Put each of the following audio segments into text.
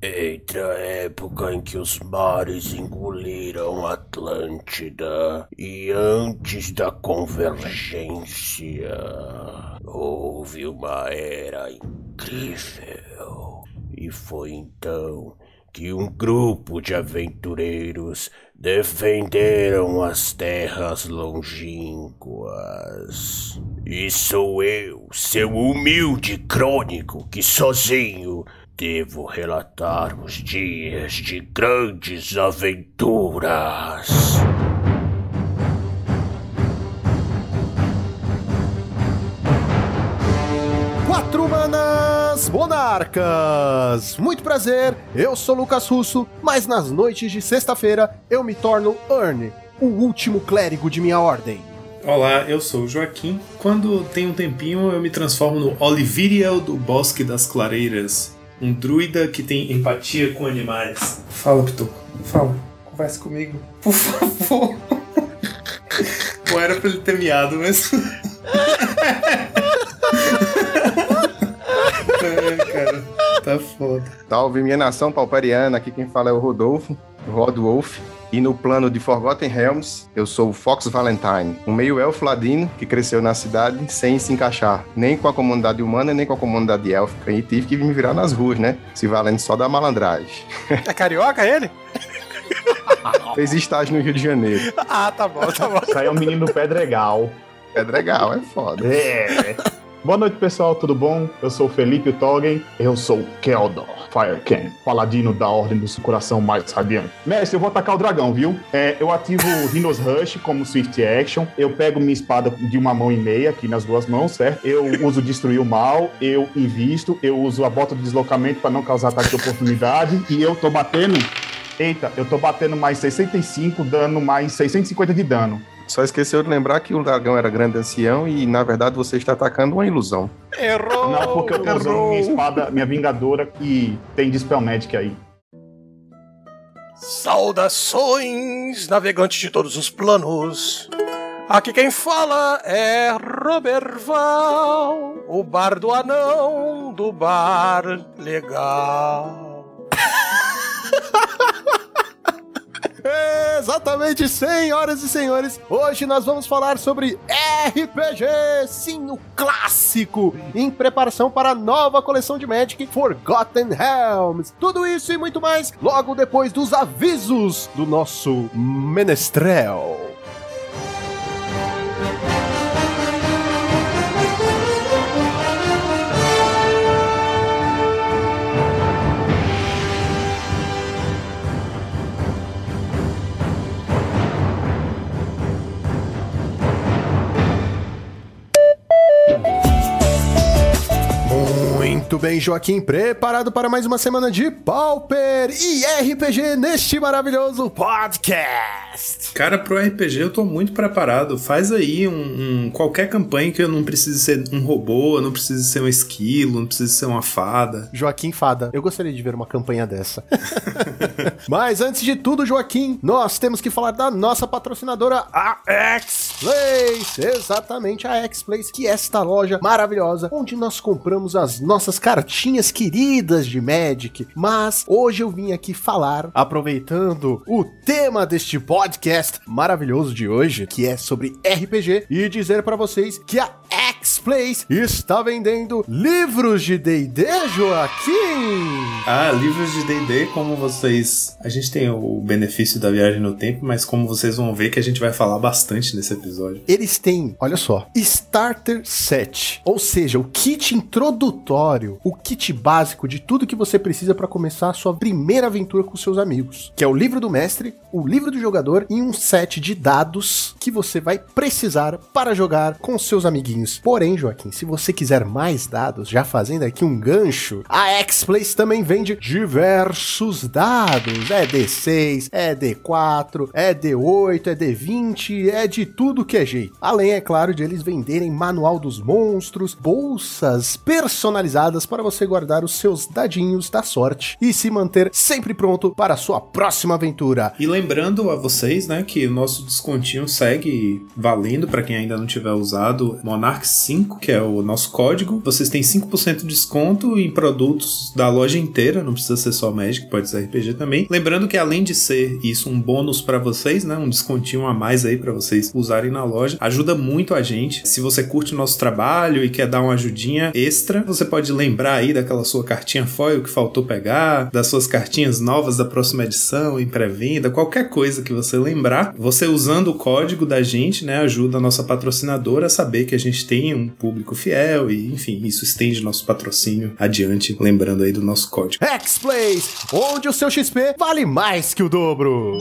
Entre a época em que os mares engoliram Atlântida e antes da convergência, houve uma era incrível. E foi então que um grupo de aventureiros defenderam as terras longínquas. E sou eu, seu humilde crônico, que sozinho devo relatar os dias de grandes aventuras. Monarcas! Muito prazer, eu sou Lucas Russo, mas nas noites de sexta-feira eu me torno Ernie, o último clérigo de minha ordem. Olá, eu sou o Joaquim. Quando tem um tempinho, eu me transformo no Oliviriel do Bosque das Clareiras, um druida que tem empatia com animais. Fala, Pituco. Fala. Converse comigo. Por favor. Não era pra ele ter miado, mas. Cara. Tá foda. Salve minha nação pauperiana, aqui quem fala é o Rodolfo, Rodwolf. E no plano de Forgotten Realms, eu sou o Fox Valentine, um meio-elfo ladino que cresceu na cidade sem se encaixar, nem com a comunidade humana, nem com a comunidade élfica, e tive que me virar nas ruas, né? Se valendo só da malandragem. É carioca ele? Fez estágio no Rio de Janeiro. Ah, tá bom, tá bom. Isso aí é um menino Pedregal. Pedregal, é foda. É. Boa noite, pessoal, tudo bom? Eu sou Felipe Toggen, eu sou Keldor Firecan, paladino da Ordem do Coração Mais Radiante. Mestre, eu vou atacar o dragão, viu? É, eu ativo o Rhinos Rush como Swift Action, eu pego minha espada de uma mão e meia, aqui nas duas mãos, certo? Eu uso Destruir o Mal, eu invisto, eu uso a bota de deslocamento para não causar ataque de oportunidade, e eu tô batendo... Eita, eu tô batendo mais 65, dando mais 650 de dano. Só esqueceu de lembrar que o dragão era grande ancião e, na verdade, você está atacando uma ilusão. Errou! Não, porque eu tô usando minha espada, minha vingadora, e tem Dispel Magic aí. Saudações, navegantes de todos os planos. Aqui quem fala é Roberval, o bar do anão do bar legal. Exatamente, senhoras e senhores. Hoje nós vamos falar sobre RPG, sim, o clássico, em preparação para a nova coleção de Magic Forgotten Realms. Tudo isso e muito mais logo depois dos avisos do nosso menestrel. Bem, Joaquim, preparado para mais uma semana de Pauper e RPG neste maravilhoso podcast. Cara, pro RPG eu tô muito preparado. Faz aí um, um- qualquer campanha que eu não precise ser um robô, eu não precise ser um esquilo, não precise ser uma fada. Joaquim Fada, eu gostaria de ver uma campanha dessa. Mas antes de tudo, Joaquim, nós temos que falar da nossa patrocinadora, a X-Place. Exatamente, a X-Place, que é esta loja maravilhosa onde nós compramos as nossas cartinhas queridas de Magic. Mas hoje eu vim aqui falar, aproveitando o tema deste podcast maravilhoso de hoje, que é sobre RPG, e dizer pra vocês que a X-Place está vendendo livros de D&D, Joaquim. Ah, livros de D&D, como vocês... A gente tem o benefício da viagem no tempo, mas como vocês vão ver que a gente vai falar bastante nesse episódio. Eles têm, olha só, Starter Set, ou seja, o kit introdutório, o kit básico de tudo que você precisa para começar a sua primeira aventura com seus amigos, que é o livro do mestre, o livro do jogador e um set de dados que você vai precisar para jogar com seus amiguinhos. Porém, Joaquim, se você quiser mais dados, já fazendo aqui um gancho, a X-Place também vende diversos dados. É D6, é D4, é D8, é D20, é de tudo que é jeito. Além, é claro, de eles venderem manual dos monstros, bolsas personalizadas para você guardar os seus dadinhos da sorte e se manter sempre pronto para a sua próxima aventura. E lembrando a vocês, né, que o nosso descontinho segue valendo para quem ainda não tiver usado Monarch 5, que é o nosso código. Vocês têm 5% de desconto em produtos da loja inteira, não precisa ser só Magic, pode ser RPG também. Lembrando que além de ser isso um bônus para vocês, né, um descontinho a mais aí para vocês usarem na loja, ajuda muito a gente. Se você curte o nosso trabalho e quer dar uma ajudinha extra, você pode lembrar aí daquela sua cartinha foil que faltou pegar, das suas cartinhas novas da próxima edição em pré-venda, qualquer coisa que você lembrar, você usando o código da gente, né, ajuda a nossa patrocinadora a saber que a gente tem um público fiel e, enfim, isso estende nosso patrocínio adiante, lembrando aí do nosso código. X-Plays, onde o seu XP vale mais que o dobro.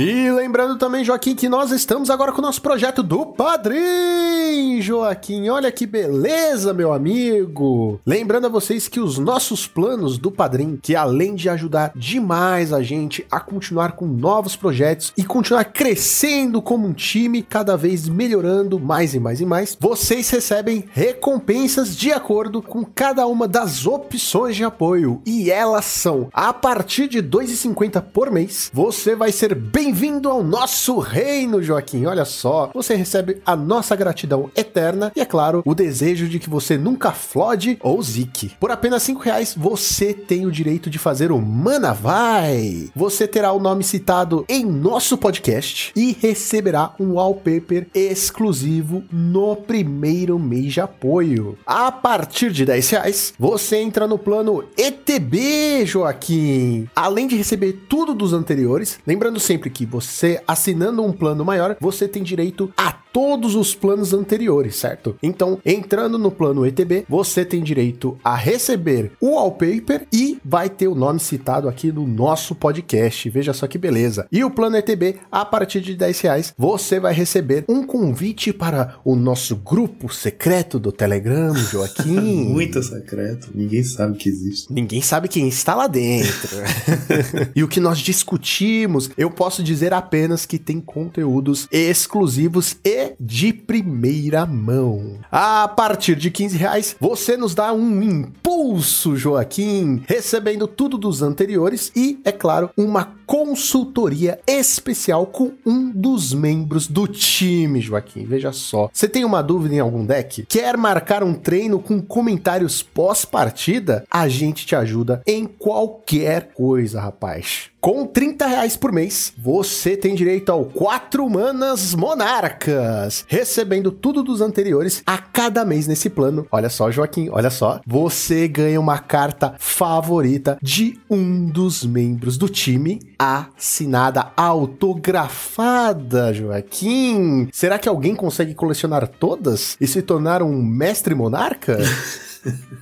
E lembrando também, Joaquim, que nós estamos agora com o nosso projeto do Padrim, Joaquim. Olha que beleza, meu amigo. Lembrando a vocês que os nossos planos do Padrim, que além de ajudar demais a gente a continuar com novos projetos e continuar crescendo como um time, cada vez melhorando mais e mais e mais, vocês recebem recompensas de acordo com cada uma das opções de apoio. E elas são, a partir de R$ 2,50 por mês, você vai ser bem Bem-vindo ao nosso reino, Joaquim. Olha só, você recebe a nossa gratidão eterna e, é claro, o desejo de que você nunca flode ou zique. Por apenas 5 reais, você tem o direito de fazer o Mana Vai. Você terá o nome citado em nosso podcast e receberá um wallpaper exclusivo no primeiro mês de apoio. A partir de 10 reais, você entra no plano ETB, Joaquim. Além de receber tudo dos anteriores, lembrando sempre que você assinando um plano maior, você tem direito a todos os planos anteriores, certo? Então, entrando no plano ETB, você tem direito a receber o wallpaper e vai ter o nome citado aqui no nosso podcast. Veja só que beleza. E o plano ETB, a partir de 10 reais, você vai receber um convite para o nosso grupo secreto do Telegram, Joaquim. Muito secreto. Ninguém sabe que existe. Ninguém sabe quem está lá dentro. e o que nós discutimos, eu posso dizer apenas que tem conteúdos exclusivos e de primeira mão. A partir de 15 reais, você nos dá um impulso, Joaquim, recebendo tudo dos anteriores e, é claro, uma consultoria especial com um dos membros do time, Joaquim. Veja só. Você tem uma dúvida em algum deck? Quer marcar um treino com comentários pós-partida? A gente te ajuda em qualquer coisa, rapaz. Com 30 reais por mês, você tem direito ao 4 Manas Monarcas, recebendo tudo dos anteriores a cada mês nesse plano. Olha só, Joaquim, olha só. Você ganha uma carta favorita de um dos membros do time, assinada, autografada, Joaquim. Será que alguém consegue colecionar todas e se tornar um mestre monarca?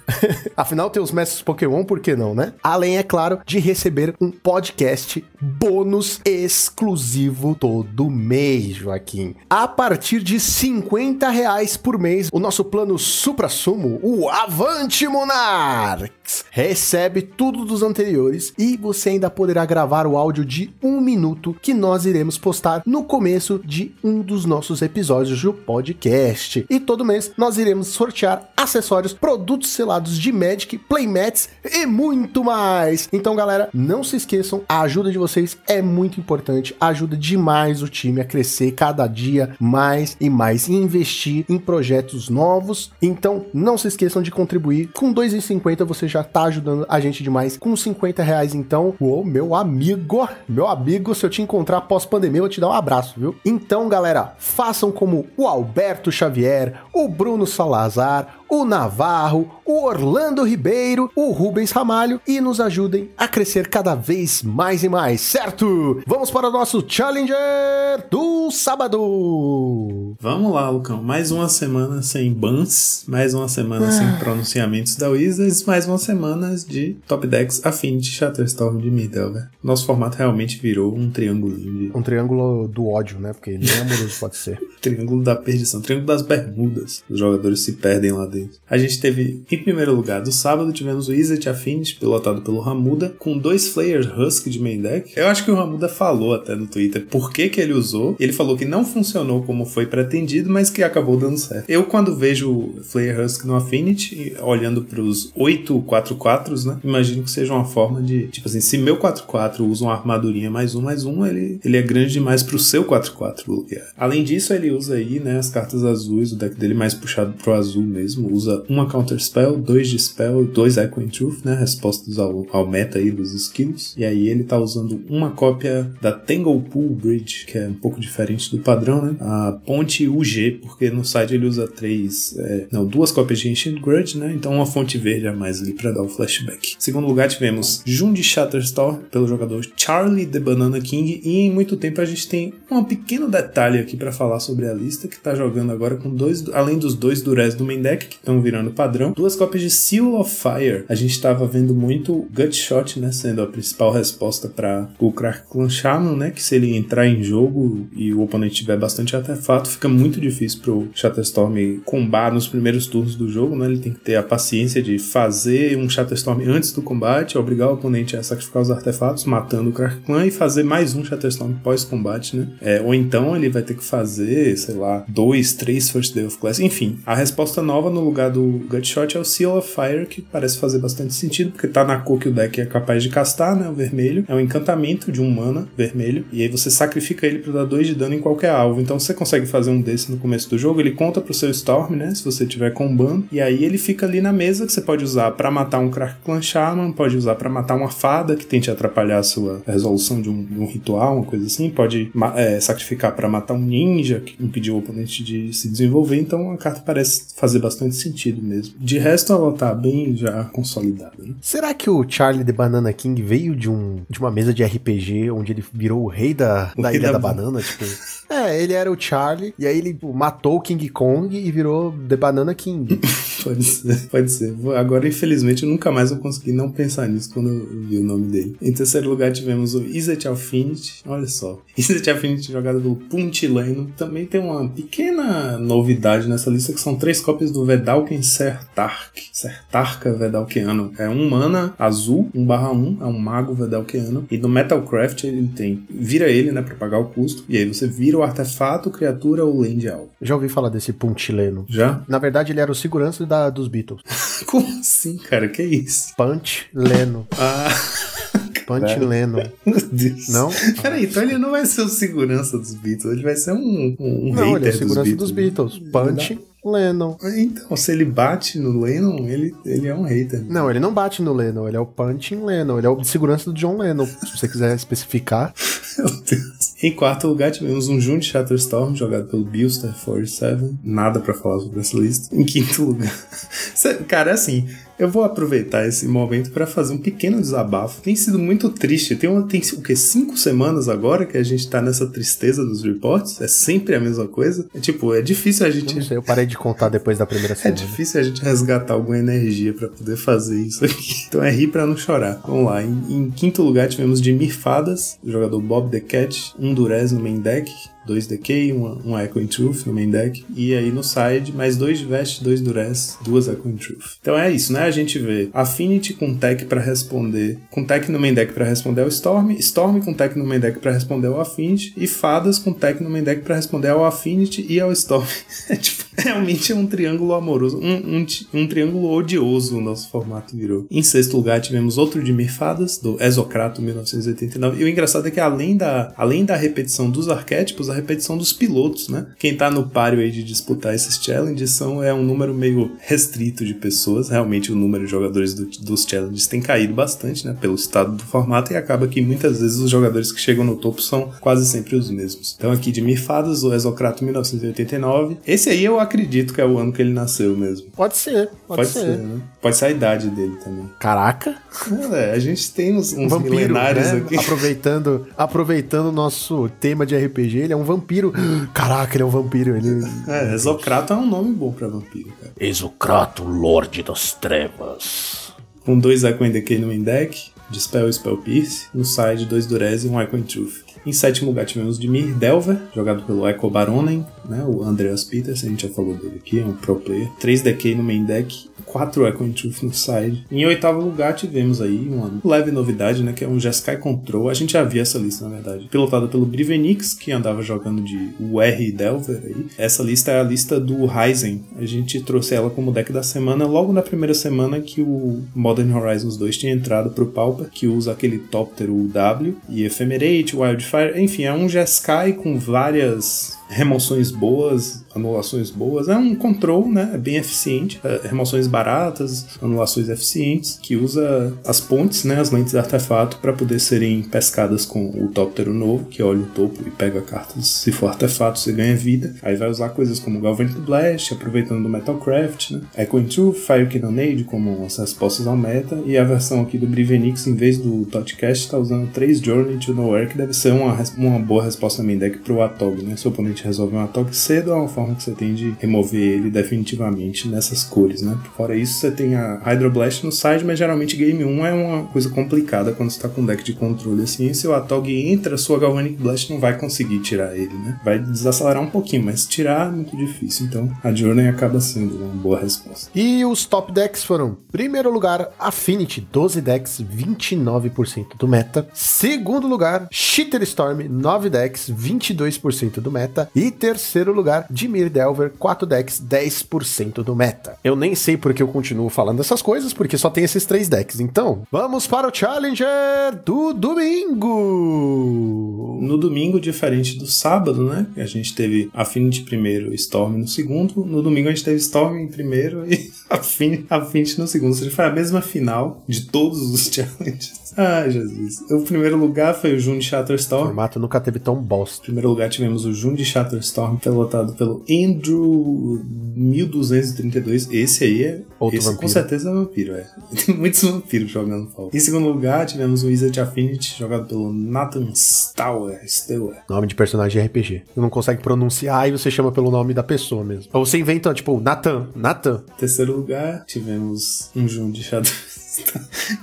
Afinal, tem os mestres Pokémon, por que não, né? Além, é claro, de receber um podcast bônus exclusivo todo mês, Joaquim. A partir de 50 reais por mês, o nosso plano supra-sumo, o Avante Monarchs, recebe tudo dos anteriores e você ainda poderá gravar o áudio de um minuto que nós iremos postar no começo de um dos nossos episódios do podcast. E todo mês nós iremos sortear acessórios, produtos selados de Magic, playmats e muito mais. Então, galera, não se esqueçam, a ajuda de vocês é muito importante, ajuda demais o time a crescer cada dia mais e mais e investir em projetos novos. Então, não se esqueçam de contribuir. Com 2,50 você já tá ajudando a gente demais. Com 50 reais, então, ô meu amigo, meu amigo, se eu te encontrar pós-pandemia, eu vou te dar um abraço, viu? Então, galera, façam como o Alberto Xavier, o Bruno Salazar, o Navarro, o Orlando Ribeiro, o Rubens Ramalho e nos ajudem a crescer cada vez mais e mais, certo? Vamos para o nosso Challenger do sábado! Vamos lá, Lucão. Mais uma semana sem bans, mais uma semana sem pronunciamentos da Wizards, mais uma semana de Top Decks Affinity Shatterstorm de Middle, Nosso formato realmente virou um triângulo. Um triângulo do ódio, né? Porque nem amoroso pode ser. Triângulo da perdição, triângulo das bermudas. Os jogadores se perdem lá dentro. A gente teve, em primeiro lugar, do sábado, tivemos o Wizard Affinity, pilotado pelo Ramuda, com dois Flayers Husk de main deck. Eu acho que o Ramuda falou até no Twitter por que, que ele usou. Ele falou que não funcionou como foi pretendido, mas que acabou dando certo. Eu, quando vejo Flayer Husk no Affinity, olhando para os 8 4-4s, né? Imagino que seja uma forma de, tipo assim, se meu 4-4 usa uma armadurinha mais um, mais um, ele, ele é grande demais pro seu 4-4 bloquear. Além disso, ele usa aí, né, as cartas azuis, o deck dele mais puxado pro azul mesmo. Usa uma Counter Spell, dois de Spell, dois Echoing Truth, né? Respostas ao, ao meta aí dos skills. E aí ele tá usando uma cópia da Tangle Pool Bridge, que é um pouco diferente do padrão, né? A ponte UG, porque no site ele usa três, é, não, duas cópias de Ancient Grudge, né? Então uma fonte verde a mais ali pra dar o flashback. Em segundo lugar tivemos Jun de Shatterstar, pelo jogador Charlie the Banana King, e em muito tempo a gente tem um pequeno detalhe aqui para falar sobre a lista, que tá jogando agora com dois, além dos dois Durez do main deck, estão virando padrão, duas cópias de Seal of Fire. A gente tava vendo muito Gutshot, né, sendo a principal resposta para o Crack Clan Shaman, né, que se ele entrar em jogo e o oponente tiver bastante artefato, fica muito difícil pro Shatterstorm combar nos primeiros turnos do jogo, né, ele tem que ter a paciência de fazer um Shatterstorm antes do combate, obrigar o oponente a sacrificar os artefatos, matando o Crack Clan e fazer mais um Shatterstorm pós-combate, né, é, ou então ele vai ter que fazer, sei lá, dois, três First Day of Class, enfim, a resposta nova no lugar do Gutshot é o Seal of Fire, que parece fazer bastante sentido, porque tá na cor que o deck é capaz de castar, né? O vermelho. É um encantamento de um mana vermelho. E aí você sacrifica ele para dar 2 de dano em qualquer alvo. Então você consegue fazer um desse no começo do jogo. Ele conta pro seu Storm, né? Se você tiver combando. E aí ele fica ali na mesa que você pode usar para matar um Crack Clan Shaman, pode usar para matar uma fada que tente atrapalhar a sua resolução de um, de um ritual, uma coisa assim. Pode é, sacrificar para matar um ninja que impediu o oponente de se desenvolver. Então a carta parece fazer bastante sentido mesmo. De resto, ela tá bem já consolidada. Né? Será que o Charlie the Banana King veio de, um, de uma mesa de RPG onde ele virou o rei da, O da rei Ilha da da, Banana? Tipo, é, ele era o Charlie, e aí ele tipo, matou o King Kong e virou The Banana King. Pode ser, pode ser. Agora, infelizmente, eu nunca mais vou conseguir não pensar nisso quando eu vi o nome dele. Em terceiro lugar, tivemos o Izzet Affinity. Olha só. Izzet Affinity jogado pelo Puntileno. Também tem uma pequena novidade nessa lista, que são três cópias do Vedalken Sertark. Sertarka Vedalkiano. É um mana azul, 1 barra 1, é um mago Vedalkiano. E no Metalcraft ele tem... Vira ele, né, pra pagar o custo. E aí você vira o artefato, criatura ou land alvo. Já ouvi falar desse punchileno. Já? Na verdade, ele era o segurança da, dos Beatles. Como assim, cara? Que isso? Punch Leno. Ah... Punch Leno. Meu Deus. Não? Peraí, então ele não vai ser o segurança dos Beatles, ele vai ser um, um, um Não, ele é o segurança dos Beatles. Beatles. Punch Lennon. Então, se ele bate no Lennon, ele, ele é um hater. Não, ele não bate no Lennon, ele é o Punching Lennon, ele é o segurança do John Lennon, se você quiser especificar. Meu Deus. Em quarto lugar, tivemos um Jun de Shatterstorm, jogado pelo Billster 47. Nada pra falar sobre essa lista. Em quinto lugar. Cara, é assim, eu vou aproveitar esse momento pra fazer um pequeno desabafo. Tem sido muito triste. Tem, uma, tem o quê? Cinco semanas agora que a gente tá nessa tristeza dos reports? É sempre a mesma coisa? É tipo, é difícil a gente Não sei, eu parei de contar depois da primeira É semana. difícil a gente resgatar alguma energia pra poder fazer isso aqui. Então é rir pra não chorar. Vamos lá. Em, em quinto lugar tivemos de Mirfadas, o jogador Bob the Cat, um Durez no main deck. Dois Decay, um, um Echo in Truth no main deck. E aí no side, mais dois de Vest, dois Durez, duas Echo in Truth. Então é isso, né? A gente vê Affinity com tech pra responder. Com tech no main deck pra responder ao Storm. Storm com tech no main deck pra responder ao Affinity. E Fadas com tech no main deck pra responder ao Affinity e ao Storm. É tipo, realmente é um triângulo amoroso. Um, um, um triângulo odioso o nosso formato virou. Em sexto lugar tivemos outro de Mirfadas, do Exocrato 1989. E o engraçado é que além da, além da repetição dos arquétipos, a repetição dos pilotos, né? Quem tá no páreo aí de disputar esses challenges são, é um número meio restrito de pessoas. Realmente o número de jogadores do, dos challenges tem caído bastante, né? Pelo estado do formato e acaba que muitas vezes os jogadores que chegam no topo são quase sempre os mesmos. Então aqui de Mifadas, o Exocrato 1989. Esse aí eu acredito que é o ano que ele nasceu mesmo. Pode ser, pode, Pode ser. ser, né? Pode ser a idade dele também. Caraca, É, a gente tem uns, uns vampiro, milenários né? aqui. Aproveitando, aproveitando o nosso tema de RPG, ele é um vampiro. Caraca, ele é um vampiro. Ele... É, Exocrato é um nome bom pra vampiro, cara. Exocrato, Lorde das Trevas. Com dois Icon Decay no main deck, Dispel e Spell Pierce, no side, dois Durez e um Icon Truth. Em sétimo lugar tivemos Dimir Delver, jogado pelo Echo Baronen, né, o Andreas Peters, a gente já falou dele aqui, é um pro player. 3 Decay no main deck, 4 Echo Truth no side. Em oitavo lugar tivemos aí uma leve novidade, né, que é um Jeskai Control, a gente já via essa lista na verdade, pilotado pelo Brivenix, que andava jogando de UR Delver aí. Essa lista é a lista do Ryzen, a gente trouxe ela como deck da semana logo na primeira semana que o Modern Horizons 2 tinha entrado pro Pauper, que usa aquele Topter W e Ephemerate, Wildfire, enfim, é um Jeskai com várias remoções boas, anulações boas. É um control, né? É bem eficiente. É, remoções baratas, anulações eficientes, que usa as pontes, né? As lentes de artefato para poder serem pescadas com o Tóptero novo, que olha o topo e pega cartas. Se for artefato, você ganha vida. Aí vai usar coisas como Galvanic Blast, aproveitando do Metalcraft, né? Echo Truth, Fire Cannonade como as respostas ao meta. E a versão aqui do Brivenix, em vez do Totcast, tá usando 3 Journey to Nowhere, que deve ser uma, uma boa resposta main deck pro Atog, né? Seu oponente resolve um Atog cedo, é uma forma que você tem de remover ele definitivamente nessas cores, né? Fora isso, você tem a Hydro Blast no side, mas geralmente Game 1 é uma coisa complicada quando você tá com um deck de controle assim. E se o Atog entra, sua Galvanic Blast não vai conseguir tirar ele, né? Vai desacelerar um pouquinho, mas tirar é muito difícil. Então a Journey acaba sendo uma boa resposta. E os top decks foram: primeiro lugar, Affinity, 12 decks, 29% do meta. Segundo lugar, Shitter Storm, 9 decks, 22% do meta. E terceiro lugar, Dimir Delver, 4 decks, 10% do meta. Eu nem sei porque eu continuo falando essas coisas, porque só tem esses três decks. Então, vamos para o Challenger do domingo. No domingo, diferente do sábado, né? A gente teve Affinity primeiro, Storm no segundo. No domingo a gente teve Storm em primeiro e Affin- Affinity no segundo. Ou seja, foi a mesma final de todos os challenges. Ai, Jesus. O primeiro lugar foi o Jun de O Shatterstorm. formato nunca teve tão bosta. Em primeiro lugar tivemos o Jun de Shatterstorm, pilotado pelo Andrew 1232. Esse aí é. Outro esse com vampiro. certeza é vampiro, é. Tem muitos vampiros jogando Fall. Em segundo lugar tivemos o Wizard Affinity, jogado pelo Nathan Stower. Stower. Nome de personagem RPG. Você não consegue pronunciar e você chama pelo nome da pessoa mesmo. Ou você inventa, tipo, Nathan, Nathan. Em terceiro lugar, tivemos um Jun de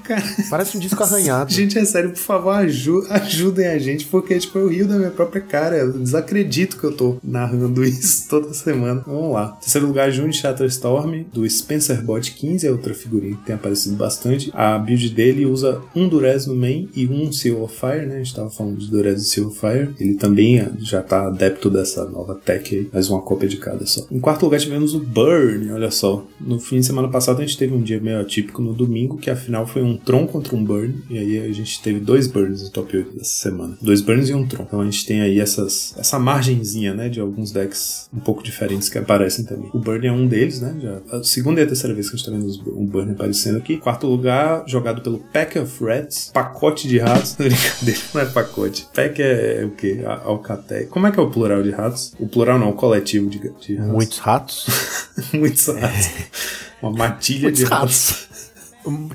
Cara, Parece um disco arranhado. gente, é sério, por favor, aju- ajudem a gente, porque, tipo, eu rio da minha própria cara. Eu desacredito que eu tô narrando isso toda semana. Vamos lá. Terceiro lugar, Jun de Shatterstorm, do Spencer Bot 15, é outra figurinha que tem aparecido bastante. A build dele usa um Durez no main e um Seal of Fire, né? A gente tava falando de Durez e Seal of Fire. Ele também é- já tá adepto dessa nova tech aí, mais uma cópia de cada só. Em quarto lugar, tivemos o Burn, olha só. No fim de semana passado, a gente teve um dia meio atípico no domingo, que afinal foi um Tron contra um Burn. E aí a gente teve dois Burns no top 8 dessa semana. Dois Burns e um Tron. Então a gente tem aí essas, essa margenzinha, né, de alguns decks um pouco diferentes que aparecem também. O Burn é um deles, né? Já, a segunda e a terceira vez que a gente tá vendo um Burn aparecendo aqui. Quarto lugar, jogado pelo Pack of Rats. Pacote de ratos. Brincadeira, não é pacote. Pack é, o quê? A- Alcatel. Como é que é o plural de ratos? O plural não, o coletivo de, de ratos. Muitos ratos. Muitos ratos. Uma matilha Muitos de ratos. ratos.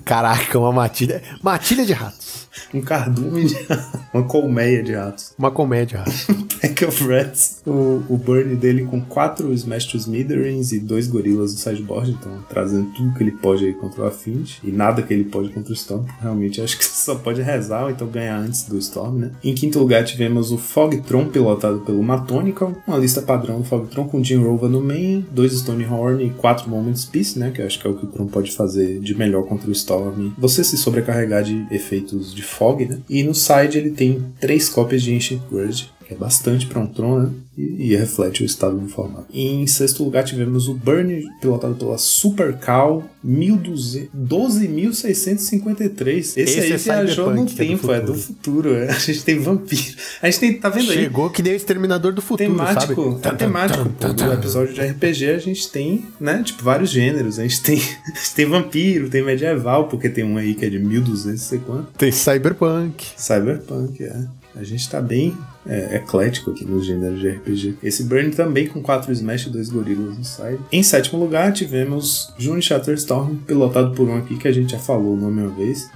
Caraca, uma matilha. Matilha de ratos. Um cardume de ratos. Uma colmeia de ratos. Uma comédia. Pack of Rats. O, o burn dele com quatro Smash to Smithereens e dois gorilas no sideboard. Então, trazendo tudo que ele pode aí contra o Affinity. E nada que ele pode contra o Storm. Realmente, acho que você só pode rezar ou então ganhar antes do Storm, né? Em quinto lugar, tivemos o Fogtron, pilotado pelo Matonical. Uma lista padrão do Fogtron com Jim Rova no main, dois Stonehorn e quatro Moments Peace, né? Que eu acho que é o que o Tron pode fazer de melhor contra o Storm. Você se sobrecarregar de efeitos de Fog, né? E no side ele tem três cópias de Ancient Grudge, que é bastante para um Tron, né? e, e reflete o estado do formato. Em sexto lugar tivemos o Burn, pilotado pela Super Cal 12.653. Esse, Esse aí é viajou no Cyberpunk, que é do tempo, é do futuro. é. A gente tem vampiro. A gente tem, tá vendo aí? Chegou que nem o Exterminador do Futuro, temático, sabe? tá temático. pô. No episódio de RPG a gente tem, né, tipo, vários gêneros. A gente tem, a gente tem vampiro, tem medieval, porque tem um aí que é de 1200 não sei quanto. Tem Cyberpunk. Cyberpunk, é. A gente tá bem é, eclético aqui nos gêneros de RPG. Esse Burn também com 4 Smash e 2 Gorilas no side. Em sétimo lugar, tivemos June Shatterstorm, pilotado por um aqui que a gente já falou o nome uma vez.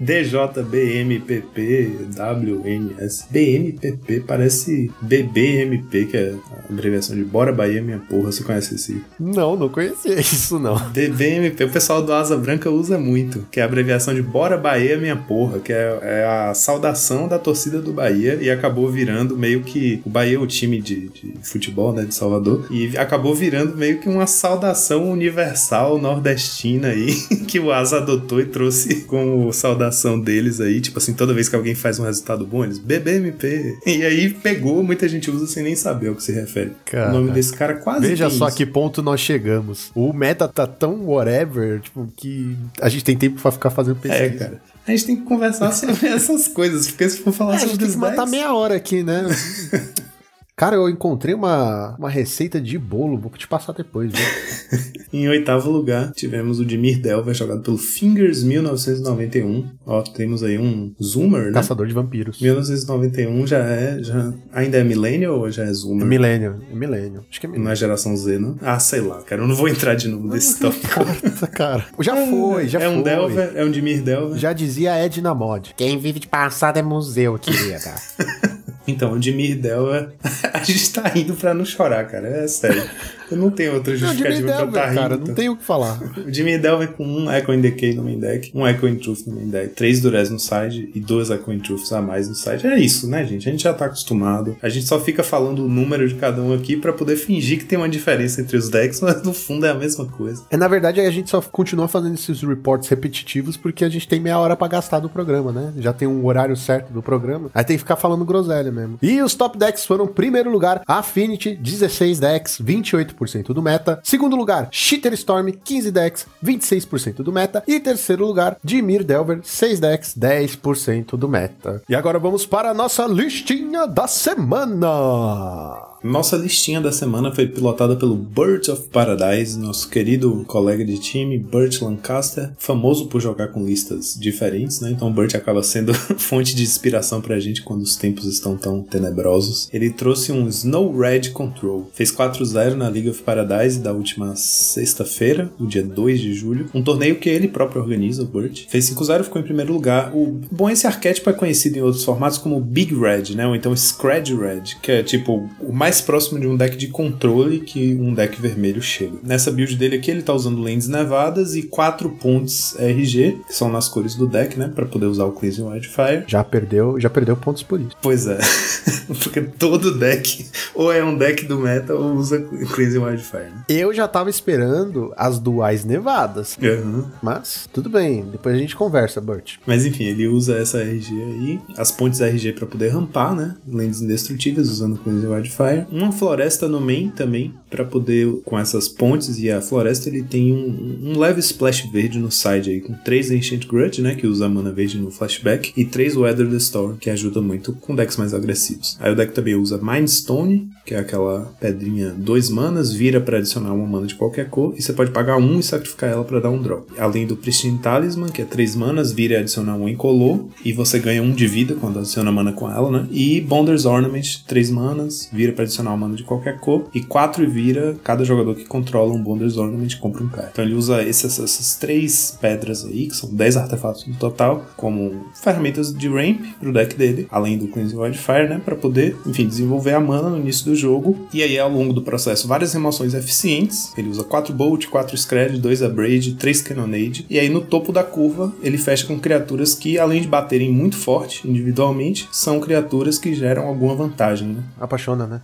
DJBMPPWNS. BMPP parece BBMP, que é a abreviação de Bora Bahia Minha Porra. Você conhece esse? Não, não conhecia isso, não. BBMP, o pessoal do Asa Branca usa muito, que é a abreviação de Bora Bahia Minha Porra, que é, é a saudação da torcida do Bahia e acabou virando meio que. O Bahia é o time de, de futebol, né, de Salvador, e acabou virando meio que uma saudação universal nordestina aí, que o Asa adotou e trouxe como saudação deles aí, tipo assim, toda vez que alguém faz um resultado bom, eles BBMP. E aí pegou, muita gente usa sem nem saber ao que se refere. Cara, o nome desse cara quase Veja só isso. que ponto nós chegamos. O meta tá tão whatever, tipo, que a gente tem tempo pra ficar fazendo pesquisa. É, cara. A gente tem que conversar sobre essas coisas, porque se for falar É, a gente sobre tem que matar meia hora aqui, né? Cara, eu encontrei uma, uma receita de bolo, vou te passar depois, viu? Em oitavo lugar, tivemos o Dimir Delver, jogado pelo Fingers 1991. Ó, temos aí um Zoomer, né? Caçador de vampiros. 1991 já é. Já, ainda é Millennial ou já é É Zoomer? milênio, é milênio. Acho que é Não milênio. é geração Z, não? Ah, sei lá, cara. Eu não vou entrar de novo nesse tópico. Nossa, cara. Já foi, já é foi. um Delver, é um Dimir Delver. Já dizia Edna Mod. Quem vive de passado é museu, querida. Então, o Delver. a gente tá rindo pra não chorar, cara. É sério. Eu não tenho outra Não, justificativa pra eu Delver, tá rindo. cara, não tem o que falar. O Jimmy Delver com um Echo in Decay no main deck, um Echo in Truth no main deck, três Durez no side e dois Echo in Truths a mais no side. É isso, né, gente? A gente já tá acostumado. A gente só fica falando o número de cada um aqui pra poder fingir que tem uma diferença entre os decks, mas no fundo é a mesma coisa. É, na verdade, a gente só continua fazendo esses reports repetitivos porque a gente tem meia hora pra gastar do programa, né? Já tem um horário certo do programa. Aí tem que ficar falando groselha mesmo. E os top decks foram, primeiro lugar, Affinity, 16 decks, 28% do meta. Segundo lugar, Shitter Storm, 15 decks, 26% do meta. E terceiro lugar, Dimir Delver, 6 decks, 10% do meta. E agora vamos para a nossa listinha da semana. Nossa listinha da semana foi pilotada pelo Birds of Paradise, nosso querido colega de time, Burt Lancaster, famoso por jogar com listas diferentes, né? Então o Burt acaba sendo fonte de inspiração pra gente quando os tempos estão tão tenebrosos. Ele trouxe um Snow Red Control, fez 4-0 na League of Paradise da última sexta-feira, no dia 2 de julho, um torneio que ele próprio organiza, o Burt. Fez 5-0, ficou em primeiro lugar. O bom esse arquétipo é conhecido em outros formatos como Big Red, né? Ou então Scred Red, que é tipo o mais próximo de um deck de controle que um deck vermelho chega. Nessa build dele aqui, ele tá usando lentes nevadas e 4 pontes RG, que são nas cores do deck, né? Pra poder usar o Cleansing Wildfire. Já perdeu, já perdeu pontos por isso. Pois é. Porque todo deck ou é um deck do meta ou usa Cleansing Wildfire. Né? Eu já tava esperando as duais nevadas. Uhum. Mas, tudo bem, depois a gente conversa, Burt. Mas enfim, ele usa essa RG aí, as pontes RG pra poder rampar, né? Lentes indestrutíveis usando Cleansing Wildfire. Uma floresta no main também, pra poder, com essas pontes e a floresta, ele tem um, um leve splash verde no side aí, com três Ancient Grudge, né? Que usa mana verde no flashback, e três Weather the Storm, que ajuda muito com decks mais agressivos. Aí o deck também usa Mind Stone, que é aquela pedrinha dois manas, vira pra adicionar uma mana de qualquer cor, e você pode pagar um e sacrificar ela pra dar um drop. Além do Pristine Talisman, que é três manas, vira e adicionar um incolor, e você ganha um de vida quando adiciona mana com ela, né? E Bonder's Ornament, três manas, vira pra adicionar uma mana de qualquer cor, e quatro vira, cada jogador que controla um Bonder's Ornament compra um cara. Então ele usa essas, essas três pedras aí, que são 10 artefatos no total, como ferramentas de ramp pro deck dele, além do Cleansing Wildfire, né? Pra poder, enfim, desenvolver a mana no início do jogo. E aí, ao longo do processo, várias remoções eficientes. Ele usa 4 Bolt, 4 Scred, 2 Abrade, 3 Cannonade. E aí, no topo da curva, ele fecha com criaturas que, além de baterem muito forte individualmente, são criaturas que geram alguma vantagem, né? Apaixona, né?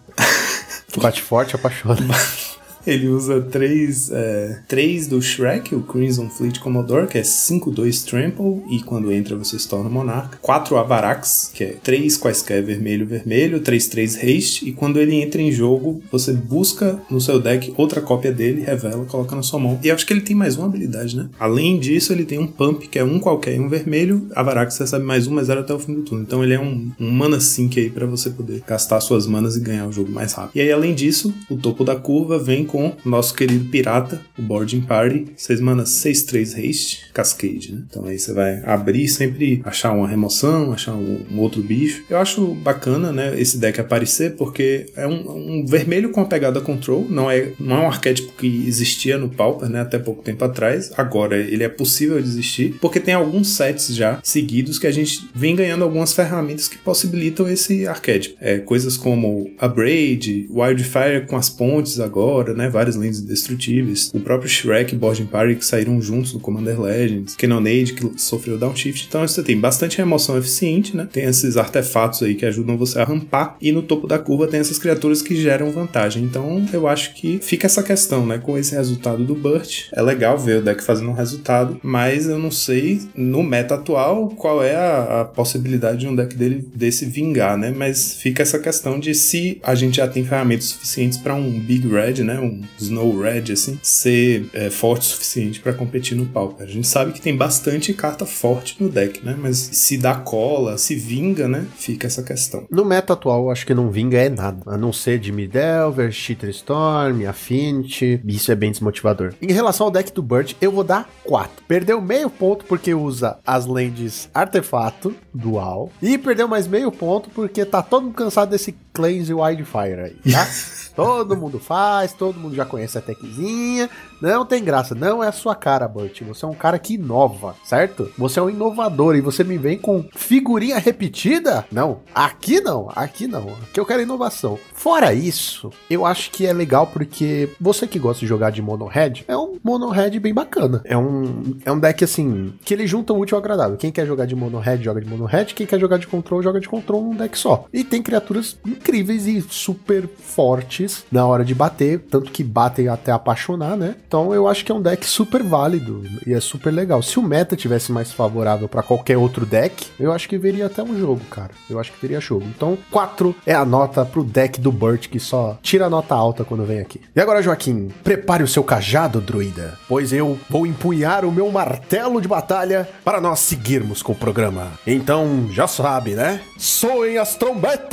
Bate forte, apaixona. Ele usa três, é, três do Shrek, o Crimson Fleet Commodore, que é 5-2 Trample, e quando entra você se torna monarca. Quatro Avarax, que é três quaisquer vermelho, vermelho, 3-3 haste, e quando ele entra em jogo, você busca no seu deck outra cópia dele, revela, coloca na sua mão. E acho que ele tem mais uma habilidade, né? Além disso, ele tem um pump, que é um qualquer um vermelho. Avarax recebe mais um, mais zero até o fim do turno. Então ele é um, um mana sync aí para você poder gastar suas manas e ganhar o jogo mais rápido. E aí, além disso, o topo da curva vem com nosso querido pirata, o Boarding Party, 6 manas 6-3 haste, Cascade, né? Então aí você vai abrir sempre achar uma remoção, achar um, um, outro bicho. Eu acho bacana, né, esse deck aparecer, porque é um, um, vermelho com a pegada control, não é, não é um arquétipo que existia no Pauper, né, até pouco tempo atrás. Agora ele é possível de existir, porque tem alguns sets já seguidos que a gente vem ganhando algumas ferramentas que possibilitam esse arquétipo. É, coisas como a Braid, Wildfire com as pontes agora, né, várias lentes indestrutíveis, o próprio Shrek e Boarding Party que saíram juntos no Commander Legends, Cannonade que sofreu downshift. Então você tem bastante remoção eficiente, né? Tem esses artefatos aí que ajudam você a rampar e no topo da curva tem essas criaturas que geram vantagem. Então eu acho que fica essa questão, né? Com esse resultado do Burt, é legal ver o deck fazendo um resultado, mas eu não sei no meta atual qual é a, a possibilidade de um deck dele desse vingar, né? Mas fica essa questão de se a gente já tem ferramentas suficientes para um Big Red, né? Um Snow Red, assim, ser é, forte o suficiente para competir no Pauper. A gente sabe que tem bastante carta forte no deck, né? Mas se dá cola, se vinga, né? Fica essa questão. No meta atual, acho que não vinga é nada. A não ser de Midelver, Cheater Storm, Affinity. Isso é bem desmotivador. Em relação ao deck do Bird, eu vou dar 4. Perdeu meio ponto porque usa as lentes Artefato, Dual. E perdeu mais meio ponto porque tá todo mundo cansado desse Cleanse Wildfire aí, tá? todo mundo faz, todo mundo já conhece a techzinha. Não tem graça, não é a sua cara, Burt. Você é um cara que inova, certo? Você é um inovador e você me vem com figurinha repetida? Não, aqui não, aqui não. Aqui eu quero inovação. Fora isso, eu acho que é legal porque você que gosta de jogar de mono red, é um mono red bem bacana. É um, é um deck assim, que ele junta o útil ao agradável. Quem quer jogar de mono red, joga de mono red. Quem quer jogar de control, joga de control num deck só. E tem criaturas incríveis e super fortes na hora de bater, tanto que batem até apaixonar, né? Então eu acho que é um deck super válido e é super legal. Se o meta tivesse mais favorável para qualquer outro deck, eu acho que veria até um jogo, cara. Eu acho que teria jogo. Então 4 é a nota pro deck do Burt que só tira nota alta quando vem aqui. E agora, Joaquim, prepare o seu cajado, druida, pois eu vou empunhar o meu martelo de batalha para nós seguirmos com o programa. Então, já sabe, né? Soem as trombetas!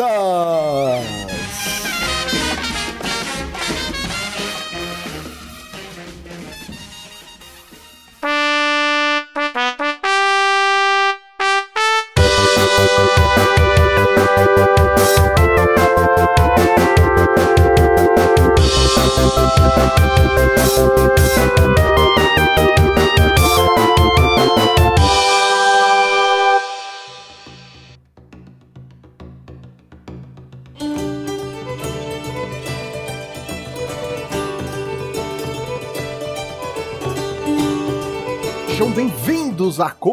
Sacou?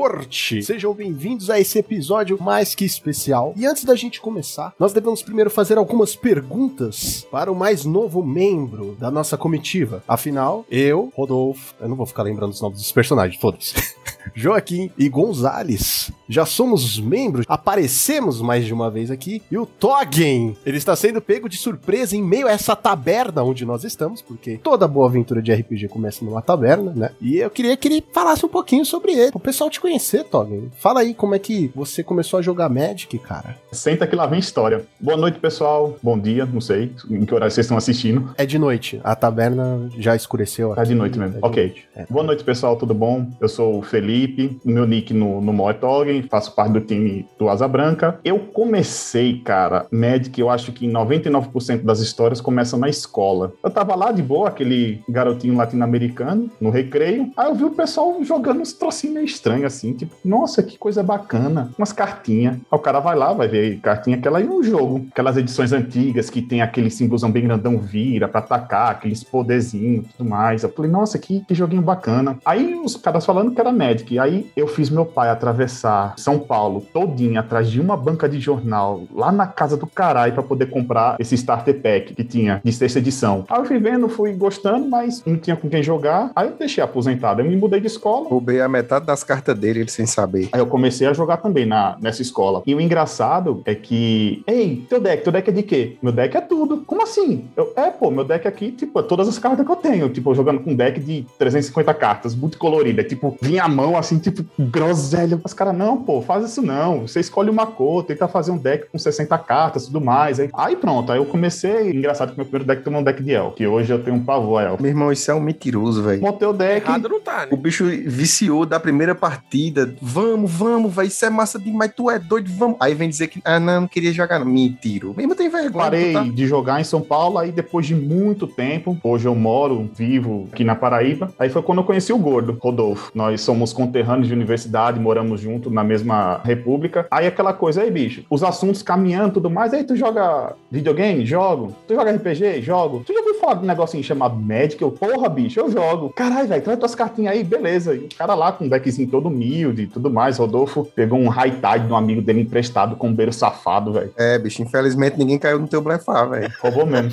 Sejam bem-vindos a esse episódio mais que especial. E antes da gente começar, nós devemos primeiro fazer algumas perguntas para o mais novo membro da nossa comitiva. Afinal, eu, Rodolfo, eu não vou ficar lembrando os nomes dos personagens, foda-se. Joaquim e Gonzales já somos membros, aparecemos mais de uma vez aqui. E o Toggen, ele está sendo pego de surpresa em meio a essa taberna onde nós estamos, porque toda boa aventura de RPG começa numa taberna, né? E eu queria que ele falasse um pouquinho sobre ele, o pessoal te conhecer, Toggen. Fala aí como é que você começou a jogar Magic, cara. Senta que lá vem história. Boa noite, pessoal. Bom dia, não sei em que horário vocês estão assistindo. É de noite, a taberna já escureceu. Tá de noite mesmo, é de ok. Noite. É. Boa noite, pessoal, tudo bom? Eu sou o Felipe, meu nick no, no Mo é Toggen, faço parte do time do Asa Branca. Eu comecei, cara, Magic, eu acho que 99% das histórias começam na escola. Eu tava lá de boa, aquele garotinho latino-americano, no recreio, aí eu vi o pessoal jogando uns trocinhos meio estranhos assim, tipo, nossa, que coisa bacana. Umas cartinhas. Aí o cara vai lá, vai ver cartinha aquela e um jogo. Aquelas edições antigas que tem aquele símbolozão bem grandão vira pra atacar, aqueles poderzinhos tudo mais. Eu falei, nossa, que, que joguinho bacana. Aí os caras falando que era Magic. Aí eu fiz meu pai atravessar São Paulo todinho atrás de uma banca de jornal, lá na casa do caralho, pra poder comprar esse starter pack que tinha de sexta edição. Aí eu fui vendo, fui gostando, mas não tinha com quem jogar. Aí eu deixei aposentado. Eu me mudei de escola. Roubei a metade das cartas dele, ele sem saber. Aí eu comecei a jogar também na, nessa escola. E o engraçado é que, ei, teu deck, teu deck é de quê? Meu deck é tudo. Como assim? Eu, é, pô, meu deck aqui, tipo, é todas as cartas que eu tenho. Tipo, jogando com um deck de 350 cartas, muito colorida. Tipo, vinha a mão assim, tipo, groselha. Os caras, não, pô, faz isso não. Você escolhe uma cor, tenta fazer um deck com 60 cartas e tudo mais. Aí, aí pronto, aí eu comecei. Engraçado que meu primeiro deck tomou um deck de El, que hoje eu tenho um pavor a El. Meu irmão, isso é um mentiroso, velho. Montei o deck. Errado não tá, O né? bicho viciou da primeira partida. Vamos, vamos, vai. Isso é massa demais. Tu é doido, vamos. Aí vem dizer que, ah, não, não queria jogar. Não. Mentira. Mesmo tem vergonha. Parei tá- de jogar em São Paulo, aí depois de muito tempo, hoje eu moro, vivo aqui na Paraíba, aí foi quando eu conheci o Gordo, Rodolfo. Nós somos conterrâneos de universidade, moramos junto na mesma república. Aí aquela coisa, aí bicho, os assuntos caminhando e tudo mais, aí tu joga videogame? Jogo. Tu joga RPG? Jogo. Tu já ouviu falar de um negocinho chamado Magic? Eu, porra, bicho, eu jogo. Caralho, velho, traz tuas cartinhas aí, beleza. E o cara lá com um deckzinho todo humilde e tudo mais, Rodolfo pegou um high tide de um amigo dele emprestado com um beiro safado, velho. É, bicho, infelizmente ninguém caiu no teu blefar, velho. Roubou mesmo.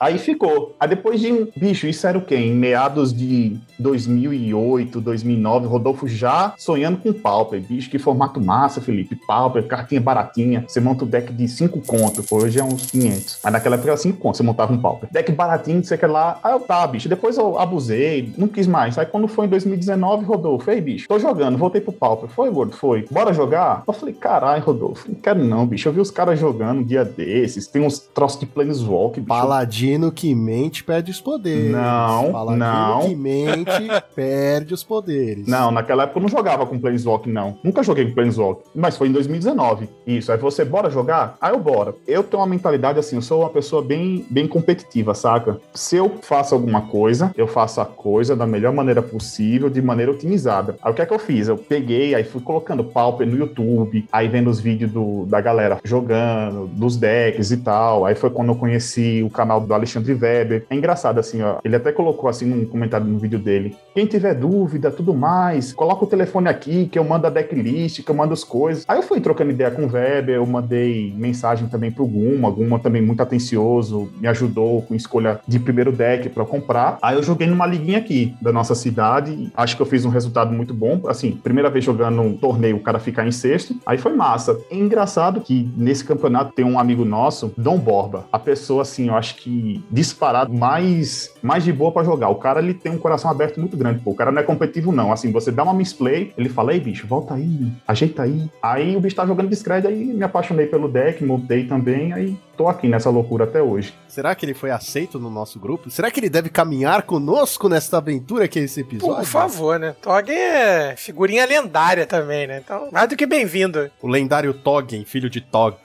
Aí ficou. Aí depois de. um- Bicho, isso era o quê? Em meados de 2008, 2009, Rodolfo já sonhando com Pauper. Bicho, que formato massa, Felipe. Pauper, cartinha baratinha. Você monta o deck de 5 contos. Hoje é uns 500. Mas naquela época era 5 contos. Você montava um Pauper. Deck baratinho, você quer lá. Aí eu, tá, bicho. Depois eu abusei. Não quis mais. Aí quando foi em 2019, Rodolfo, ei, bicho, tô jogando. Voltei pro Pauper. Foi, gordo? Foi. Bora jogar? Eu falei, caralho, Rodolfo. Não quero não, bicho. Eu vi os caras jogando um dia desses. Tem uns troços de Planeswalk, bicho. Paladino que mente perde os poderes. Não, Paladino não. que mente perde os poderes. Não, naquela época eu não jogava com Planeswalk, não. Nunca joguei com Planeswalk. Mas foi em 2019. Isso. Aí você, bora jogar? Aí eu bora. Eu tenho uma mentalidade assim, eu sou uma pessoa bem, bem competitiva, saca? Se eu faço alguma coisa, eu faço a coisa da melhor maneira possível, de maneira otimizada. Aí o que é que eu fiz? Eu peguei, aí fui colocando Pauper no YouTube, aí vendo os vídeos do, da galera jogando, dos decks e tal. Aí foi quando eu conheci o canal do Alexandre Weber. É engraçado assim, ó. Ele até colocou assim num comentário no vídeo dele. Quem tiver dúvida, tudo mais, coloca o telefone aqui que eu mando a decklist, que eu mando as coisas. Aí eu fui trocando ideia com o Weber, eu mandei mensagem também pro Guma, Guma também muito atencioso, me ajudou com escolha de primeiro deck eu comprar. Aí eu joguei numa liguinha aqui da nossa cidade, acho que eu fiz um resultado muito bom. Assim, primeira vez jogando um torneio, o cara ficar em sexto, aí foi massa. É engraçado que nesse campeonato tem um amigo nosso, Dom Borba, a pessoa assim, eu acho que disparado mais mais de boa pra jogar. O cara ele tem um coração aberto muito grande, pô. O cara não é competitivo não. Assim, você dá uma misplay, ele fala: "Ei, bicho, volta aí, ajeita aí". Aí o bicho tá jogando discreto, aí me apaixonei pelo deck, montei também, aí tô aqui nessa loucura até hoje. Será que ele foi aceito no nosso grupo? Será que ele deve caminhar conosco nesta aventura que é esse episódio? Por favor, né? Tog é figurinha lendária também, né? Então, mais do que bem-vindo. O lendário Toggen, filho de Tog.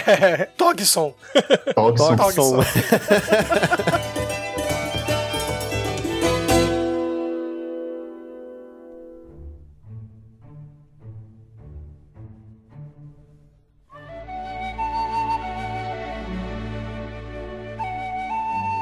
Togson. Togson. Togson.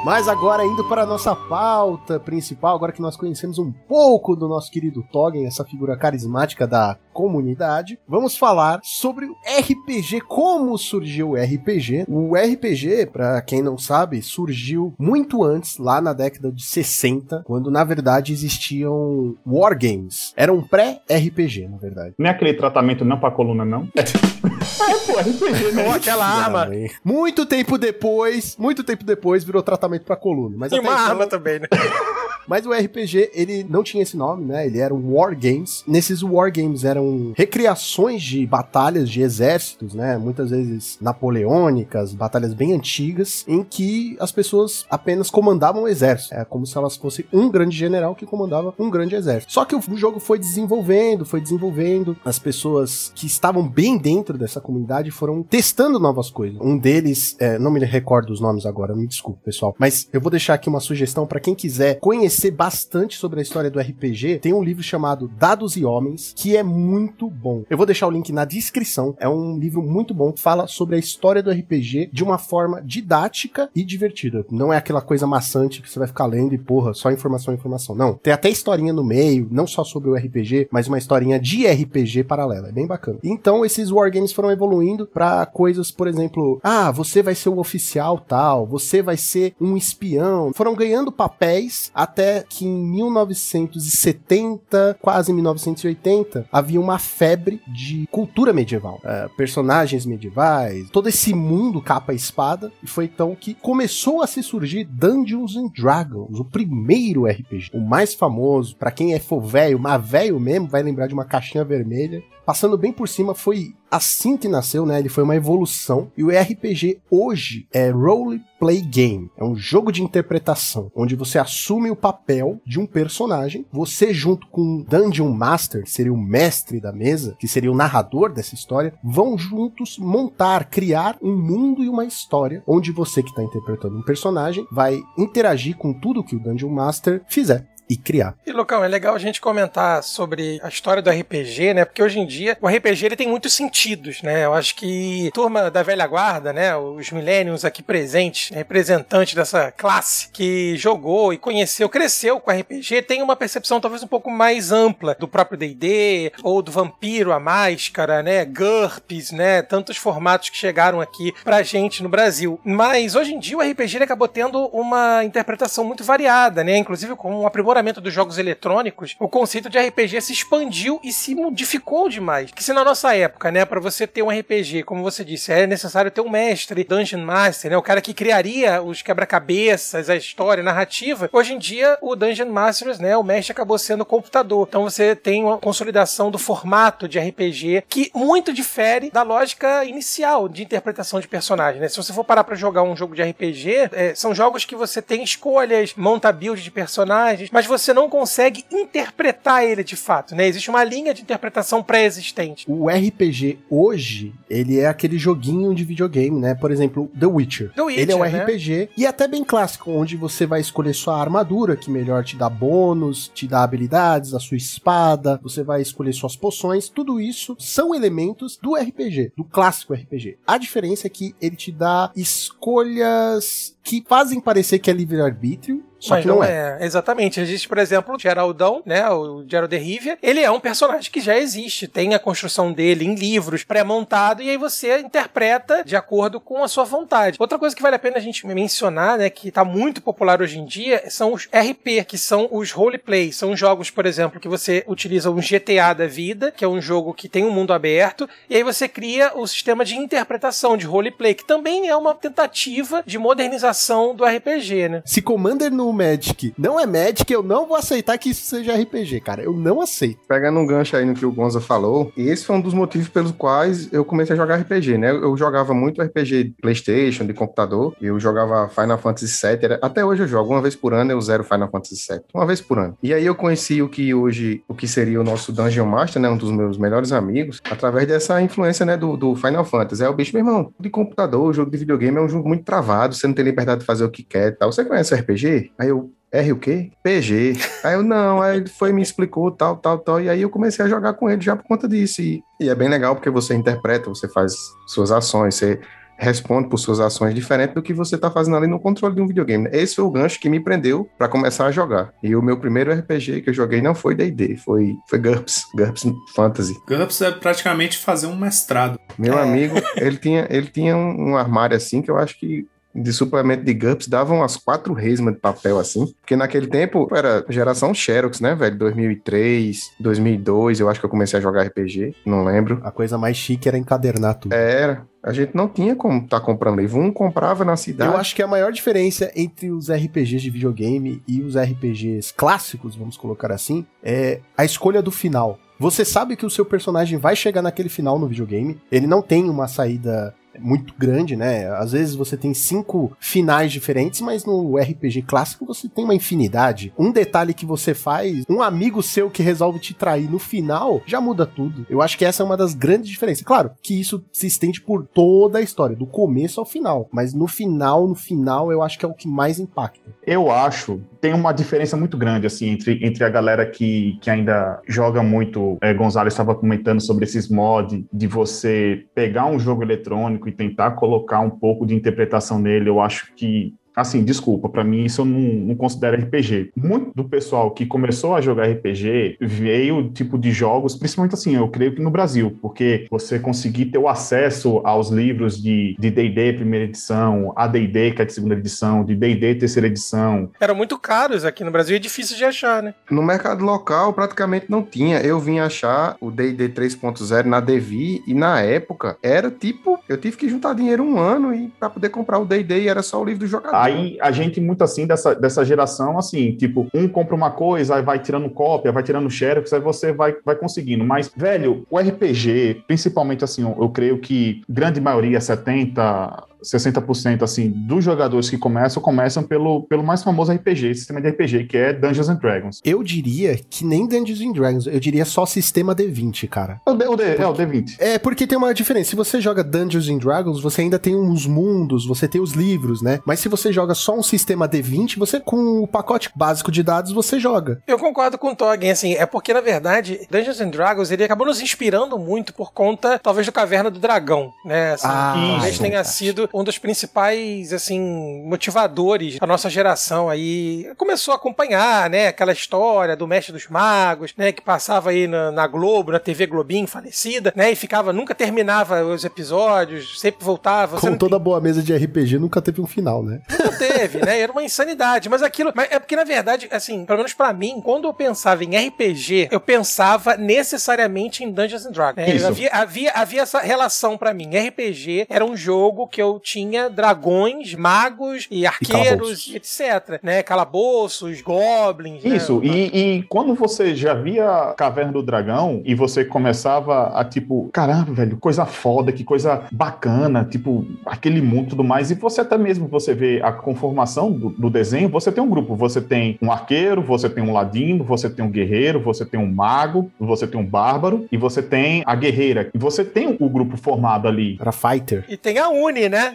Mas agora, indo para a nossa pauta principal, agora que nós conhecemos um pouco do nosso querido Toggen, essa figura carismática da comunidade, vamos falar sobre o RPG, como surgiu o RPG. O RPG, para quem não sabe, surgiu muito antes, lá na década de 60, quando na verdade existiam wargames. Era um pré-RPG, na verdade. Não é aquele tratamento não pra coluna, não? é, pô, RPG, né? Aquela arma. Muito tempo depois, muito tempo depois virou tratamento pra coluna. Mas E uma então- arma também, né? Mas o RPG, ele não tinha esse nome, né? Ele era um Wargames. Nesses Wargames eram recriações de batalhas de exércitos, né? Muitas vezes napoleônicas, batalhas bem antigas, em que as pessoas apenas comandavam o exército. É como se elas fossem um grande general que comandava um grande exército. Só que o jogo foi desenvolvendo, foi desenvolvendo. As pessoas que estavam bem dentro dessa comunidade foram testando novas coisas. Um deles, é, não me recordo os nomes agora, me desculpe, pessoal. Mas eu vou deixar aqui uma sugestão para quem quiser conhecer bastante sobre a história do RPG, tem um livro chamado Dados e Homens, que é muito bom. Eu vou deixar o link na descrição. É um livro muito bom fala sobre a história do RPG de uma forma didática e divertida. Não é aquela coisa maçante que você vai ficar lendo e, porra, só informação, informação. Não. Tem até historinha no meio, não só sobre o RPG, mas uma historinha de RPG paralela. É bem bacana. Então, esses wargames foram evoluindo para coisas, por exemplo, ah, você vai ser o oficial tal, você vai ser um espião. Foram ganhando papéis até que em 1970, quase 1980, havia uma febre de cultura medieval. É, personagens medievais, todo esse mundo capa e espada. E foi então que começou a se surgir Dungeons and Dragons, o primeiro RPG, o mais famoso. Para quem é for velho, mas velho mesmo, vai lembrar de uma caixinha vermelha passando bem por cima, foi assim que nasceu, né? Ele foi uma evolução. E o RPG hoje é Role Play Game. É um jogo de interpretação, onde você assume o papel de um personagem. Você, junto com o Dungeon Master, que seria o mestre da mesa, que seria o narrador dessa história, vão juntos montar, criar um mundo e uma história, onde você que está interpretando um personagem vai interagir com tudo que o Dungeon Master fizer e criar. E Lucão, é legal a gente comentar sobre a história do RPG, né? Porque hoje em dia o RPG ele tem muitos sentidos, né? Eu acho que turma da velha guarda, né? Os millennials aqui presentes, representantes dessa classe que jogou e conheceu, cresceu com RPG, tem uma percepção talvez um pouco mais ampla do próprio D&D ou do Vampiro, a Máscara, né? GURPS, né? Tantos formatos que chegaram aqui pra gente no Brasil. Mas hoje em dia o RPG acabou tendo uma interpretação muito variada, né? Inclusive com um aprimoramento aprimoramento dos jogos eletrônicos, o conceito de RPG se expandiu e se modificou demais. Que se na nossa época, né, para você ter um RPG, como você disse, é necessário ter um mestre, Dungeon Master, né, o cara que criaria os quebra-cabeças, a história, a narrativa. Hoje em dia, o Dungeon Masters, né, o mestre acabou sendo o computador. Então você tem uma consolidação do formato de RPG que muito difere da lógica inicial de interpretação de personagem, né? Se você for parar para jogar um jogo de RPG, é, são jogos que você tem escolhas, monta build de personagens, mas você não consegue interpretar ele de fato, né? Existe uma linha de interpretação pré-existente. O RPG hoje, ele é aquele joguinho de videogame, né? Por exemplo, The Witcher. The Witcher ele é um né? RPG e é até bem clássico, onde você vai escolher sua armadura, que melhor te dá bônus, te dá habilidades, a sua espada, você vai escolher suas poções, tudo isso são elementos do RPG, do clássico RPG. A diferença é que ele te dá escolhas que fazem parecer que é livre-arbítrio, só Mas que não, é. Exatamente. Existe, por exemplo, o Geraldão, né? O Gerald de Rivia. Ele é um personagem que já existe. Tem a construção dele em livros pré-montado e aí você interpreta de acordo com a sua vontade. Outra coisa que vale a pena a gente mencionar, né? Que tá muito popular hoje em dia, são os RP, que são os roleplay. São jogos, por exemplo, que você utiliza um GTA da vida, que é um jogo que tem um mundo aberto, e aí você cria o sistema de interpretação, de roleplay, que também é uma tentativa de modernização do RPG, né? Se Commander no Magic não é Magic, eu não vou aceitar que isso seja RPG, cara. Eu não aceito. Pegando um gancho aí no que o Gonza falou, esse foi um dos motivos pelos quais eu comecei a jogar RPG, né? Eu jogava muito RPG de PlayStation, de computador. Eu jogava Final Fantasy VII. Até hoje eu jogo. Uma vez por ano eu zero Final Fantasy VII. Uma vez por ano. E aí eu conheci o que hoje, o que seria o nosso Dungeon Master, né? Um dos meus melhores amigos, através dessa influência, né? Do, do Final Fantasy. É o bicho, meu irmão, de computador, jogo de videogame é um jogo muito travado. Você não tem liberdade de fazer o que quer e tal. Você conhece RPG? Aí eu, R o quê? PG. Aí eu, não, aí ele foi e me explicou tal, tal, tal, e aí eu comecei a jogar com ele já por conta disso. E, e é bem legal porque você interpreta, você faz suas ações, você responde por suas ações diferente do que você tá fazendo ali no controle de um videogame. Esse foi o gancho que me prendeu para começar a jogar. E o meu primeiro RPG que eu joguei não foi D&D, foi, foi GURPS, GURPS Fantasy. GURPS é praticamente fazer um mestrado. Meu amigo, ele tinha, ele tinha um, um armário assim que eu acho que de suplemento de GURPS davam umas quatro resmas de papel assim, porque naquele tempo era geração Xerox, né, velho? 2003, 2002, eu acho que eu comecei a jogar RPG, não lembro. A coisa mais chique era encadernar tudo. Era, a gente não tinha como estar tá comprando livro, um comprava na cidade. Eu acho que a maior diferença entre os RPGs de videogame e os RPGs clássicos, vamos colocar assim, é a escolha do final. Você sabe que o seu personagem vai chegar naquele final no videogame, ele não tem uma saída muito grande, né? Às vezes você tem cinco finais diferentes, mas no RPG clássico você tem uma infinidade. Um detalhe que você faz, um amigo seu que resolve te trair no final, já muda tudo. Eu acho que essa é uma das grandes diferenças. Claro que isso se estende por toda a história, do começo ao final, mas no final, no final, eu acho que é o que mais impacta. Eu acho tem uma diferença muito grande assim entre, entre a galera que, que ainda joga muito. É, Gonzalo estava comentando sobre esses mods de você pegar um jogo eletrônico e tentar colocar um pouco de interpretação nele. Eu acho que Assim, desculpa, para mim isso eu não, não, considero RPG. Muito do pessoal que começou a jogar RPG veio tipo de jogos, principalmente assim, eu creio que no Brasil, porque você conseguir ter o acesso aos livros de D&D primeira edição, AD&D que é de segunda edição, de D&D terceira edição. Eram muito caros aqui no Brasil e é difícil de achar, né? No mercado local praticamente não tinha. Eu vim achar o D&D 3.0 na Devi e na época era tipo, eu tive que juntar dinheiro um ano e para poder comprar o D&D e era só o livro do jogador. Aí a gente, muito assim, dessa, dessa geração, assim, tipo, um compra uma coisa, aí vai tirando cópia, vai tirando xerox, aí você vai, vai conseguindo. Mas, velho, o RPG, principalmente assim, eu, creio que grande maioria, 70, 60% assim dos jogadores que começam começam pelo, pelo mais famoso RPG, sistema de RPG, que é Dungeons and Dragons. Eu diria que nem Dungeons and Dragons, eu diria só sistema D20, cara. É o, D, o D, porque, é o D20. É, porque tem uma diferença. Se você joga Dungeons and Dragons, você ainda tem uns mundos, você tem os livros, né? Mas se você joga só um sistema D20, você com o pacote básico de dados você joga. Eu concordo com o Toggen, assim, é porque na verdade Dungeons and Dragons ele acabou nos inspirando muito por conta talvez do Caverna do Dragão, né? Assim, ah, talvez tenha sido um dos principais, assim, motivadores da nossa geração aí. Começou a acompanhar, né, aquela história do Mestre dos Magos, né, que passava aí na, na Globo, na TV Globinho falecida, né, e ficava, nunca terminava os episódios, sempre voltava. Com toda boa mesa de RPG, nunca teve um final, né? Nunca teve, né, era uma insanidade, mas aquilo, mas é porque na verdade, assim, pelo menos para mim, quando eu pensava em RPG, eu pensava necessariamente em Dungeons and Dragons. Né? Havia, havia, havia essa relação para mim. RPG era um jogo que eu tinha dragões, magos e arqueiros, e etc. Né? Calabouços, goblins. Né? Isso, né? e, e quando você já via Caverna do Dragão e você começava a tipo, caramba, velho, coisa foda, que coisa bacana, tipo, aquele mundo e tudo mais, e você até mesmo, você vê a conformação do, do desenho, você tem um grupo, você tem um arqueiro, você tem um ladino, você tem um guerreiro, você tem um mago, você tem um bárbaro, e você tem a guerreira. E você tem o grupo formado ali. Para fighter. E tem a Uni, né?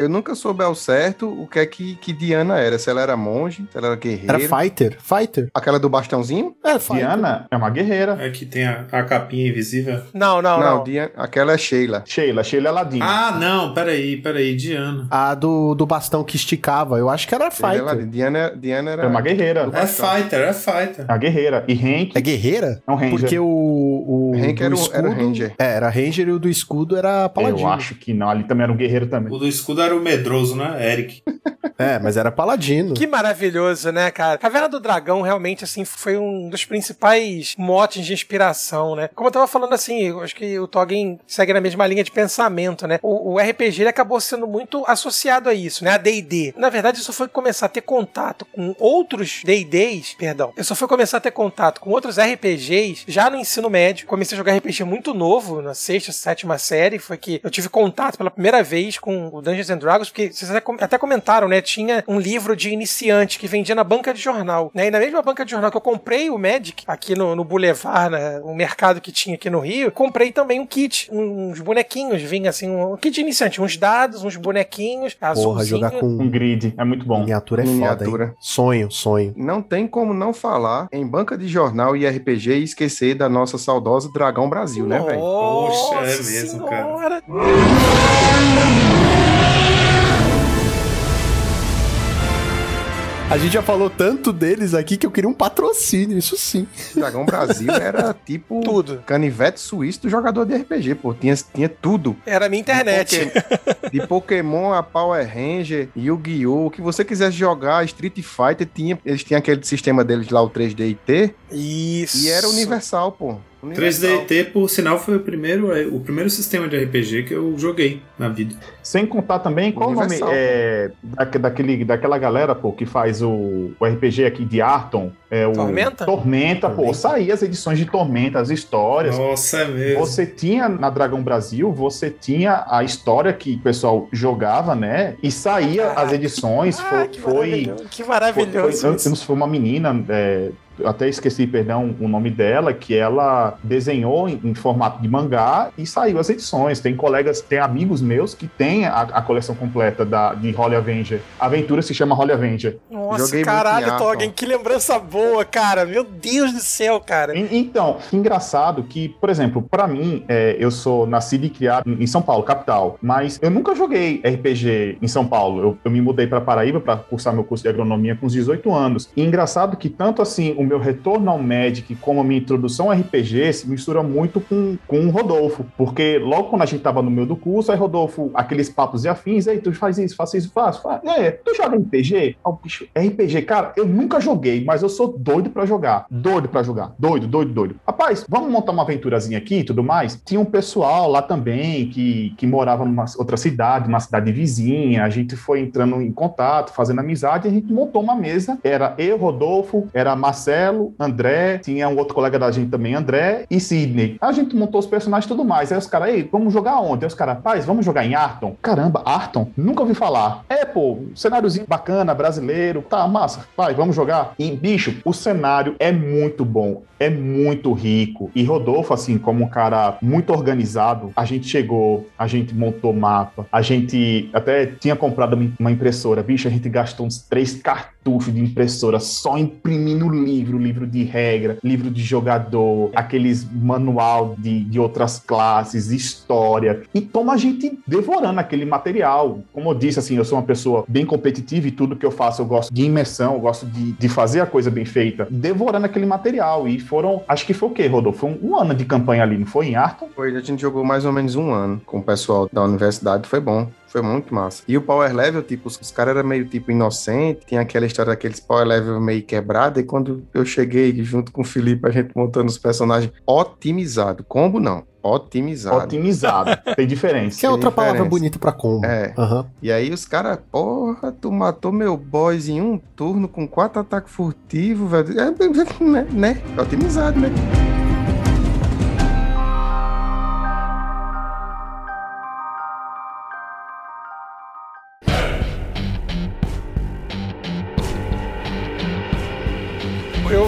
Eu nunca soube ao certo o que é que, que Diana era. Se ela era monge, se ela era guerreira. Era fighter, fighter. Aquela do bastãozinho? É, fighter. Diana é uma guerreira. É que tem a, a capinha invisível. Não, não, não. não. Diana, aquela é Sheila. Sheila, Sheila é Ladino. Ah, não, peraí, peraí, Diana. A do, do bastão que esticava, eu acho que era fighter. É Diana, Diana era... É uma guerreira. É fighter, é fighter. É a guerreira. E Hank... É guerreira? É um ranger. Porque o... o Hank era, escudo, era ranger. É, era ranger e o do escudo era paladino. Eu acho que não, ali também era um guerreiro também. O do escudo era o medroso, né? Eric. É, mas era paladino. Que maravilhoso, né, cara? Caverna do Dragão realmente, assim, foi um dos principais motes de inspiração, né? Como eu tava falando, assim, eu acho que o Toggen segue na mesma linha de pensamento, né? O, o RPG, ele acabou sendo muito associado a isso, né? A D&D. Na verdade, eu só foi começar a ter contato com outros D&Ds, perdão, eu só fui começar a ter contato com outros RPGs já no ensino médio. Comecei a jogar RPG muito novo, na sexta, sétima série, foi que eu tive contato pela primeira vez com o Dungeons and Dragons, porque vocês até comentaram, né? Tinha um livro de iniciante que vendia na banca de jornal, né? E na mesma banca de jornal que eu comprei o Magic aqui no, no Boulevard, né? o mercado que tinha aqui no Rio, comprei também um kit, uns bonequinhos, vinha assim, um kit de iniciante, uns dados, uns bonequinhos, Porra, jogar com um grid, é muito bom. Miniatura é Miniatura. foda, hein? Sonho, sonho. Não tem como não falar em banca de jornal e RPG e esquecer da nossa saudosa Dragão Brasil, né, velho? Poxa, é mesmo, senhora. cara. A gente já falou tanto deles aqui que eu queria um patrocínio, isso sim. Dragão Brasil era tipo tudo. canivete suíço do jogador de RPG, pô. Tinha, tinha tudo. Era a minha internet. De, Poké... de Pokémon a Power Ranger, Yu-Gi-Oh! O que você quisesse jogar, Street Fighter, tinha, eles tinham aquele sistema deles lá, o 3D e T. Isso. E era universal, pô. Universal. 3DT, por sinal, foi o primeiro, é, o primeiro sistema de RPG que eu joguei na vida. Sem contar também, qual Universal. o nome é, da, daquele, daquela galera, pô, que faz o, o RPG aqui de Arton? É o Tormenta? Tormenta, pô. Saía as edições de Tormenta, as histórias. Nossa, é mesmo. Você tinha na Dragão Brasil, você tinha a história que o pessoal jogava, né? E saía as edições. Ah, foi, que foi, maravilhoso. Que foi, maravilhoso. foi, isso. eu- foi uma menina, é, até esqueci, perdão, o nome dela, que ela desenhou em, em formato de mangá e saiu as edições. Tem colegas, tem amigos meus que têm a, a coleção completa da, de Holly Avenger. A aventura se chama Holly Avenger. Nossa, Joguei caralho. Toggen, que lembrança boa, cara. Meu Deus do céu, cara. E- Então, engraçado que, por exemplo, pra mim, é, eu sou nascido e criado em São Paulo, capital, mas eu nunca joguei RPG em São Paulo. Eu, eu me mudei pra Paraíba pra cursar meu curso de agronomia com os 18 anos. E engraçado que tanto assim o meu retorno ao Magic como a minha introdução ao RPG se mistura muito com, com o Rodolfo, porque logo quando a gente tava no meio do curso, aí Rodolfo, aqueles papos e afins, aí tu faz isso, faz isso, faz, faz. É, tu joga RPG? Ah, o bicho, RPG, cara, eu nunca joguei, mas eu sou doido pra jogar. Doido pra jogar. Doido, doido, doido. Rapaz, vamos montar uma aventurazinha aqui e tudo mais? Tinha um pessoal lá também que, que morava numa outra cidade, uma cidade vizinha. A gente foi entrando em contato, fazendo amizade, e a gente montou uma mesa. Era eu, Rodolfo, era Marcelo, André, tinha um outro colega da gente também, André, e Sidney. A gente montou os personagens e tudo mais. Aí os caras, ei, vamos jogar onde? Aí os caras, rapaz, vamos jogar em Arton? Caramba, Arton? Nunca ouvi falar. É, pô, cenáriozinho bacana, brasileiro. Tá, massa. Vai, vamos jogar. E, bicho, o cenário é muito bom. É muito rico. E Rodolfo, assim, como um cara muito organizado, a gente chegou, a gente montou mapa, a gente até tinha comprado uma- impressora. Bicho, a gente gastou uns três cartuchos de impressora só imprimindo livro, livro de regra, livro de jogador, aqueles manual de, de outras classes, história. E toma a gente devorando aquele material. Como eu disse, assim, eu sou uma pessoa bem competitiva e tudo que eu faço eu gosto de imersão, eu gosto de, de fazer a coisa bem feita, devorando aquele material. E foram, acho que foi o quê, Rodolfo? Foi um, um ano de campanha ali, não foi em Arton? Foi, a gente jogou mais ou menos um ano com o pessoal da universidade, foi bom. Foi muito massa. E o Power Level, tipo, os, os caras eram meio, tipo, inocente, tinha aquela história daqueles Power Level meio quebrado, e quando eu cheguei junto com o Felipe, a gente montando os personagens otimizado. Combo não, otimizado. Otimizado. Tem diferença. Que é outra palavra diferença. bonita pra combo. É. Aham. E aí os caras, porra, tu matou meu boss em um turno com quatro ataques furtivos, velho. É, né, né? Otimizado, né?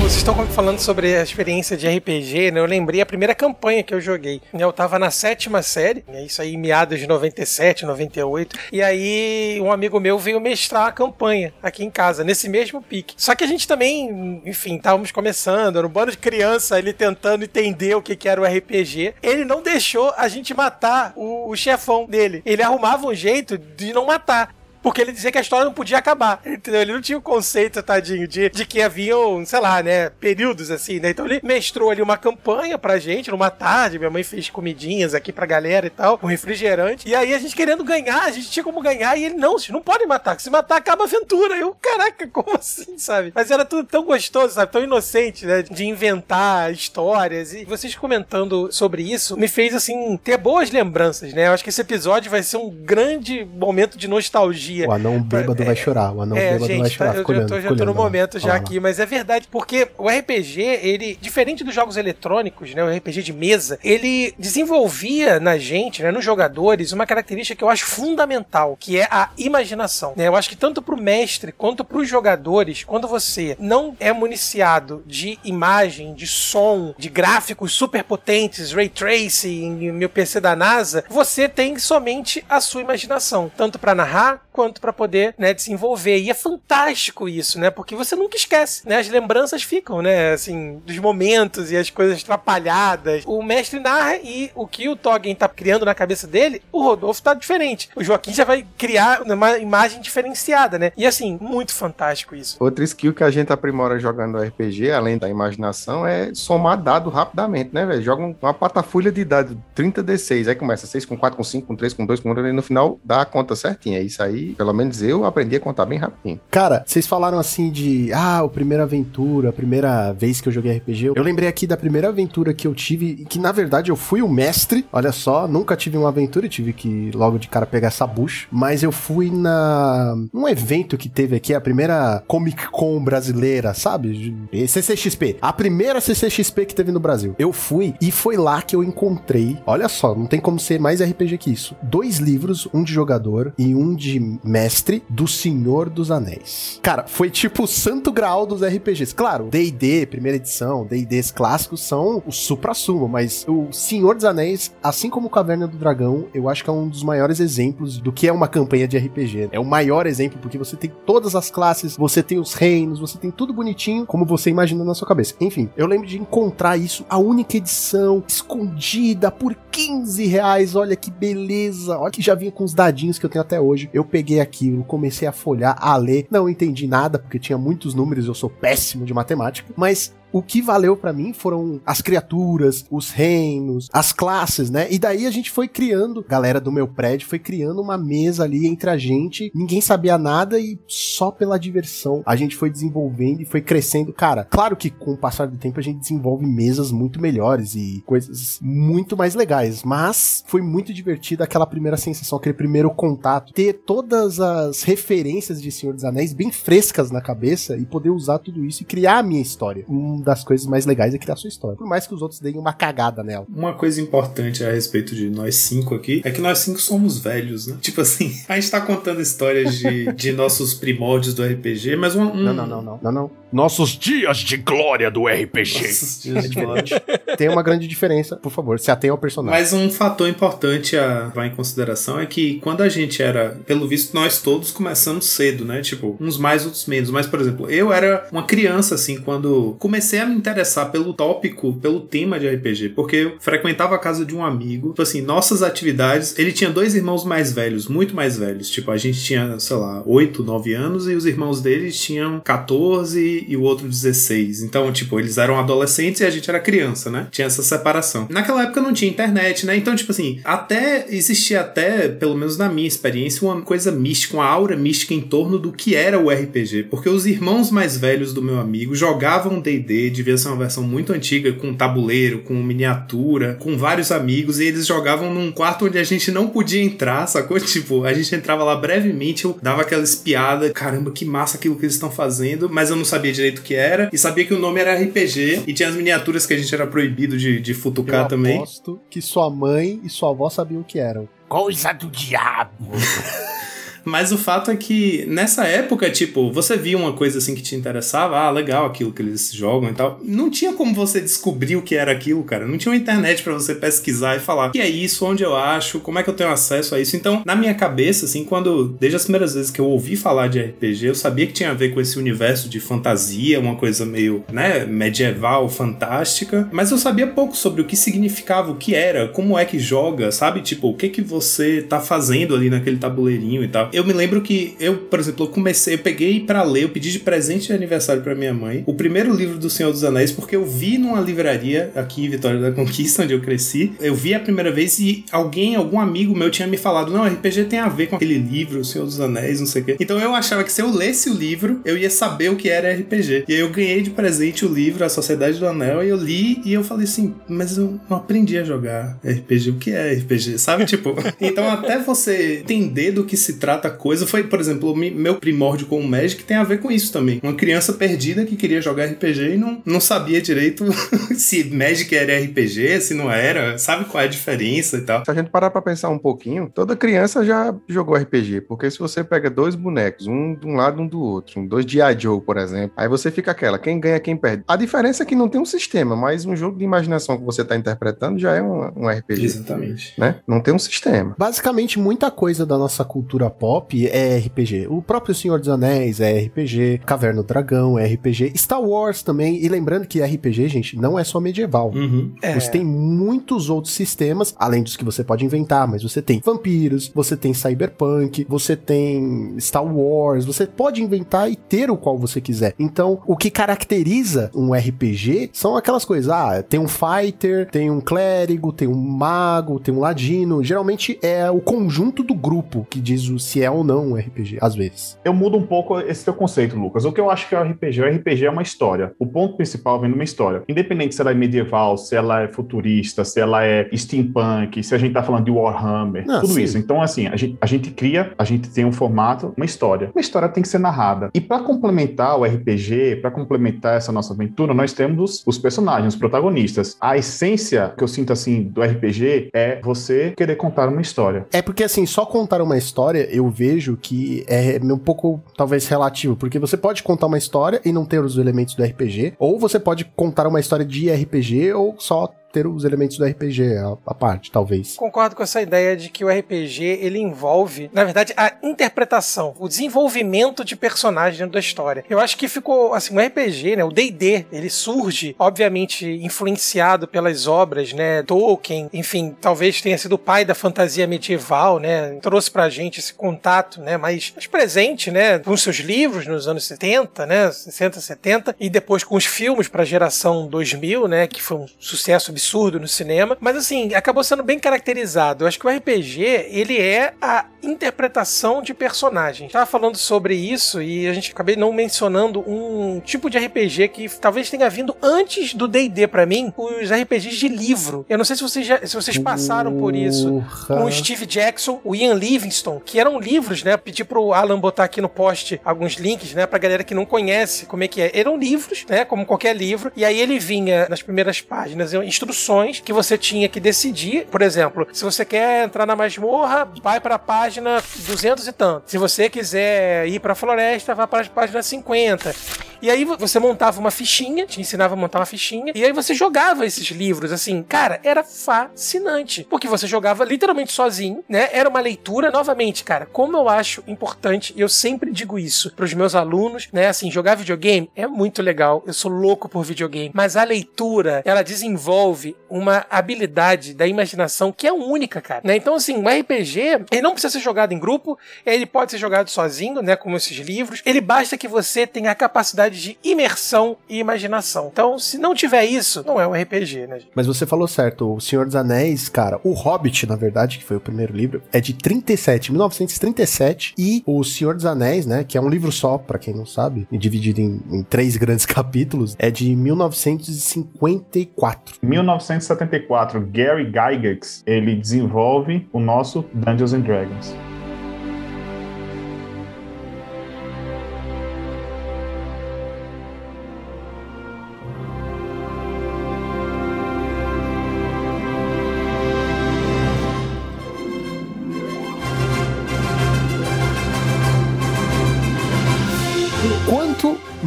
Vocês estão falando sobre a experiência de RPG, né? Eu lembrei a primeira campanha que eu joguei. né? Eu tava na sétima série, né? isso aí meados de 97, 98. E aí um amigo meu veio mestrar a campanha aqui em casa, nesse mesmo pique. Só que a gente também, enfim, estávamos começando, era um bando de criança, ele tentando entender o que, que era o RPG. Ele não deixou a gente matar o, o chefão dele. Ele arrumava um jeito de não matar. Porque ele dizia que a história não podia acabar. Entendeu? Ele não tinha o conceito, tadinho, de, de que haviam, sei lá, né, períodos assim, né? Então ele mestrou ali uma campanha pra gente numa tarde. Minha mãe fez comidinhas aqui pra galera e tal, um refrigerante. E aí a gente querendo ganhar, a gente tinha como ganhar. E ele, não, vocês não podem matar. Se matar, acaba a aventura. Eu, caraca, como assim, sabe? Mas era tudo tão gostoso, sabe? Tão inocente, né? De inventar histórias. E vocês comentando sobre isso me fez, assim, ter boas lembranças, né? Eu acho que esse episódio vai ser um grande momento de nostalgia. O anão bêbado vai chorar. O anão É, bêbado vai gente, chorar. tá, eu Fica já tô, já fica tô no olhando lá. momento já aqui, mas é verdade, porque o RPG, ele, diferente dos jogos eletrônicos, né, o RPG de mesa, ele desenvolvia na gente, né, nos jogadores, uma característica que eu acho fundamental, que é a imaginação. né? Eu acho que tanto pro mestre quanto pros jogadores, quando você não é municiado de imagem, de som, de gráficos super potentes, ray tracing, meu PC da NASA, você tem somente a sua imaginação, tanto pra narrar quanto pra poder, né, desenvolver. E é fantástico isso, né? Porque você nunca esquece, né? As lembranças ficam, né, assim, dos momentos e as coisas atrapalhadas. O mestre narra e o que o Toggen tá criando na cabeça dele, o Rodolfo tá diferente. O Joaquim já vai criar uma imagem diferenciada, né? E assim, muito fantástico isso. Outra skill que a gente aprimora jogando RPG, além da imaginação, é somar dado rapidamente, né, velho? Joga um- uma patafulha de dado 30d6, aí começa 6 com 4, com 5, com 3, com 2, com 1, e no final dá a conta certinha. Isso aí e pelo menos eu aprendi a contar bem rapidinho. Cara, vocês falaram assim de, ah, a primeira aventura, a primeira vez que eu joguei RPG. Eu lembrei aqui da primeira aventura que eu tive, que na verdade eu fui o mestre. Olha só, nunca tive uma aventura, tive que logo de cara pegar essa bucha. Mas eu fui na um evento que teve aqui, a primeira Comic Con brasileira, sabe? CCXP. A primeira CCXP que teve no Brasil. Eu fui e foi lá que eu encontrei. Olha só, não tem como ser mais RPG que isso. Dois livros, um de jogador e um de mestre do Senhor dos Anéis. Cara, foi tipo o santo graal dos RPGs. Claro, D&D, primeira edição, D&Ds clássicos são o supra-sumo, mas o Senhor dos Anéis, assim como Caverna do Dragão, eu acho que é um dos maiores exemplos do que é uma campanha de RPG. É o maior exemplo porque você tem todas as classes, você tem os reinos, você tem tudo bonitinho como você imagina na sua cabeça. Enfim, eu lembro de encontrar isso, a única edição, escondida por 15 reais. Olha que beleza. Olha que já vinha com os dadinhos que eu tenho até hoje. Eu peguei aquilo, comecei a folhar, a ler. Não entendi nada, porque tinha muitos números, eu sou péssimo de matemática. Mas o que valeu para mim foram as criaturas, os reinos, as classes, né? E daí a gente foi criando, galera do meu prédio foi criando uma mesa ali entre a gente. Ninguém sabia nada e só pela diversão a gente foi desenvolvendo e foi crescendo. Cara, claro que com o passar do tempo a gente desenvolve mesas muito melhores e coisas muito mais legais, mas foi muito divertido aquela primeira sensação, aquele primeiro contato, ter todas as referências de Senhor dos Anéis bem frescas na cabeça e poder usar tudo isso e criar a minha história. Um das coisas mais legais é criar sua história. Por mais que os outros deem uma cagada nela. Uma coisa importante a respeito de nós cinco aqui é que nós cinco somos velhos, né? Tipo assim, a gente tá contando histórias de, de nossos primórdios do RPG, mas um, um... Não, não, não, não, não, não. Nossos dias de glória do RPG. Nossos dias de glória. Tem uma grande diferença, por favor, se atenha ao personagem. Mas um fator importante a levar em consideração é que quando a gente era, pelo visto, nós todos começamos cedo, né? Tipo, uns mais, outros menos. Mas, por exemplo, eu era uma criança, assim, quando comecei a me interessar pelo tópico, pelo tema de RPG, porque eu frequentava a casa de um amigo, tipo assim, nossas atividades, ele tinha dois irmãos mais velhos, muito mais velhos, tipo, a gente tinha, sei lá, 8, 9 anos e os irmãos deles tinham 14 e o outro 16. Então, tipo, eles eram adolescentes e a gente era criança, né? Tinha essa separação. Naquela época não tinha internet, né? Então, tipo assim, até existia até, pelo menos na minha experiência, uma coisa mística, uma aura mística em torno do que era o RPG, porque os irmãos mais velhos do meu amigo jogavam D&D, devia ser uma versão muito antiga, com tabuleiro, com miniatura, com vários amigos, e eles jogavam num quarto onde a gente não podia entrar, sacou? Tipo, a gente entrava lá brevemente, eu dava aquela espiada, caramba, que massa aquilo que eles estão fazendo, mas eu não sabia direito o que era, e sabia que o nome era RPG, e tinha as miniaturas que a gente era proibido de, de futucar eu também. aposto que sua mãe e sua avó sabiam o que eram. Coisa do diabo. Mas o fato é que nessa época, tipo, você via uma coisa assim que te interessava, ah, legal aquilo que eles jogam e tal. Não tinha como você descobrir o que era aquilo, cara. Não tinha uma internet para você pesquisar e falar o que é isso, onde eu acho, como é que eu tenho acesso a isso. Então, na minha cabeça, assim, quando, desde as primeiras vezes que eu ouvi falar de RPG, eu sabia que tinha a ver com esse universo de fantasia, uma coisa meio, né, medieval, fantástica, mas eu sabia pouco sobre o que significava, o que era, como é que joga, sabe? Tipo, o que que você tá fazendo ali naquele tabuleirinho e tal eu me lembro que eu, por exemplo, eu comecei, eu peguei para ler, eu pedi de presente de aniversário para minha mãe, o primeiro livro do Senhor dos Anéis, porque eu vi numa livraria aqui em Vitória da Conquista, onde eu cresci. Eu vi a primeira vez e alguém, algum amigo meu tinha me falado: "Não, RPG tem a ver com aquele livro, O Senhor dos Anéis, não sei o quê". Então eu achava que se eu lesse o livro, eu ia saber o que era RPG. E aí eu ganhei de presente o livro A Sociedade do Anel e eu li e eu falei assim: "Mas eu não aprendi a jogar RPG. O que é RPG?", sabe? Tipo, então até você entender do que se trata coisa foi, por exemplo, o meu primórdio com o Magic tem a ver com isso também. Uma criança perdida que queria jogar RPG e não, não sabia direito se Magic era RPG, se não era, sabe qual é a diferença e tal. Se a gente parar pra pensar um pouquinho, toda criança já jogou RPG, porque se você pega dois bonecos, um de um lado e um do outro, um dois de Joe, por exemplo, aí você fica aquela, quem ganha, quem perde. A diferença é que não tem um sistema, mas um jogo de imaginação que você tá interpretando já é um, um RPG. Exatamente. Né? Não tem um sistema. Basicamente, muita coisa da nossa cultura pop pop é RPG. O próprio Senhor dos Anéis é RPG, Caverna do Dragão é RPG, Star Wars também. E lembrando que RPG, gente, não é só medieval. Uhum. É. Você tem muitos outros sistemas, além dos que você pode inventar, mas você tem vampiros, você tem cyberpunk, você tem Star Wars, você pode inventar e ter o qual você quiser. Então, o que caracteriza um RPG são aquelas coisas, ah, tem um fighter, tem um clérigo, tem um mago, tem um ladino. Geralmente é o conjunto do grupo que diz o se é ou não um RPG, às vezes. Eu mudo um pouco esse teu conceito, Lucas. O que eu acho que é o RPG? O RPG é uma história. O ponto principal vem numa história. Independente se ela é medieval, se ela é futurista, se ela é steampunk, se a gente tá falando de Warhammer, Ah, tudo sim. isso. Então, assim, a gente, a gente cria, a gente tem um formato, uma história. Uma história tem que ser narrada. E para complementar o RPG, para complementar essa nossa aventura, nós temos os, os personagens, os protagonistas. A essência que eu sinto, assim, do RPG é você querer contar uma história. É porque, assim, só contar uma história, eu vejo que é um pouco, talvez, relativo. Porque você pode contar uma história e não ter os elementos do RPG, ou você pode contar uma história de RPG ou só ter os elementos do RPG, a, a parte, talvez. Concordo com essa ideia de que o RPG ele envolve, na verdade, a interpretação, o desenvolvimento de personagens da história. Eu acho que ficou assim, o RPG, né, o D&D, ele surge, obviamente, influenciado pelas obras, né, Tolkien, enfim, talvez tenha sido o pai da fantasia medieval, né, trouxe pra gente esse contato, né, mais, mais presente, né, com seus livros nos anos 70, né, 60, 70 e depois com os filmes pra geração 2000, né, que foi um sucesso absurdo no cinema, mas assim, acabou sendo bem caracterizado. Eu acho que o RPG, ele é a interpretação de personagens. Tava falando sobre isso e a gente acabei não mencionando um tipo de RPG que talvez tenha vindo antes do D&D pra mim, os RPGs de livro. Eu não sei se vocês já, se vocês passaram por isso com o Steve Jackson, o Ian Livingstone, que eram livros, né? Pedi pro Alan botar aqui no post alguns links, né? Pra galera que não conhece como é que é. Eram livros, né? Como qualquer livro. E aí ele vinha nas primeiras páginas instruções que você tinha que decidir. Por exemplo, se você quer entrar na masmorra, vai pra página 200 e tanto. Se você quiser ir pra floresta, vai pra página 50. E aí você montava uma fichinha, te ensinava a montar uma fichinha, e aí você jogava esses livros, assim, cara, era fascinante. Porque você jogava literalmente sozinho, né? Era uma leitura, novamente, cara, como eu acho importante, e eu sempre digo isso pros meus alunos, né? Assim, jogar videogame é muito legal, eu sou louco por videogame, mas a leitura, ela desenvolve uma habilidade da imaginação que é única, cara, né? Então, assim, o RPG, ele não precisa ser jogado em grupo, ele pode ser jogado sozinho, né? Como esses livros, ele basta que você tenha a capacidade de imersão e imaginação. Então, se não tiver isso, não é um RPG, né, gente? Mas você falou certo, o Senhor dos Anéis, cara, o Hobbit, na verdade, que foi o primeiro livro, é de 37, 1937, e o Senhor dos Anéis, né, que é um livro só, pra quem não sabe, e dividido em, em três grandes capítulos, é de 1954. Em 1974, Gary Gygax, ele desenvolve o nosso Dungeons and Dragons.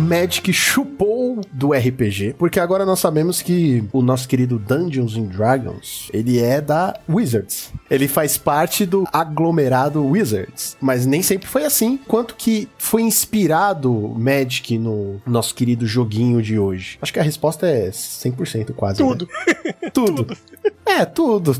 Magic chupou do RPG, porque agora nós sabemos que o nosso querido Dungeons and Dragons, ele é da Wizards. Ele faz parte do aglomerado Wizards, mas nem sempre foi assim, quanto que foi inspirado Magic no nosso querido joguinho de hoje. Acho que a resposta é 100% quase. né? Tudo. Tudo. É, tudo.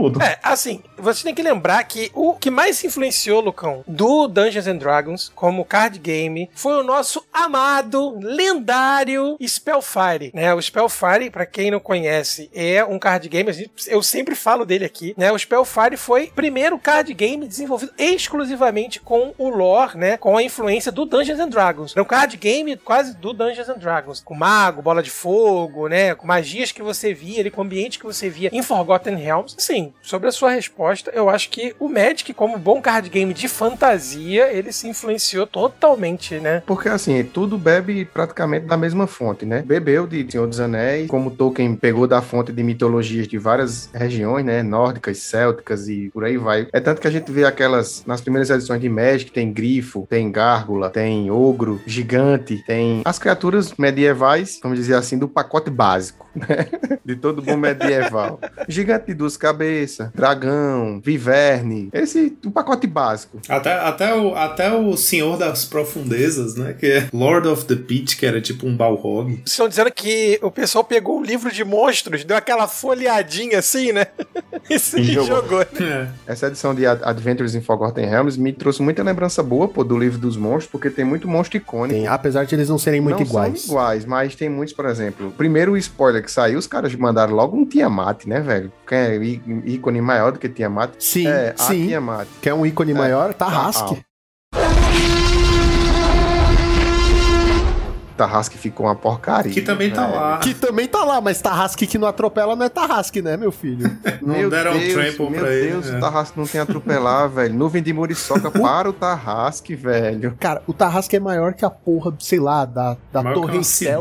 Tudo. É, assim, você tem que lembrar que o que mais influenciou, Lucão, do Dungeons and Dragons como card game foi o nosso amado, lendário Spellfire, né? O Spellfire, pra quem não conhece, é um card game, eu sempre falo dele aqui, né? O Spellfire foi o primeiro card game desenvolvido exclusivamente com o lore, né? Com a influência do Dungeons and Dragons. É um card game quase do Dungeons and Dragons, com mago, bola de fogo, né? Com magias que você via ali, com ambiente que você via em Forgotten Realms. Sim, sobre a sua resposta, eu acho que o Magic, como bom card game de fantasia, ele se influenciou totalmente, né? Porque assim, tudo bebe praticamente da mesma fonte, né? Bebeu de Senhor dos Anéis, como Tolkien pegou da fonte de mitologias de várias regiões, né? Nórdicas, célticas e por aí vai. É tanto que a gente vê aquelas, nas primeiras edições de Magic, tem grifo, tem gárgula, tem ogro, gigante, tem as criaturas medievais, vamos dizer assim, do pacote básico, né? De todo bom medieval. Gigante de duas cabeças, dragão, viverne, esse, o pacote básico. Até, até, o, até o Senhor das Profundezas, né? Que é Lord of the Pit, que era tipo um Balrog. Vocês estão dizendo que o pessoal pegou o livro de monstros, deu aquela folheadinha assim, né? E se E jogou. jogou. né? É. Essa edição de Ad- Adventures in Forgotten Realms me trouxe muita lembrança boa, pô, do livro dos monstros, porque tem muito monstro icônico. Tem, apesar de eles não serem muito não iguais. são iguais, mas tem muitos, por exemplo. Primeiro o spoiler que saiu, os caras mandaram logo um Tiamat, né, velho? É- ícone maior do que Tiamat. Sim, é, sim. Tiamat. Quer um ícone maior? Tarrasque. Tarrasque ficou uma porcaria. Que também tá velho. lá. Que também tá lá, mas Tarrasque que não atropela não é Tarrasque, né, meu filho? Não Meu deram um Deus, trample meu pra ele. Deus, né? o Tarrasque não tem atropelar, velho. Nuvem de muriçoca para o Tarrasque, velho. Cara, o Tarrasque é maior que a porra, sei lá, da, da Maior Torre Eiffel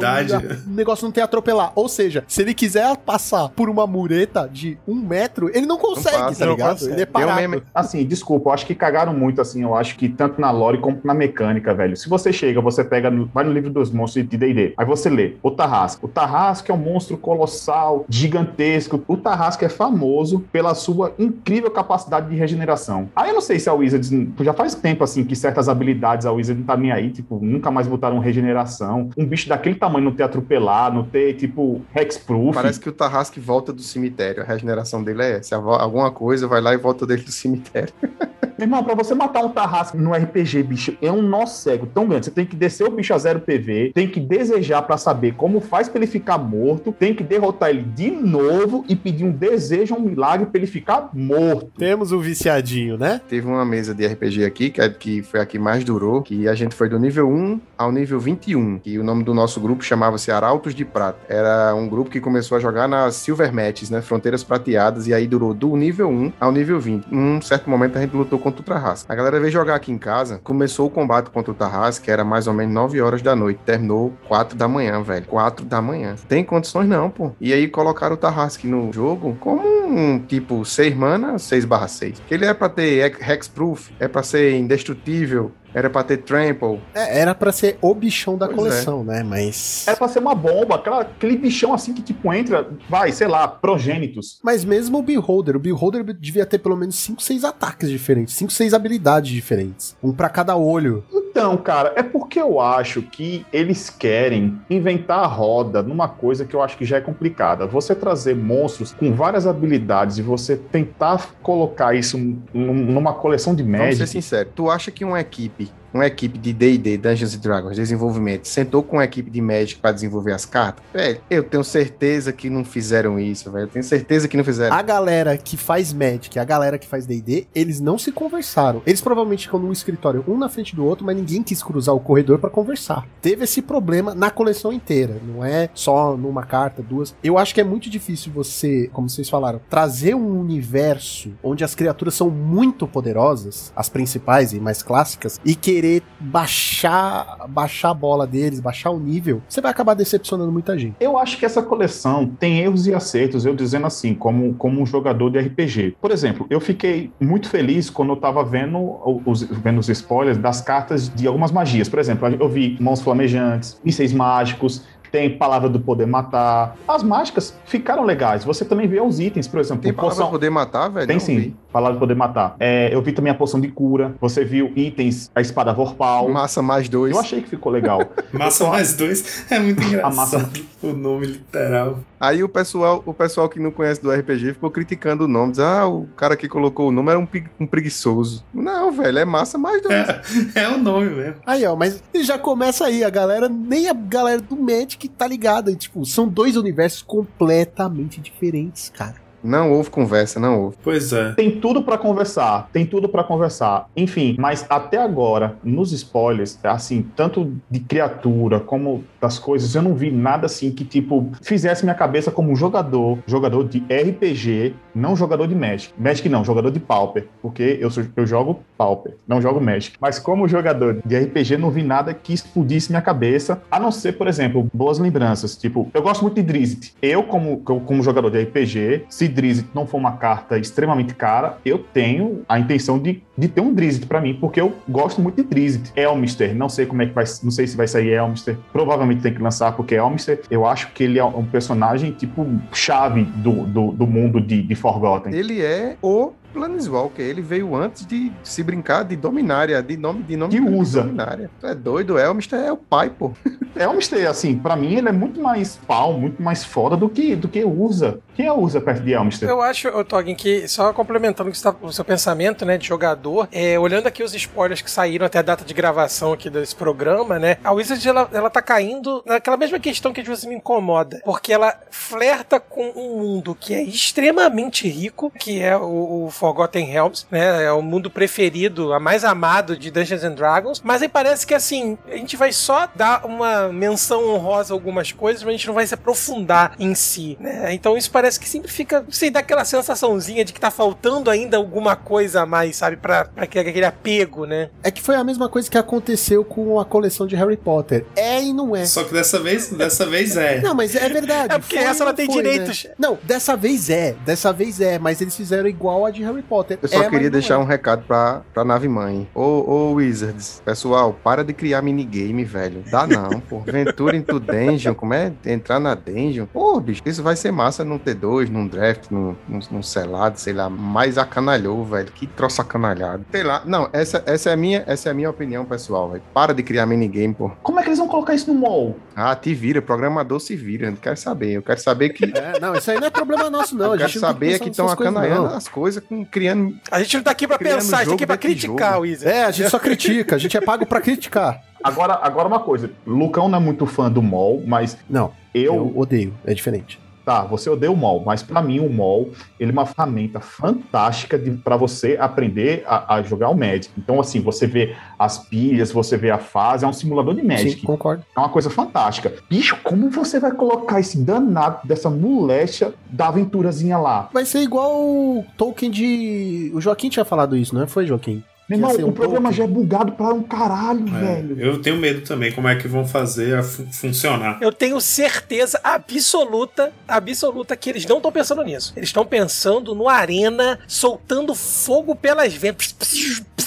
O negócio não tem atropelar. Ou seja, se ele quiser passar por uma mureta de um metro, ele não consegue, passa, tá não ligado? consegue. Ele é um parado. meme- Assim, desculpa, eu acho que cagaram muito, assim, eu acho que tanto na lore como na mecânica, velho. Se você chega, você pega, no- vai no livro dos monstros de D&D, aí você lê o Tarrasque. O Tarrasque é um monstro colossal, gigantesco. O Tarrasque é famoso pela sua incrível capacidade de regeneração. Aí eu não sei se a Wizards, já faz tempo, assim, que certas habilidades a Wizards não tá nem aí, tipo, nunca mais botaram regeneração. Um bicho daquele tamanho não ter atropelar, não ter, tipo, hexproof. Parece que o Tarrasque volta do cemitério. A regeneração dele é essa. Alguma coisa vai lá e volta dele do cemitério. Meu irmão, pra você matar um Tarrasque no RPG, bicho, é um nó cego tão grande. Você tem que descer o bicho a zero PV, tem que desejar pra saber como faz pra ele ficar morto, tem que derrotar ele de novo e pedir um desejo, um milagre pra ele ficar morto. Temos o viciadinho, né? Teve uma mesa de RPG aqui, que, é- que foi a que mais durou, que a gente foi do nível 1 ao nível 21, que o nome do nosso grupo chamava-se Arautos de Prata. Era um grupo que começou a jogar nas Silver Matches, né, Fronteiras Prateadas, e aí durou do nível 1 ao nível 20. Num certo momento a gente lutou contra o Tarrasque. A galera veio jogar aqui em casa, começou o combate contra o Tarrasque, que era mais ou menos 9 horas da noite, terminou 4 da manhã, velho. 4 da manhã. Tem condições não, pô. E aí colocaram o Tarrasque no jogo como um tipo 6 mana, 6 barra 6. Que ele é pra ter hexproof, é pra ser indestrutível, era pra ter trample. É, era pra ser o bichão da Pois coleção, né? Mas. Era pra ser uma bomba, aquela- aquele bichão assim que tipo entra, vai, sei lá, progênitos. Mas mesmo o Beholder, o Beholder devia ter pelo menos 5, 6 ataques diferentes, 5, 6 habilidades diferentes. Um pra cada olho. Então, cara, é porque eu acho que eles querem inventar a roda numa coisa que eu acho que já é complicada. Você trazer monstros com várias habilidades e você tentar colocar isso num- numa coleção de Vamos ser Magic. sinceros. Tu acha que uma equipe, uma equipe de D&D, Dungeons Dragons, desenvolvimento, sentou com uma equipe de Magic pra desenvolver as cartas? Velho, eu tenho certeza que não fizeram isso, velho. Eu tenho certeza que não fizeram. A galera que faz Magic, a galera que faz D&D, eles não se conversaram. Eles provavelmente ficam num escritório um na frente do outro, mas ninguém quis cruzar o corredor pra conversar. Teve esse problema na coleção inteira, não é só numa carta, duas. Eu acho que é muito difícil você, como vocês falaram, trazer um universo onde as criaturas são muito poderosas, as principais e mais clássicas, e querer baixar, baixar a bola deles, baixar o nível, você vai acabar decepcionando muita gente. Eu acho que essa coleção tem erros e acertos, eu dizendo assim, como, como um jogador de RPG. Por exemplo, eu fiquei muito feliz quando eu tava vendo os, vendo os spoilers das cartas de algumas magias. Por exemplo, eu vi mãos flamejantes, mísseis mágicos, tem palavra do poder matar. As mágicas ficaram legais. Você também vê os itens, por exemplo, Tem palavra poção. poder matar, velho? Tem Não sim, vi. palavra do poder matar. É, eu vi também a poção de cura. Você viu itens, a espada vorpal. Massa mais dois. Eu achei que ficou legal. Massa mais dois é muito engraçado. massa- O nome literal. Aí o pessoal, o pessoal que não conhece do RPG ficou criticando o nome. Diz, ah, o cara que colocou o nome era um, um preguiçoso. Não, velho, é massa mais dois. É, é o nome mesmo. Aí, ó, mas já começa aí, a galera, nem a galera do Magic tá ligada. Tipo, são dois universos completamente diferentes, cara. Não houve conversa, não houve. Pois é. Tem tudo pra conversar, tem tudo pra conversar. Enfim, mas até agora, nos spoilers, assim, tanto de criatura como das coisas, eu não vi nada assim que, tipo, fizesse minha cabeça como um jogador, jogador de RPG, não jogador de Magic. Magic não, jogador de Pauper, porque eu, sou, eu jogo Pauper, não jogo Magic. Mas como jogador de RPG, não vi nada que explodisse minha cabeça, a não ser, por exemplo, boas lembranças. Tipo, eu gosto muito de Drizzt. Eu, como, como jogador de RPG, se Drizzt não for uma carta extremamente cara, eu tenho a intenção de, de ter um Drizzt pra mim, porque eu gosto muito de Drizzt. Elmister, não sei como é que vai, não sei se vai sair Elmister, provavelmente tem que lançar, porque Elmister, eu acho que ele é um personagem, tipo, chave do, do, do mundo de, de Forgotten. Ele é o Planeswalker. Ele veio antes de se brincar de Dominária, de nome de nome Que de usa. Dominária. Tu é doido, Elmister é o pai, pô. Elmister, assim, pra mim ele é muito mais pau, muito mais foda do que, do que Urza. Quem é Urza perto de Elmister? Eu acho, ô, Toggen, que só complementando o, que você tá- o seu pensamento, né, de jogador, é, olhando aqui os spoilers que saíram até a data de gravação aqui desse programa, né, a Wizard, ela, ela tá caindo naquela mesma questão que às vezes me incomoda, porque ela flerta com um mundo que é extremamente rico, que é o, o Forgotten Realms, né, é o mundo preferido, a mais amado de Dungeons and Dragons, mas aí parece que, assim, a gente vai só dar uma menção honrosa a algumas coisas, mas a gente não vai se aprofundar em si, né, então isso parece que sempre fica, não sei, dá aquela sensaçãozinha de que tá faltando ainda alguma coisa a mais, sabe? Pra, pra aquele aquele apego, né? É que foi a mesma coisa que aconteceu com a coleção de Harry Potter. É e não é. Só que dessa vez, dessa vez é. Não, mas é verdade. É porque Foi essa ela tem foi, direitos. né? Não, dessa vez é. Dessa vez é. Mas eles fizeram igual a de Harry Potter. Eu só É, mas queria deixar é. um recado pra, pra nave mãe. Ô, ô, Wizards, pessoal, para de criar minigame, velho. Dá não, pô. Ventura into Dungeon, como é? Entrar na Dungeon. Pô, bicho, isso vai ser massa num T2, num draft, num, num, num selado, sei lá. Mais acanalhou, velho. Que troço acanalhado. Sei lá. Não, essa, essa, é, a minha, essa é a minha opinião, pessoal, velho. Para de criar minigame, pô. Como é que eles vão colocar isso no mall? Ah, te vira, programador se vira. Eu não quero saber. Eu quero saber que. É, não, isso aí não é problema nosso, não. eu A quero gente não tem saber é que estão não. as coisas, com, criando A gente não tá aqui pra pensar, a gente tá aqui pra criticar Wizard. É, a gente só critica. A gente é pago pra criticar. Agora, agora uma coisa. Lucão não é muito fã do mall, mas Não, eu, eu odeio. É diferente. Tá, você odeia o mall, mas pra mim o mall ele é uma ferramenta fantástica de, para você aprender a, a jogar o Magic. Então, assim, você vê as pilhas, você vê a fase, é um simulador de Sim, Magic. concordo. É uma coisa fantástica. Bicho, como você vai colocar esse danado dessa molecha da aventurazinha lá? Vai ser igual o Tolkien de. O Joaquim tinha falado isso, não é? Foi, Joaquim? Meu irmão, ser o um programa Tolkien. já é bugado para um caralho, É, velho. eu tenho medo também como é que vão fazer a fu- funcionar. Eu tenho certeza absoluta, absoluta que eles não estão pensando nisso. Eles estão pensando no Arena soltando fogo pelas ventas.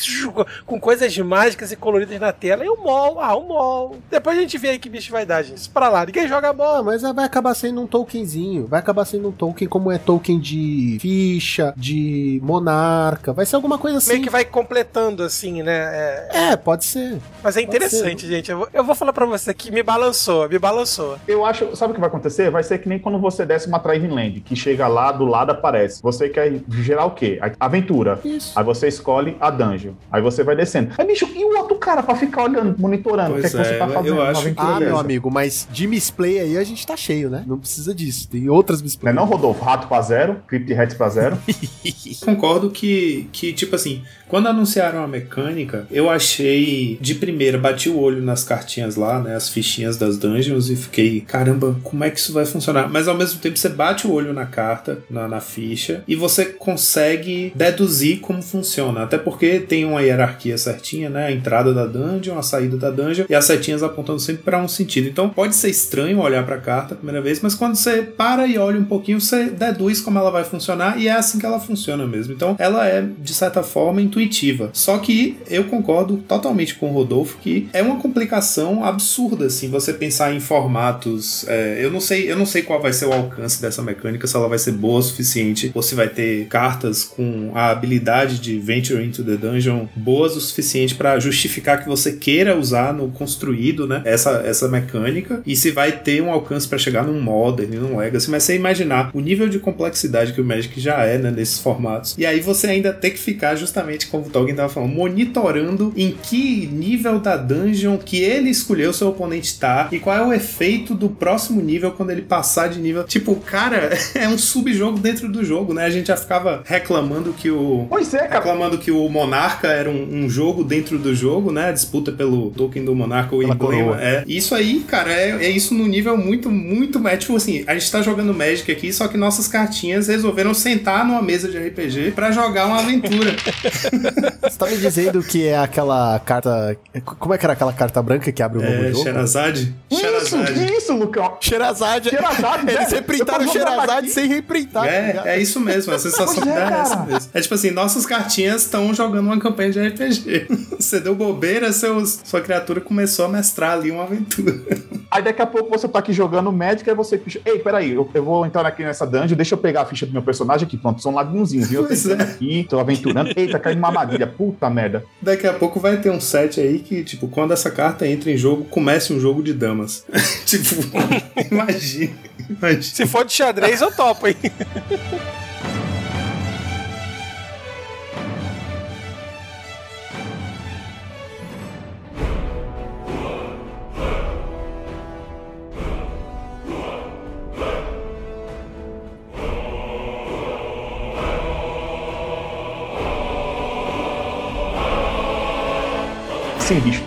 Com coisas mágicas e coloridas na tela. E o mol, ah, o mol. Depois a gente vê aí que bicho vai dar, gente. Isso pra lá. Ninguém joga Ah, mol. mas vai acabar sendo um Tolkienzinho. Vai acabar sendo um Tolkien como é Tolkien de ficha, de monarca. Vai ser alguma coisa assim. Meio que vai completando, assim, né? É, É, pode ser. mas é interessante, gente. Eu vou, eu vou falar pra você que me balançou, me balançou. Eu acho, sabe o que vai acontecer? Vai ser que nem quando você desce uma Driving Land, que chega lá, do lado aparece. Você quer gerar o quê? A- Aventura. Isso. Aí você escolhe a dungeon. Aí você vai descendo. Aí, bicho, e o outro cara pra ficar olhando, monitorando o que, é Pois que você é, tá fazendo? eu acho- Ah, meu amigo, mas de misplay aí a gente tá cheio, né? Não precisa disso. Tem outras Não é não, Rodolfo? Rato pra zero, Crypt Hats pra zero. Concordo que, que, tipo assim, quando anunciaram a mecânica, eu achei de primeira, bati o olho nas cartinhas lá, né, as fichinhas das dungeons e fiquei, caramba, como é que isso vai funcionar? Mas ao mesmo tempo você bate o olho na carta, na, na ficha, e você consegue deduzir como funciona. Até porque tem uma hierarquia certinha, né, a entrada da dungeon, a saída da dungeon e as setinhas apontando sempre para um sentido. Então pode ser estranho olhar para a carta a primeira vez, mas quando você para e olha um pouquinho, você deduz como ela vai funcionar e é assim que ela funciona mesmo. Então ela é, de certa forma, intuitiva. Só que eu concordo totalmente com o Rodolfo que é uma complicação absurda, assim, você pensar em formatos. é, eu não sei, eu não sei qual vai ser o alcance dessa mecânica, se ela vai ser boa o suficiente, ou se vai ter cartas com a habilidade de Venture into the Dungeon boas o suficiente para justificar que você queira usar no construído, né? Essa, essa mecânica, e se vai ter um alcance para chegar num Modern, num Legacy, mas você imaginar o nível de complexidade que o Magic já é, né, nesses formatos. E aí você ainda tem que ficar, justamente como o Tolkien tava falando, monitorando em que nível da dungeon que ele escolheu seu oponente tá e qual é o efeito do próximo nível quando ele passar de nível. Tipo, cara, é um subjogo dentro do jogo, né? A gente já ficava reclamando que o Pois é, cara. reclamando que o Monarca era um, um jogo dentro do jogo, né? A disputa pelo token do Monarca, o Pela emblema. É. Isso aí, cara, é, é isso no nível muito, muito. É tipo assim, a gente tá jogando Magic aqui, só que nossas cartinhas resolveram sentar numa mesa de RPG pra jogar uma aventura. Você tá me dizendo que é aquela carta. Como é que era aquela carta branca que abre o é, jogo? Sherazade? Isso, Sherazade. isso, Lucão. Xerazade. Sherazade, Eles né? reprintaram tô jogando Xerazade sem reprintar. tá É, é isso mesmo, a sensação é, dá é essa mesmo. É tipo assim, nossas cartinhas estão jogando uma campanha de RPG. Você deu bobeira, seus, sua criatura começou a mestrar ali uma aventura. Aí daqui a pouco você tá aqui jogando Magic, aí você ficha. Ei, peraí, eu, eu vou entrar aqui nessa dungeon, deixa eu pegar a ficha do meu personagem aqui. Pronto, são ladinhozinhos, viu? Eu tô Pois é. aqui, tô aventurando. Eita, caiu uma armadilha. Puta merda. Daqui a pouco vai ter um set aí que, tipo, quando essa carta entra em jogo, comece um jogo de damas. tipo, imagina. imagina. Se for de xadrez, eu topo, hein?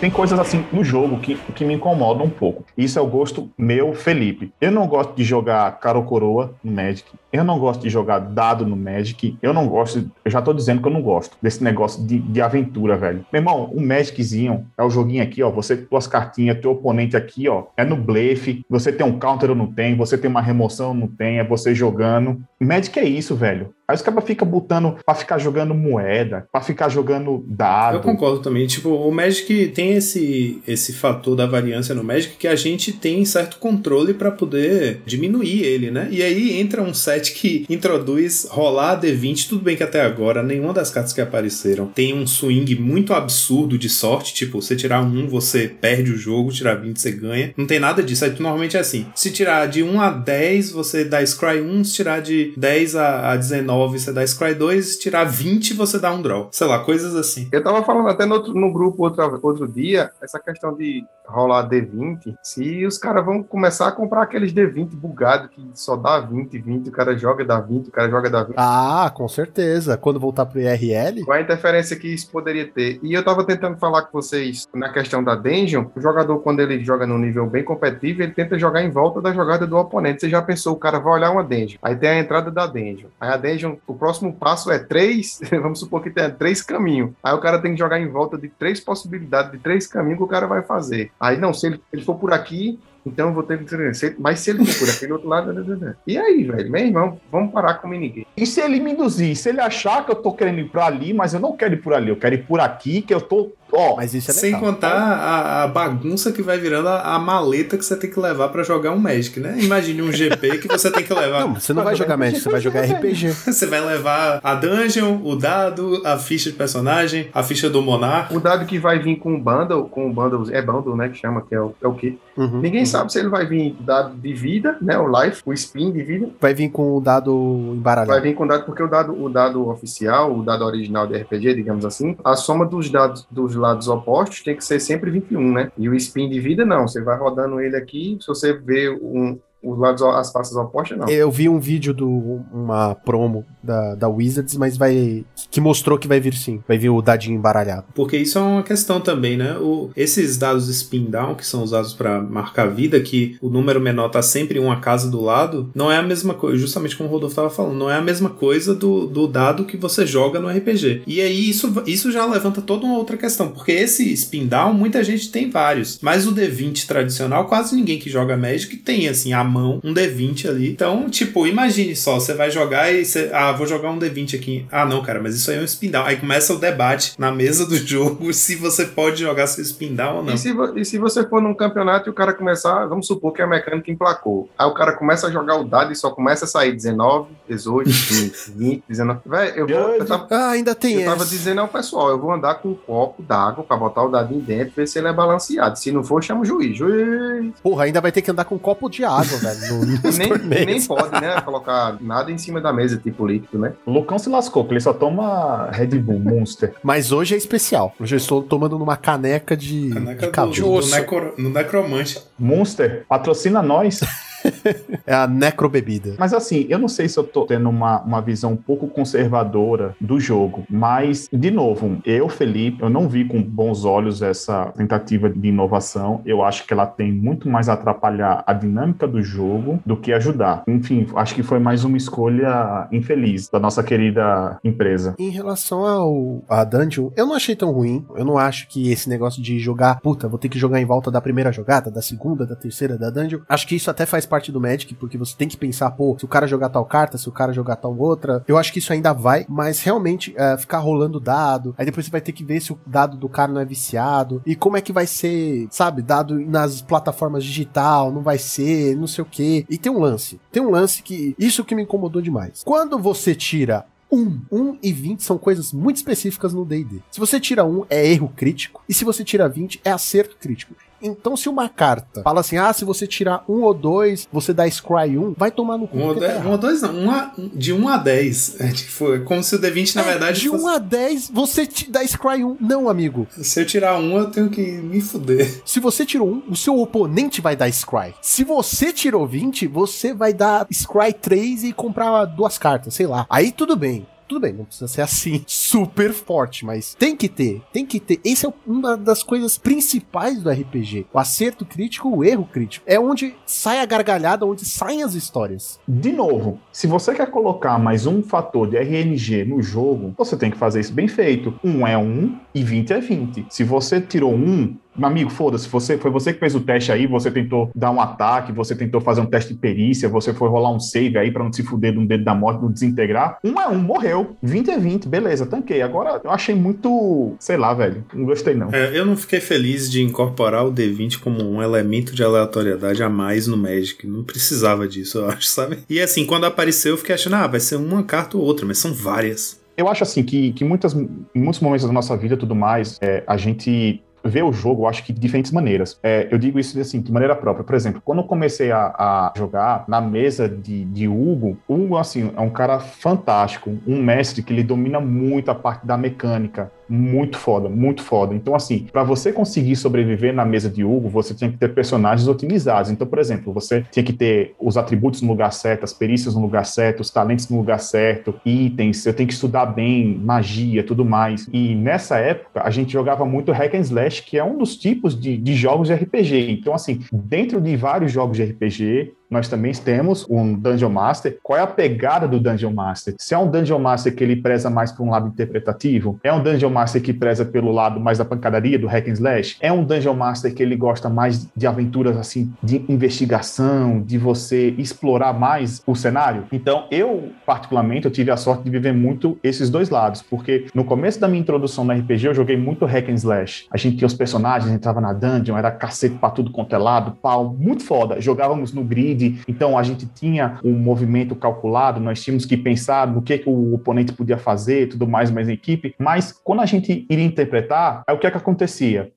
Tem coisas assim no jogo que, que me incomodam um pouco. Isso é o gosto meu, Felipe. Eu não gosto de jogar cara ou coroa no Magic. Eu não gosto de jogar dado no Magic. Eu não gosto, eu já tô dizendo que eu não gosto desse negócio de, de aventura, velho. Meu irmão, o Magiczinho é o joguinho aqui, ó. Você com tuas cartinhas, teu oponente aqui, ó. É no blefe. Você tem um counter ou não tem. Você tem uma remoção ou não tem. É você jogando. Magic é isso, velho. Aí os caras ficam botando pra ficar jogando moeda, pra ficar jogando dado. Eu concordo também. Tipo, o Magic tem esse, esse fator da variância no Magic que a gente tem certo controle pra poder diminuir ele, né? E aí entra um set que introduz rolar D20. Tudo bem que até agora nenhuma das cartas que apareceram tem um swing muito absurdo de sorte. Tipo, você tirar um, você perde o jogo, tirar 20, você ganha. Não tem nada disso. Aí normalmente é assim: se tirar de 1 a 10, você dá Scry 1, se tirar de 10 a, a 19, você dá Scry 2, se tirar 20, você dá um draw. Sei lá, coisas assim. Eu tava falando até no, outro- no grupo outra, outro dia, essa questão de rolar D20, se os caras vão começar a comprar aqueles D20 bugados que só dá 20, 20, o cara joga dá 20, o cara joga dá 20. Ah, com certeza. Quando voltar pro IRL, Qual a interferência que isso poderia ter? E eu tava tentando falar com vocês na questão da Dungeon, o jogador, quando ele joga num nível bem competitivo, ele tenta jogar em volta da jogada do oponente. Você já pensou, o cara vai olhar uma Dungeon, aí tem a entrada da Dungeon. Aí a Dungeon, o próximo passo é três, vamos supor que tenha três caminhos. Aí o cara tem que jogar em volta de três possibilidades, de três caminhos que o cara vai fazer. Aí não, se ele, ele for por aqui, então eu vou ter que. Mas se ele for por aquele outro lado. E aí, velho, meu irmão, vamos parar com minigame. E se ele me induzir? Se ele achar que eu tô querendo ir pra ali, mas eu não quero ir por ali, eu quero ir por aqui, que eu tô. Ó, mas isso é Sem legal. contar a, a bagunça que vai virando a, a maleta que você tem que levar pra jogar um Magic, né? Imagine um GP que você tem que levar. Não, você não vai jogar Magic, você vai jogar RPG. Você vai levar a dungeon, o dado, a ficha de personagem, a ficha do monarca. O dado que vai vir com o bundle, com o bundle, é bundle, né, que chama, que é o, é o kit. Uhum. Ninguém sabe se ele vai vir dado de vida, né, o life, o spin de vida. Vai vir com o dado Vai embaralhado. vir com dado, porque o dado, o dado oficial, o dado original de RPG, digamos assim, a soma dos dados dos lados opostos tem que ser sempre 21, né? E o spin de vida, não. Você vai rodando ele aqui, se você vê um, os lados, as faces opostas, não. Eu vi um vídeo do uma promo da, da Wizards, mas vai que mostrou que vai vir sim. Vai vir o dadinho embaralhado. Porque isso é uma questão também, né? O, esses dados spin down, que são usados pra marcar vida, que o número menor tá sempre em uma casa do lado, não é a mesma coisa, justamente como o Rodolfo tava falando, não é a mesma coisa do, do dado que você joga no RPG. E aí isso, isso já levanta toda uma outra questão, porque esse spin down, muita gente tem vários, mas o D20 tradicional, quase ninguém que joga Magic tem, assim, à mão, um D20 ali. Então, tipo, imagine só, você vai jogar e você, ah, vou jogar um D20 aqui. Ah, não, cara, mas isso aí é um spin down. Aí começa o debate na mesa do jogo se você pode jogar seu spin down ou não. E se, e se você for num campeonato e o cara começar, vamos supor que a mecânica emplacou. Aí o cara começa a jogar o dado e só começa a sair 19, 18, 20, 20, 19. Velho, eu, vou, eu, tava, Ah, ainda tem eu tava dizendo ao pessoal, eu vou andar com um copo d'água pra botar o dadinho dentro, ver se ele é balanceado. Se não for, chama o juiz. Juiz! Porra, ainda vai ter que andar com um copo de água, velho. no- nos Nem, torneios. nem pode, né? Colocar nada em cima da mesa, tipo líquido, né? o Lucão se lascou, porque ele só toma Red Bull, Monster. Mas hoje é especial. Hoje eu estou tomando numa caneca de, Caneca de do, do osso. necro, no necromante. Monster, patrocina nós. É a necrobebida. Mas assim, eu não sei se eu tô tendo uma, uma visão um pouco conservadora do jogo, mas, de novo, eu, Felipe, eu não vi com bons olhos essa tentativa de inovação. Eu acho que ela tem muito mais a atrapalhar a dinâmica do jogo do que ajudar. Enfim, acho que foi mais uma escolha infeliz da nossa querida empresa. Em relação ao a Dungeon, eu não achei tão ruim. Eu não acho que esse negócio de jogar, puta, vou ter que jogar em volta da primeira jogada, da segunda, da terceira, da Dungeon. Acho que isso até faz parte parte do Magic, porque você tem que pensar, pô, se o cara jogar tal carta, se o cara jogar tal outra. Eu acho que isso ainda vai, mas realmente é, ficar rolando dado, aí depois você vai ter que ver se o dado do cara não é viciado, e como é que vai ser, sabe, dado nas plataformas digital, não vai ser, não sei o que. E tem um lance, tem um lance que, isso que me incomodou demais. Quando você tira 1. 1 e 20 são coisas muito específicas no D&D. Se você tira 1, é erro crítico. E se você tira 20, é acerto crítico. Então, se uma carta fala assim, ah, se você tirar um ou dois, você dá Scry 1, vai tomar no cu. Um tá dez, um ou dois não, um a- de 1 a 10. É, tipo, é como se o D20 na É, verdade de fosse... 1 a 10, você te dá Scry 1. Não, amigo. Se eu tirar um, eu tenho que me fuder. Se você tirou 1, o seu oponente vai dar Scry. Se você tirou 20, você vai dar Scry 3 e comprar duas cartas, sei lá. Aí tudo bem. Tudo bem, não precisa ser assim, super forte, mas tem que ter, tem que ter. Esse é uma das coisas principais do RPG. O acerto crítico, o erro crítico. É onde sai a gargalhada, onde saem as histórias. De novo, se você quer colocar mais um fator de RNG no jogo, você tem que fazer isso bem feito. Um é um e 20 é 20. Se você tirou um, amigo, foda-se, você, foi você que fez o teste aí, você tentou dar um ataque, você tentou fazer um teste de perícia, você foi rolar um save aí pra não se fuder de um dedo da morte, não desintegrar. Um é um, morreu. 20 é 20, beleza, tanquei. Agora, eu achei muito, sei lá, velho, não gostei não. É, eu não fiquei feliz de incorporar o D20 como um elemento de aleatoriedade a mais no Magic. Não precisava disso, eu acho, sabe? E assim, quando apareceu, eu fiquei achando, ah, vai ser uma carta ou outra, mas são várias. Eu acho assim que, que muitas, em muitos momentos da nossa vida e tudo mais, é, a gente vê o jogo, acho que de diferentes maneiras. É, eu digo isso assim, de maneira própria. Por exemplo, quando eu comecei a, a jogar na mesa de, de Hugo, Hugo, assim, é um cara fantástico, um mestre que ele domina muito a parte da mecânica. Muito foda, muito foda. Então, assim, para você conseguir sobreviver na mesa de Hugo, você tinha que ter personagens otimizados. Então, por exemplo, você tinha que ter os atributos no lugar certo, as perícias no lugar certo, os talentos no lugar certo, itens, eu tenho que estudar bem, magia, tudo mais. E nessa época, a gente jogava muito Hack and Slash, que é um dos tipos de, de jogos de RPG. Então, assim, dentro de vários jogos de RPG, nós também temos um Dungeon Master. Qual é a pegada do Dungeon Master? Se é um Dungeon Master que ele preza mais para um lado interpretativo, é um Dungeon Master que preza pelo lado mais da pancadaria, do hack and slash, é um Dungeon Master que ele gosta mais de aventuras assim, de investigação, de você explorar mais o cenário. Então, eu particularmente, eu tive a sorte de viver muito esses dois lados, porque no começo da minha introdução no RPG, eu joguei muito hack and slash. A gente tinha os personagens, entrava na dungeon, era cacete pra tudo quanto é lado, pau, muito foda. Jogávamos no grid, então a gente tinha um movimento calculado, nós tínhamos que pensar no que, que o oponente podia fazer, tudo mais, mais equipe. Mas quando a gente iria interpretar, é o que é que acontecia?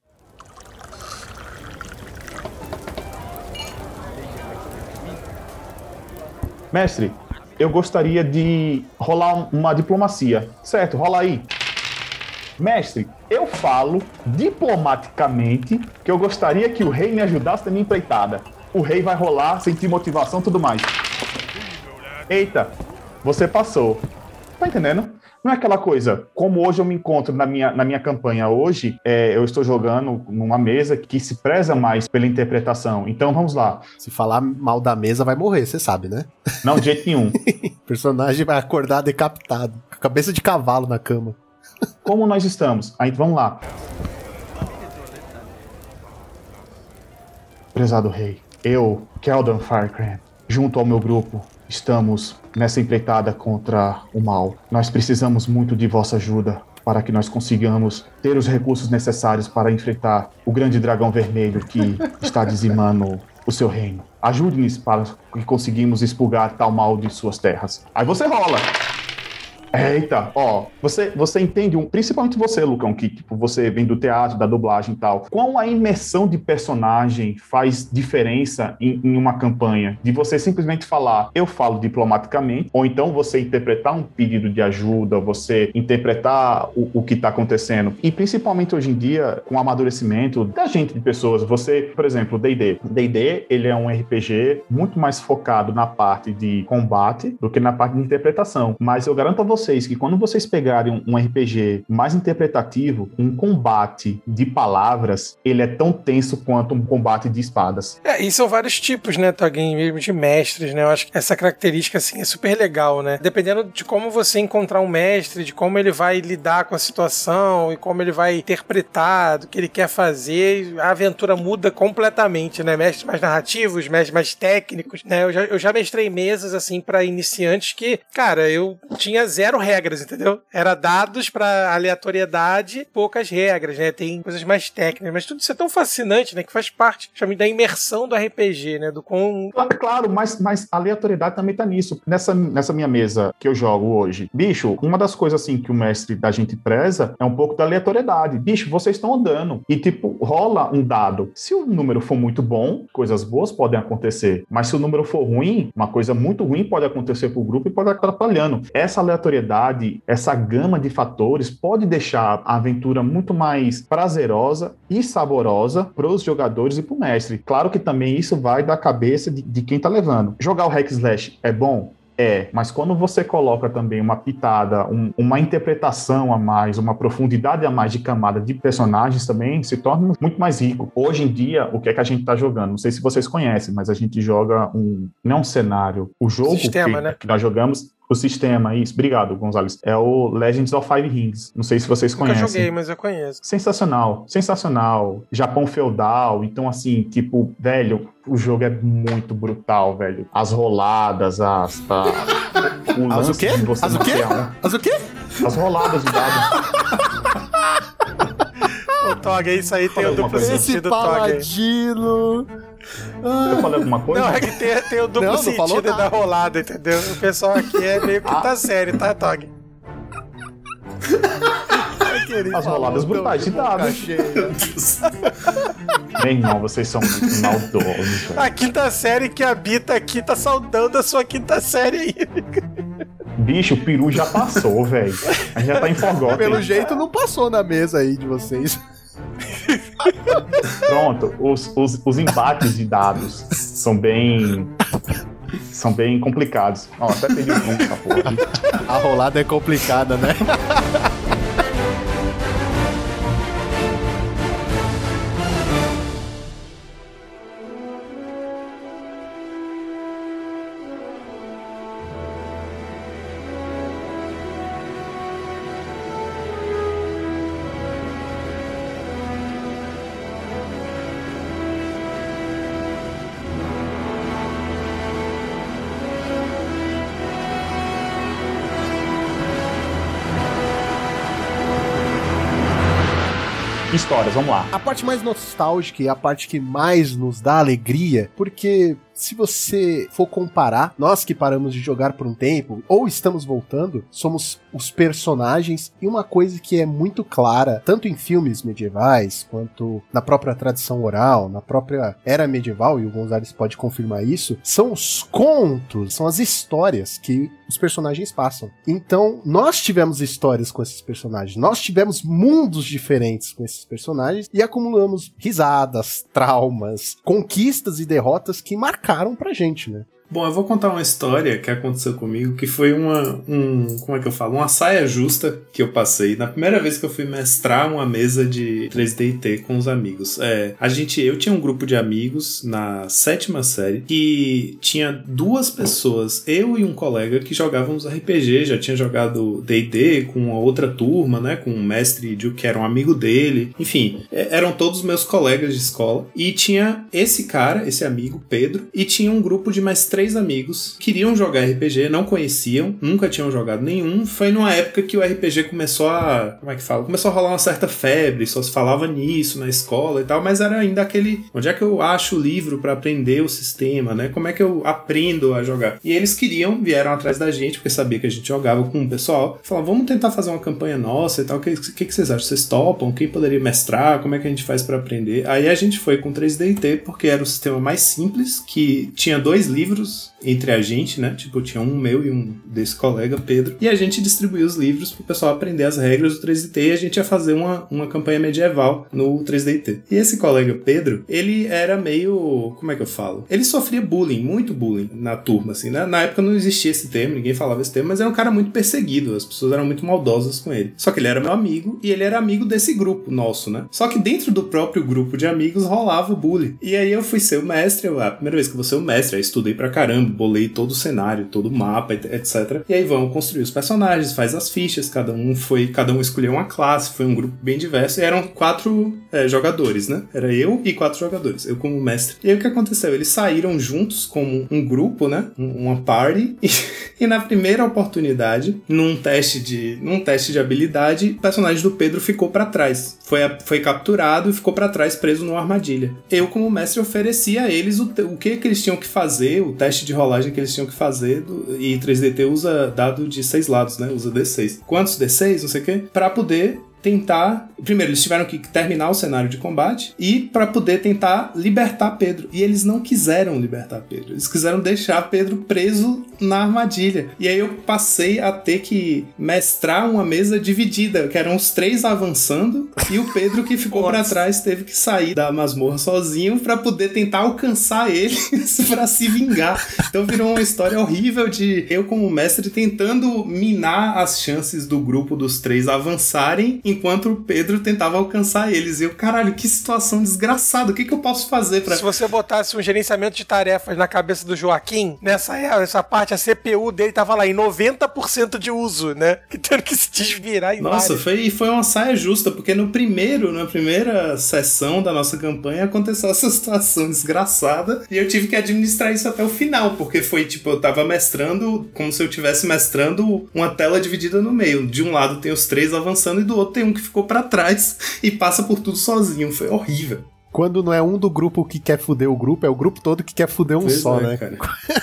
Mestre, eu gostaria de rolar uma diplomacia. Certo, rola aí. Mestre, eu falo diplomaticamente que eu gostaria que o rei me ajudasse na minha empreitada. O rei vai rolar, sentir motivação tudo mais. Eita, você passou. Tá entendendo? Não é aquela coisa, como hoje eu me encontro na minha, na minha campanha hoje, é, eu estou jogando numa mesa que se preza mais pela interpretação. Então vamos lá. Se falar mal da mesa, vai morrer, você sabe, né? Não, de jeito nenhum. O personagem vai acordar decapitado, com a cabeça de cavalo na cama. Como nós estamos? Aí vamos lá. Prezado rei, eu, Keldon Firecran, junto ao meu grupo, estamos nessa empreitada contra o mal. Nós precisamos muito de vossa ajuda para que nós consigamos ter os recursos necessários para enfrentar o grande dragão vermelho que está dizimando o seu reino. Ajude-nos para que conseguimos expurgar tal mal de suas terras. Aí você rola. Eita, ó, você, você entende, um, principalmente você, Lucão, que tipo, você vem do teatro, da dublagem e tal, quão a imersão de personagem faz diferença em, em uma campanha? De você simplesmente falar, eu falo diplomaticamente, ou então você interpretar um pedido de ajuda, você interpretar o, o que está acontecendo. E principalmente hoje em dia, com o amadurecimento da gente de pessoas, você, por exemplo, D&D. D&D, ele é um RPG muito mais focado na parte de combate do que na parte de interpretação. Mas eu garanto a você vocês que quando vocês pegarem um, RPG mais interpretativo, um combate de palavras, ele é tão tenso quanto um combate de espadas. É, e são vários tipos, né, Toguinho, mesmo de mestres, né? Eu acho que essa característica, assim, é super legal, né? Dependendo de como você encontrar um mestre, de como ele vai lidar com a situação e como ele vai interpretar, do que ele quer fazer, a aventura muda completamente, né? Mestres mais narrativos, mestres mais técnicos, né? Eu já, eu já mestrei mesas, assim, para iniciantes que, cara, eu tinha zero regras, entendeu? Era dados para aleatoriedade, poucas regras, né? Tem coisas mais técnicas, mas tudo isso é tão fascinante, né? Que faz parte, chame da imersão do RPG, né? Do com. Claro, mas, mas aleatoriedade também tá nisso. Nessa, nessa minha mesa que eu jogo hoje, bicho, uma das coisas assim que o mestre da gente preza é um pouco da aleatoriedade. Bicho, vocês estão andando e, tipo, rola um dado. Se o número for muito bom, coisas boas podem acontecer. Mas se o número for ruim, uma coisa muito ruim pode acontecer pro grupo e pode atrapalhando. Essa aleatoriedade, essa gama de fatores pode deixar a aventura muito mais prazerosa e saborosa para os jogadores e para o mestre. Claro que também isso vai da cabeça de, de quem tá levando. Jogar o hack slash é bom? É, mas quando você coloca também uma pitada, um, uma interpretação a mais, uma profundidade a mais de camada de personagens também, se torna muito mais rico. Hoje em dia, o que é que a gente está jogando? Não sei se vocês conhecem, mas a gente joga um, não um cenário, o jogo Sistema, que, né? que nós jogamos o sistema, isso. Obrigado, Gonzalez. É o Legends of Five Rings. Não sei se vocês Nunca conhecem. joguei, mas eu conheço. Sensacional, sensacional. Japão feudal, então assim, tipo, velho, o jogo é muito brutal, velho. As roladas, as. A, o As o quê? As o quê? Mas o quê? As roladas de dado. Tog, isso aí tem o duplo coisa. Esse sentido, Tog. Eu falei alguma coisa? Não, é que tem, tem o duplo Não, não falou sentido da nada. rolada, entendeu? O pessoal aqui é meio quinta série, tá, Tog? As roladas brutais de dados. Meu irmão, vocês são muito maldosos, velho. A quinta série que habita aqui tá saudando a sua quinta série aí. Bicho, o peru já passou, velho. A gente já tá em Forgotten. Pelo jeito não passou na mesa aí de vocês. Pronto, os, os, os embates de dados são bem. São bem complicados. Ó, até perdi o nome dessa porra. A rolada é complicada, né? Histórias, vamos lá. A parte mais nostálgica e a parte que mais nos dá alegria, porque se você for comparar, nós que paramos de jogar por um tempo, ou estamos voltando, somos os personagens, e uma coisa que é muito clara, tanto em filmes medievais, quanto na própria tradição oral, na própria era medieval, e o Gonzalez pode confirmar isso, são os contos, são as histórias que os personagens passam. Então, nós tivemos histórias com esses personagens, nós tivemos mundos diferentes com esses personagens e acumulamos risadas, traumas, conquistas e derrotas que marcaram pra gente, né? Bom, eu vou contar uma história que aconteceu comigo, que foi uma, um, como é que eu falo, uma saia justa que eu passei na primeira vez que eu fui mestrar uma mesa de 3D&T com os amigos. É, a gente, eu tinha um grupo de amigos na sétima série que tinha duas pessoas, eu e um colega que jogávamos RPG, já tinha jogado D&D com uma outra turma, né, com um mestre de que era um amigo dele, enfim, é, eram todos meus colegas de escola. E tinha esse cara, esse amigo Pedro, e tinha um grupo de mais três amigos queriam jogar RPG, não conheciam, nunca tinham jogado nenhum. Foi numa época que o RPG começou a. Como é que fala? Começou a rolar uma certa febre, só se falava nisso na escola e tal, mas era ainda aquele. Onde é que eu acho o livro para aprender o sistema, né? Como é que eu aprendo a jogar? E eles queriam, vieram atrás da gente, porque sabia que a gente jogava com o pessoal. Falaram, vamos tentar fazer uma campanha nossa e tal. O que, que, que vocês acham? Vocês topam? Quem poderia mestrar? Como é que a gente faz para aprender? Aí a gente foi com 3D&T, porque era o sistema mais simples, que tinha dois livros livros entre a gente, né? Tipo, tinha um meu e um desse colega, Pedro. E a gente distribuía os livros pro pessoal aprender as regras do 3DT e a gente ia fazer uma, uma campanha medieval no 3DT. E esse colega, Pedro, ele era meio. Como é que eu falo? Ele sofria bullying, muito bullying na turma, assim, né? Na época não existia esse termo, ninguém falava esse termo, mas era um cara muito perseguido, as pessoas eram muito maldosas com ele. Só que ele era meu amigo e ele era amigo desse grupo nosso, né? Só que dentro do próprio grupo de amigos rolava o bullying. E aí eu fui ser o mestre, a primeira vez que eu vou ser o mestre, aí estudei pra caramba, bolei todo o cenário, todo o mapa, etc. E aí vamos construir os personagens, faz as fichas, cada um foi, cada um escolheu uma classe, foi um grupo bem diverso, e eram quatro é, jogadores, né? Era eu e quatro jogadores, eu como mestre. E aí o que aconteceu? Eles saíram juntos como um grupo, né? Uma party, e, e na primeira oportunidade, num teste de, num teste de habilidade, o personagem do Pedro ficou para trás. Foi, foi capturado e ficou para trás preso numa armadilha. Eu, como mestre, ofereci a eles o, o que, que eles tinham que fazer, o teste de rolagem que eles tinham que fazer, do, e 3DT usa dado de seis lados, né? Usa D6. Quantos D6, não sei o quê, pra poder tentar. Primeiro, eles tiveram que terminar o cenário de combate e para poder tentar libertar Pedro. E eles não quiseram libertar Pedro. Eles quiseram deixar Pedro preso na armadilha. E aí eu passei a ter que mestrar uma mesa dividida, que eram os três avançando e o Pedro que ficou para trás teve que sair da masmorra sozinho para poder tentar alcançar eles para se vingar. Então virou uma história horrível de eu como mestre tentando minar as chances do grupo dos três avançarem enquanto o Pedro tentava alcançar eles. E eu, caralho, que situação desgraçada. O que, que eu posso fazer para Se você botasse um gerenciamento de tarefas na cabeça do Joaquim, nessa, nessa parte, a CPU dele tava lá em 90% de uso, né? Que tendo que se desvirar em Nossa, foi, foi uma saia justa, porque no primeiro, na primeira sessão da nossa campanha, aconteceu essa situação desgraçada e eu tive que administrar isso até o final, porque foi tipo, eu tava mestrando como se eu estivesse mestrando uma tela dividida no meio. De um lado tem os três avançando e do outro tem um que ficou para trás e passa por tudo sozinho. Foi horrível. Quando não é um do grupo que quer fuder o grupo, é o grupo todo que quer fuder um Pois só, é, né? cara.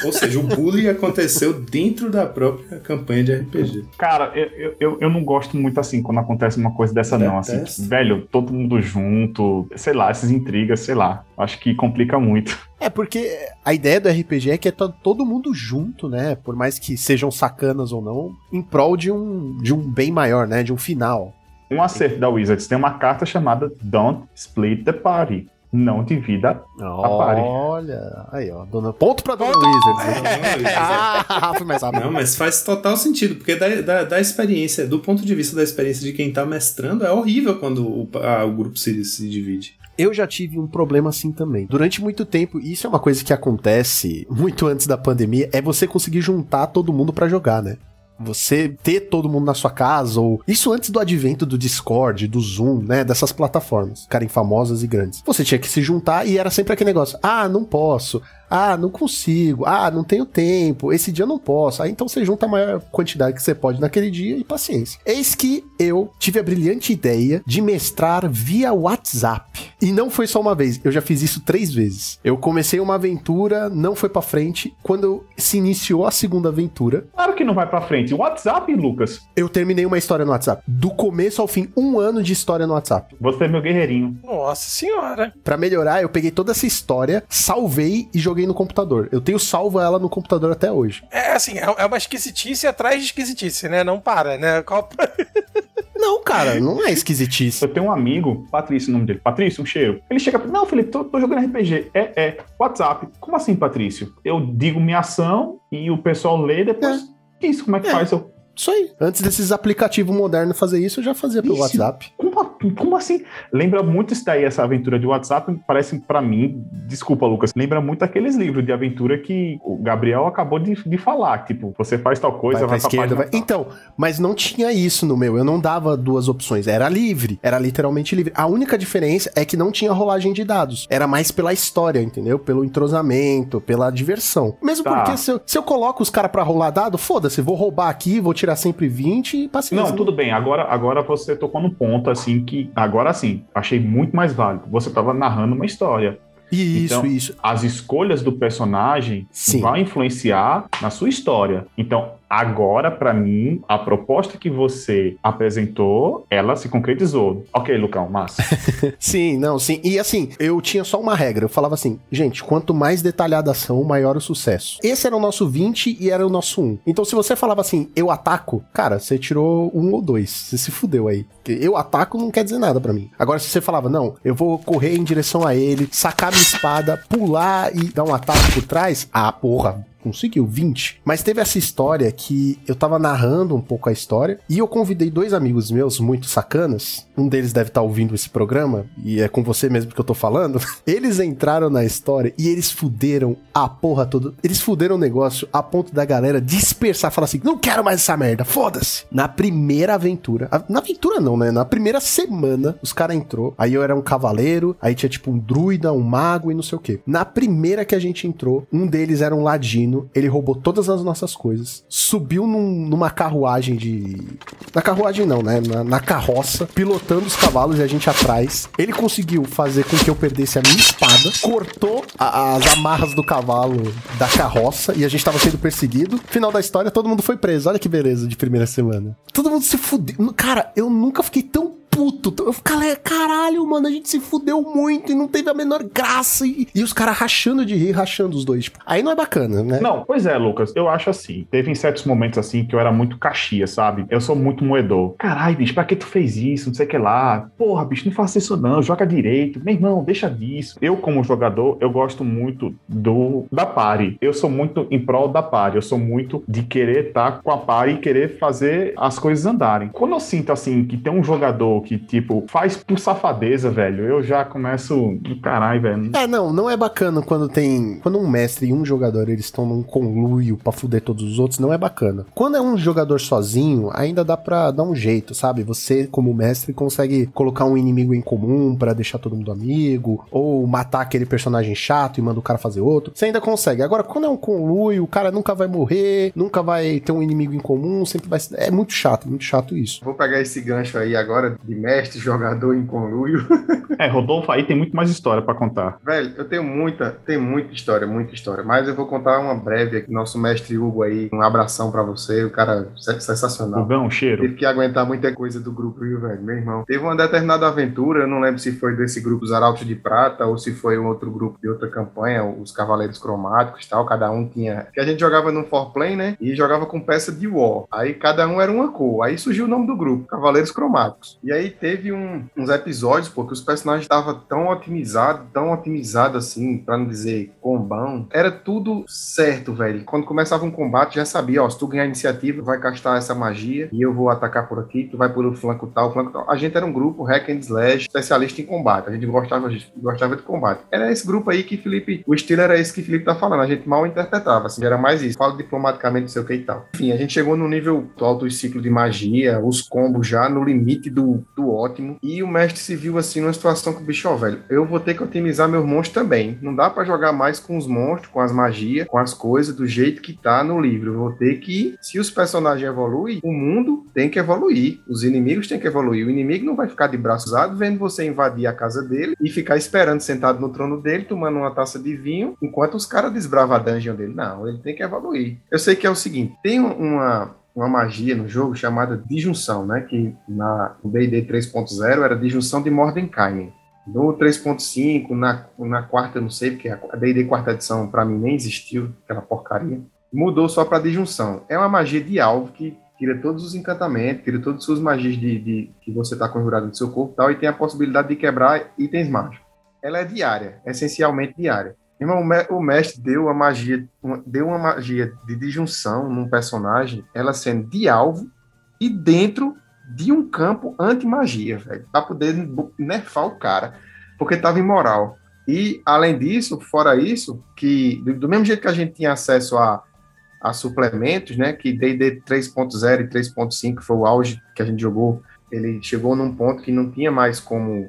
Ou seja, o bullying aconteceu dentro da própria campanha de RPG. Cara, eu, eu- eu, não gosto muito assim quando acontece uma coisa dessa, não. Assim, velho, todo mundo junto, sei lá, essas intrigas, sei lá. Acho que complica muito. É porque a ideia do RPG é que é to- todo mundo junto, né? Por mais que sejam sacanas ou não, em prol de um, de um bem maior, né? De um final. Um acerto da Wizards tem uma carta chamada Don't Split the Party. Não divida party. Olha, aí ó, dona... ponto pra Dona Wizards. né? ah, foi mais rápido. Não, mas faz total sentido, porque da, da, da experiência, do ponto de vista da experiência de quem tá mestrando, é horrível quando o, a- o grupo se, se divide. Eu já tive um problema assim também. Durante muito tempo, e isso é uma coisa que acontece muito antes da pandemia, é você conseguir juntar todo mundo pra jogar, né? Você ter todo mundo na sua casa, ou. Isso antes do advento do Discord, do Zoom, né? Dessas plataformas ficarem famosas e grandes. Você tinha que se juntar e era sempre aquele negócio: ah, não posso. Ah, não consigo. Ah, não tenho tempo. Esse dia eu não posso. Aí então você junta a maior quantidade que você pode naquele dia e paciência. Eis que eu tive a brilhante ideia de mestrar via WhatsApp. E não foi só uma vez, eu já fiz isso três vezes. Eu comecei uma aventura, não foi pra frente. Quando se iniciou a segunda aventura, Claro que não vai pra frente. WhatsApp, Lucas. eu terminei uma história no WhatsApp. Do começo ao fim, um ano de história no WhatsApp. Você é meu guerreirinho. Nossa senhora. Pra melhorar, eu peguei toda essa história, salvei e joguei no computador. Eu tenho salvo ela no computador até hoje. É assim, é é uma esquisitice atrás de esquisitice, né? Não para, né? Qual- Não, cara, não é esquisitice. Eu tenho um amigo, Patrício, o nome dele. Patrício, um cheiro. Ele chega pra não, Felipe, tô, tô jogando RPG. É, é. WhatsApp. Como assim, Patrício? Eu digo minha ação e o pessoal lê depois. Isso, como é que É. faz? Eu, Isso aí. Antes desses aplicativos modernos fazer isso, eu já fazia pelo Isso. WhatsApp. como, como assim? Lembra muito isso daí, essa aventura de WhatsApp. Parece pra mim, desculpa, Lucas, lembra muito aqueles livros de aventura que o Gabriel acabou de, de falar. Tipo, você faz tal coisa, vai vai, pra esquerda, vai... Então, mas não tinha isso no meu. Eu não dava duas opções. Era livre. Era literalmente livre. A única diferença é que não tinha rolagem de dados. Era mais pela história, entendeu? Pelo entrosamento, pela diversão. Mesmo Tá. porque se eu, se eu coloco os caras pra rolar dado, foda-se, vou roubar aqui, vou tirar sempre 20 e paciência. Não, tudo bem. Agora, agora você tocou no ponto, assim, que agora sim, achei muito mais válido. Você tava narrando uma história. Isso, Então, isso. As escolhas do personagem Sim. vão influenciar na sua história. Então, Agora, pra mim, a proposta que você apresentou, ela se concretizou. Ok, Lucão, massa. Sim, não, sim. E assim, eu tinha só uma regra. Eu falava assim, gente, quanto mais detalhada a ação, maior o sucesso. Esse era o nosso 20 e era o nosso 1. Então, se você falava assim, eu ataco, cara, você tirou um ou dois. Você se fudeu aí. Eu ataco não quer dizer nada pra mim. Agora, se você falava, não, eu vou correr em direção a ele, sacar minha espada, pular e dar um ataque por trás, ah, porra, conseguiu 20. Mas teve essa história que eu tava narrando um pouco a história e eu convidei dois amigos meus muito sacanas. Um deles deve estar ouvindo esse programa e é com você mesmo que eu tô falando. Eles entraram na história e eles fuderam a porra toda. Eles fuderam o negócio a ponto da galera dispersar, falar assim: "Não quero mais essa merda, foda-se". Na primeira aventura, na aventura não, né? Na primeira semana, os caras entrou. Aí eu era um cavaleiro, aí tinha tipo um druida, um mago e não sei o quê. Na primeira que a gente entrou, um deles era um ladino, ele roubou todas as nossas coisas, subiu num- numa carruagem de. Na carruagem não, né? Na, na carroça, pilotando os cavalos e a gente atrás. Ele conseguiu fazer com que eu perdesse a minha espada, cortou a- as amarras do cavalo da carroça e a gente tava sendo perseguido. Final da história, todo mundo foi preso. Olha que beleza de primeira semana. Todo mundo se fudeu. Cara, eu nunca fiquei tão puto. Eu falei, caralho, mano, a gente se fudeu muito e não teve a menor graça. E, e os caras rachando de rir, rachando os dois. Tipo, aí não é bacana, né? Não, pois é, Lucas, eu acho assim. Teve em certos momentos assim que eu era muito caxia, sabe? Eu sou muito moedor. Caralho, bicho, pra que tu fez isso? Não sei o que lá. Porra, bicho, não faça isso não, joga direito. Meu irmão, deixa disso. Eu, como jogador, eu gosto muito do da party. Eu sou muito em prol da party. Eu sou muito de querer estar com a party e querer fazer as coisas andarem. Quando eu sinto assim que tem um jogador que, tipo, faz por safadeza, velho, eu já começo. Caralho, velho. É, não, não é bacana quando tem. Quando um mestre e um jogador eles estão num conluio pra fuder todos os outros, não é bacana. Quando é um jogador sozinho, ainda dá pra dar um jeito, sabe? Você, como mestre, consegue colocar um inimigo em comum pra deixar todo mundo amigo, ou matar aquele personagem chato e manda o cara fazer outro. Você ainda consegue. Agora, quando é um conluio, o cara nunca vai morrer, nunca vai ter um inimigo em comum, sempre vai. É muito chato, muito chato isso. Vou pegar esse gancho aí agora de mestre, jogador em conluio. É, Rodolfo aí tem muito mais história pra contar. Velho, eu tenho muita, tem muita história, muita história. Mas eu vou contar uma breve aqui. Nosso mestre Hugo aí, um abração pra você. O cara é sensacional. Rubão, cheiro. Teve que aguentar muita coisa do grupo, viu, velho? Meu irmão. Teve uma determinada aventura, eu não lembro se foi desse grupo Os Arautos de Prata ou se foi um outro grupo de outra campanha, os Cavaleiros Cromáticos e tal. Cada um tinha. Que a gente jogava no Forplay, né? E jogava com peça de War. Aí cada um era uma cor. Aí surgiu o nome do grupo, Cavaleiros Cromáticos. E aí teve um- uns episódios, porque os personagens estavam tão otimizados, tão otimizados assim, pra não dizer combão. Era tudo certo, velho. Quando começava um combate, já sabia, ó, se tu ganhar a iniciativa, vai castar essa magia e eu vou atacar por aqui, tu vai pelo flanco tal, flanco tal. A gente era um grupo hack and slash, especialista em combate. A gente gostava, a gente gostava de combate. Era esse grupo aí que Felipe, o estilo era esse que Felipe tá falando. A gente mal interpretava, assim, era mais isso. Fala diplomaticamente, não sei o que e tal. Enfim, a gente chegou no nível alto do ciclo de magia, os combos já no limite do, do ótimo. E o mestre se viu assim numa situação que, bicho, ó, velho, eu vou ter que otimizar meus monstros também. Não dá pra jogar mais com os monstros, com as magias, com as coisas do jeito que tá no livro. Eu vou ter que, se os personagens evoluem, o mundo tem que evoluir. Os inimigos têm que evoluir. O inimigo não vai ficar de braço cruzado vendo você invadir a casa dele e ficar esperando sentado no trono dele, tomando uma taça de vinho, enquanto os caras desbravam a dungeon dele. Não, ele tem que evoluir. Eu sei que é o seguinte, tem uma uma magia no jogo chamada disjunção, né? Que na D&D 3.0 era disjunção de Mordenkainen. No 3.5, na, na quarta, não sei, porque a D&D quarta edição para mim nem existiu, aquela porcaria. Mudou só para disjunção. É uma magia de alvo que tira todos os encantamentos, tira todas as suas magias de, de que você está conjurado no seu corpo e tal, e tem a possibilidade de quebrar itens mágicos. Ela é diária, essencialmente diária. Irmão, o mestre deu a magia, uma, deu uma magia de disjunção num personagem, ela sendo de alvo e dentro de um campo anti-magia, velho, pra poder nerfar o cara, porque tava imoral. E, além disso, fora isso, que do mesmo jeito que a gente tinha acesso a, a suplementos, né, que D&D 3.0 e 3.5 foi o auge que a gente jogou, ele chegou num ponto que não tinha mais como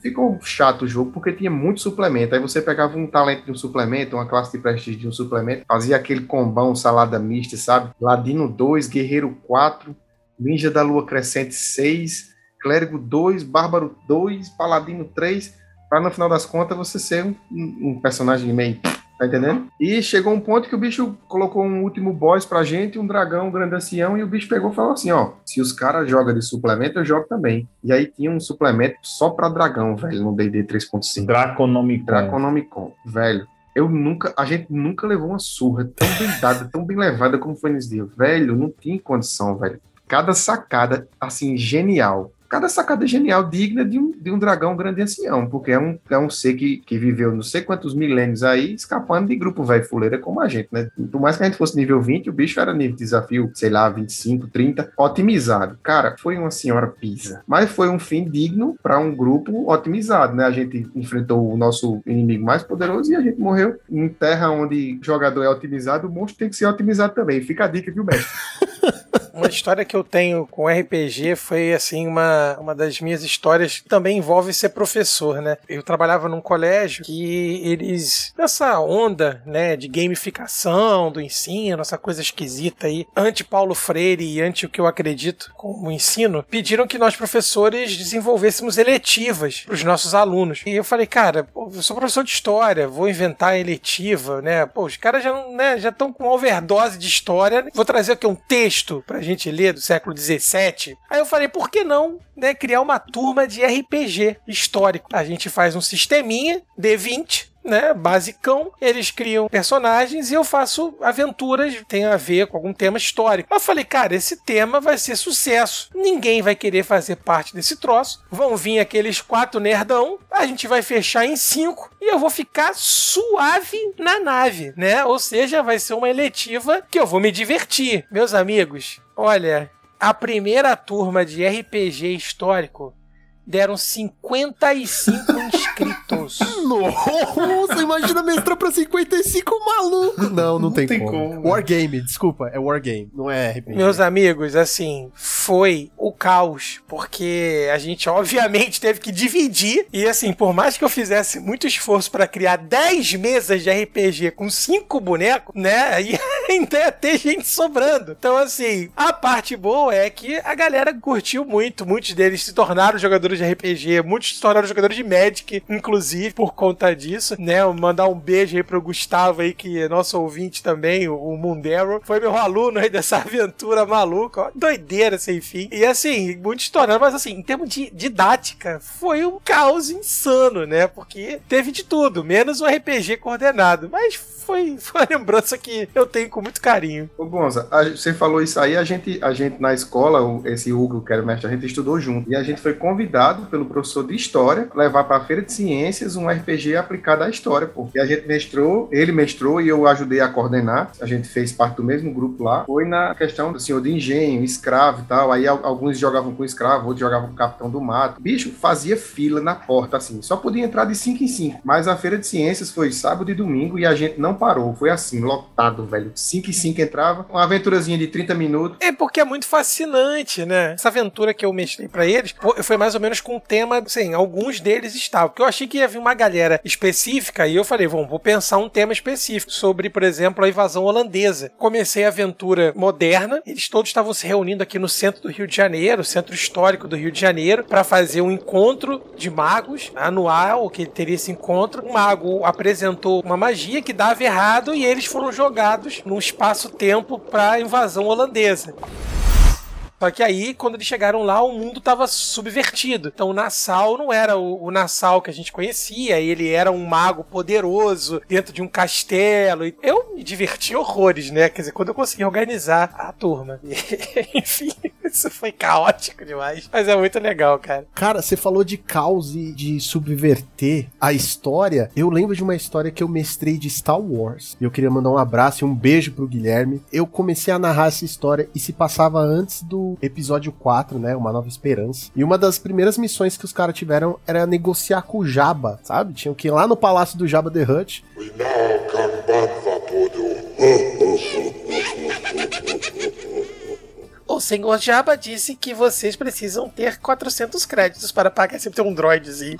ficou chato o jogo porque tinha muito suplemento. Aí você pegava um talento de um suplemento, uma classe de prestígio de um suplemento, fazia aquele combão salada mista, sabe? Ladino 2, Guerreiro 4, Ninja da Lua Crescente 6, Clérigo 2, Bárbaro 2, Paladino 3, para no final das contas você ser um, um personagem meio Tá entendendo? E chegou um ponto que o bicho colocou um último boss pra gente, um dragão, um grande ancião, e o bicho pegou e falou assim: ó, se os caras jogam de suplemento, eu jogo também. E aí tinha um suplemento só pra dragão, velho, no DD 3.5. Draconomicon. Draconomicon, velho. Eu nunca, a gente nunca levou uma surra tão bem dada, tão bem levada como foi nesse dia. Velho, não tinha condição, velho. Cada sacada, assim, genial. Cada sacada genial digna de um, de um dragão grande ancião, porque é um, é um ser que, que viveu não sei quantos milênios aí, escapando de grupo velho fuleira como a gente, né? Por mais que a gente fosse nível 20, o bicho era nível de desafio, sei lá, 25, 30, otimizado. Cara, foi uma senhora pisa. Mas foi um fim digno para um grupo otimizado, né? A gente enfrentou o nosso inimigo mais poderoso e a gente morreu em terra onde jogador é otimizado, o monstro tem que ser otimizado também. Fica a dica, viu, mestre? Uma história que eu tenho com RPG foi, assim, uma, uma das minhas histórias que também envolve ser professor, né? Eu trabalhava num colégio que eles, nessa onda, né, de gamificação do ensino, essa coisa esquisita aí, anti-Paulo Freire e anti o que eu acredito como ensino, pediram que nós, professores, desenvolvêssemos eletivas para os nossos alunos. E eu falei, cara, eu sou professor de história, vou inventar eletiva, né? Pô, os caras já estão né, já com overdose de história, vou trazer aqui um texto pra gente ler do século XVII. Aí eu falei, por que não né, criar uma turma de RPG histórico? A gente faz um sisteminha, D20, né, basicão, eles criam personagens e eu faço aventuras que tem a ver com algum tema histórico. Eu falei, cara, esse tema vai ser sucesso. Ninguém vai querer fazer parte desse troço. Vão vir aqueles quatro nerdão, a gente vai fechar em cinco e eu vou ficar suave na nave, né? Ou seja, vai ser uma eletiva que eu vou me divertir. Meus amigos, olha, a primeira turma de RPG histórico deram 55 inscritos. Nossa, imagina mestrar pra 55 maluco. Não, não, tem, tem como. como, Wargame, desculpa, é Wargame, não é RPG. Meus amigos, assim, foi o caos, porque a gente obviamente teve que dividir. E assim, por mais que eu fizesse muito esforço pra criar 10 mesas de RPG com 5 bonecos, né, aí ainda ia ter gente sobrando. Então assim, a parte boa é que a galera curtiu muito, muitos deles se tornaram jogadores de RPG, muitos se tornaram jogadores de Magic, inclusive, por conta disso, né, mandar um beijo aí pro Gustavo aí, que é nosso ouvinte também, o Mundero, foi meu aluno aí dessa aventura maluca, ó, doideira sem fim. E assim, muito estourando, mas assim, em termos de didática, foi um caos insano, né? Porque teve de tudo, menos um RPG coordenado. Mas foi, foi uma lembrança que eu tenho com muito carinho. Ô, Gonza, a- você falou isso aí, a gente, a gente na escola, esse Hugo, que era o mestre, a gente estudou junto. E a gente foi convidado pelo professor de História levar para a Feira de Ciências um RPG aplicado à História, pô. E a gente mestrou, ele mestrou e eu ajudei a coordenar. A gente fez parte do mesmo grupo lá. Foi na questão do senhor de engenho, escravo e tal. Aí al- alguns jogavam com escravo, outros jogavam com o capitão do mato. Bicho, fazia fila na porta, assim. Só podia entrar de 5 em 5. Mas a Feira de Ciências foi sábado e domingo e a gente não parou. Foi assim, lotado, velho. 5 em 5 entrava. Uma aventurazinha de 30 minutos. É porque é muito fascinante, né? Essa aventura que eu mestrei pra eles foi mais ou menos com o tema, assim, alguns deles estavam. Porque eu achei que ia vir uma galera específica e eu falei, vamos, vou pensar um tema específico sobre, por exemplo, a invasão holandesa. Comecei a aventura moderna, eles todos estavam se reunindo aqui no centro do Rio de Janeiro, centro histórico do Rio de Janeiro, para fazer um encontro de magos anual, que teria esse encontro. Um mago apresentou uma magia que dava errado e eles foram jogados num espaço-tempo para a invasão holandesa. Só que aí, quando eles chegaram lá, o mundo estava subvertido. Então o Nassau não era o, o Nassau que a gente conhecia, ele era um mago poderoso dentro de um castelo. E Eu me diverti horrores, né? Quer dizer, quando eu consegui organizar a turma. Enfim, isso foi caótico demais. Mas é muito legal, cara. Cara, você falou de caos e de subverter a história. Eu lembro de uma história que eu mestrei de Star Wars. E eu queria mandar um abraço e um beijo pro Guilherme. Eu comecei a narrar essa história e se passava antes do episódio 4, né? Uma Nova Esperança. E uma das primeiras missões que os caras tiveram era negociar com o Jabba, sabe? Tinham que ir lá no palácio do Jabba the Hutt. We now ban Vapodo. O senhor Jabba disse que vocês precisam ter 400 créditos para pagar. Sempre tem um droidzinho.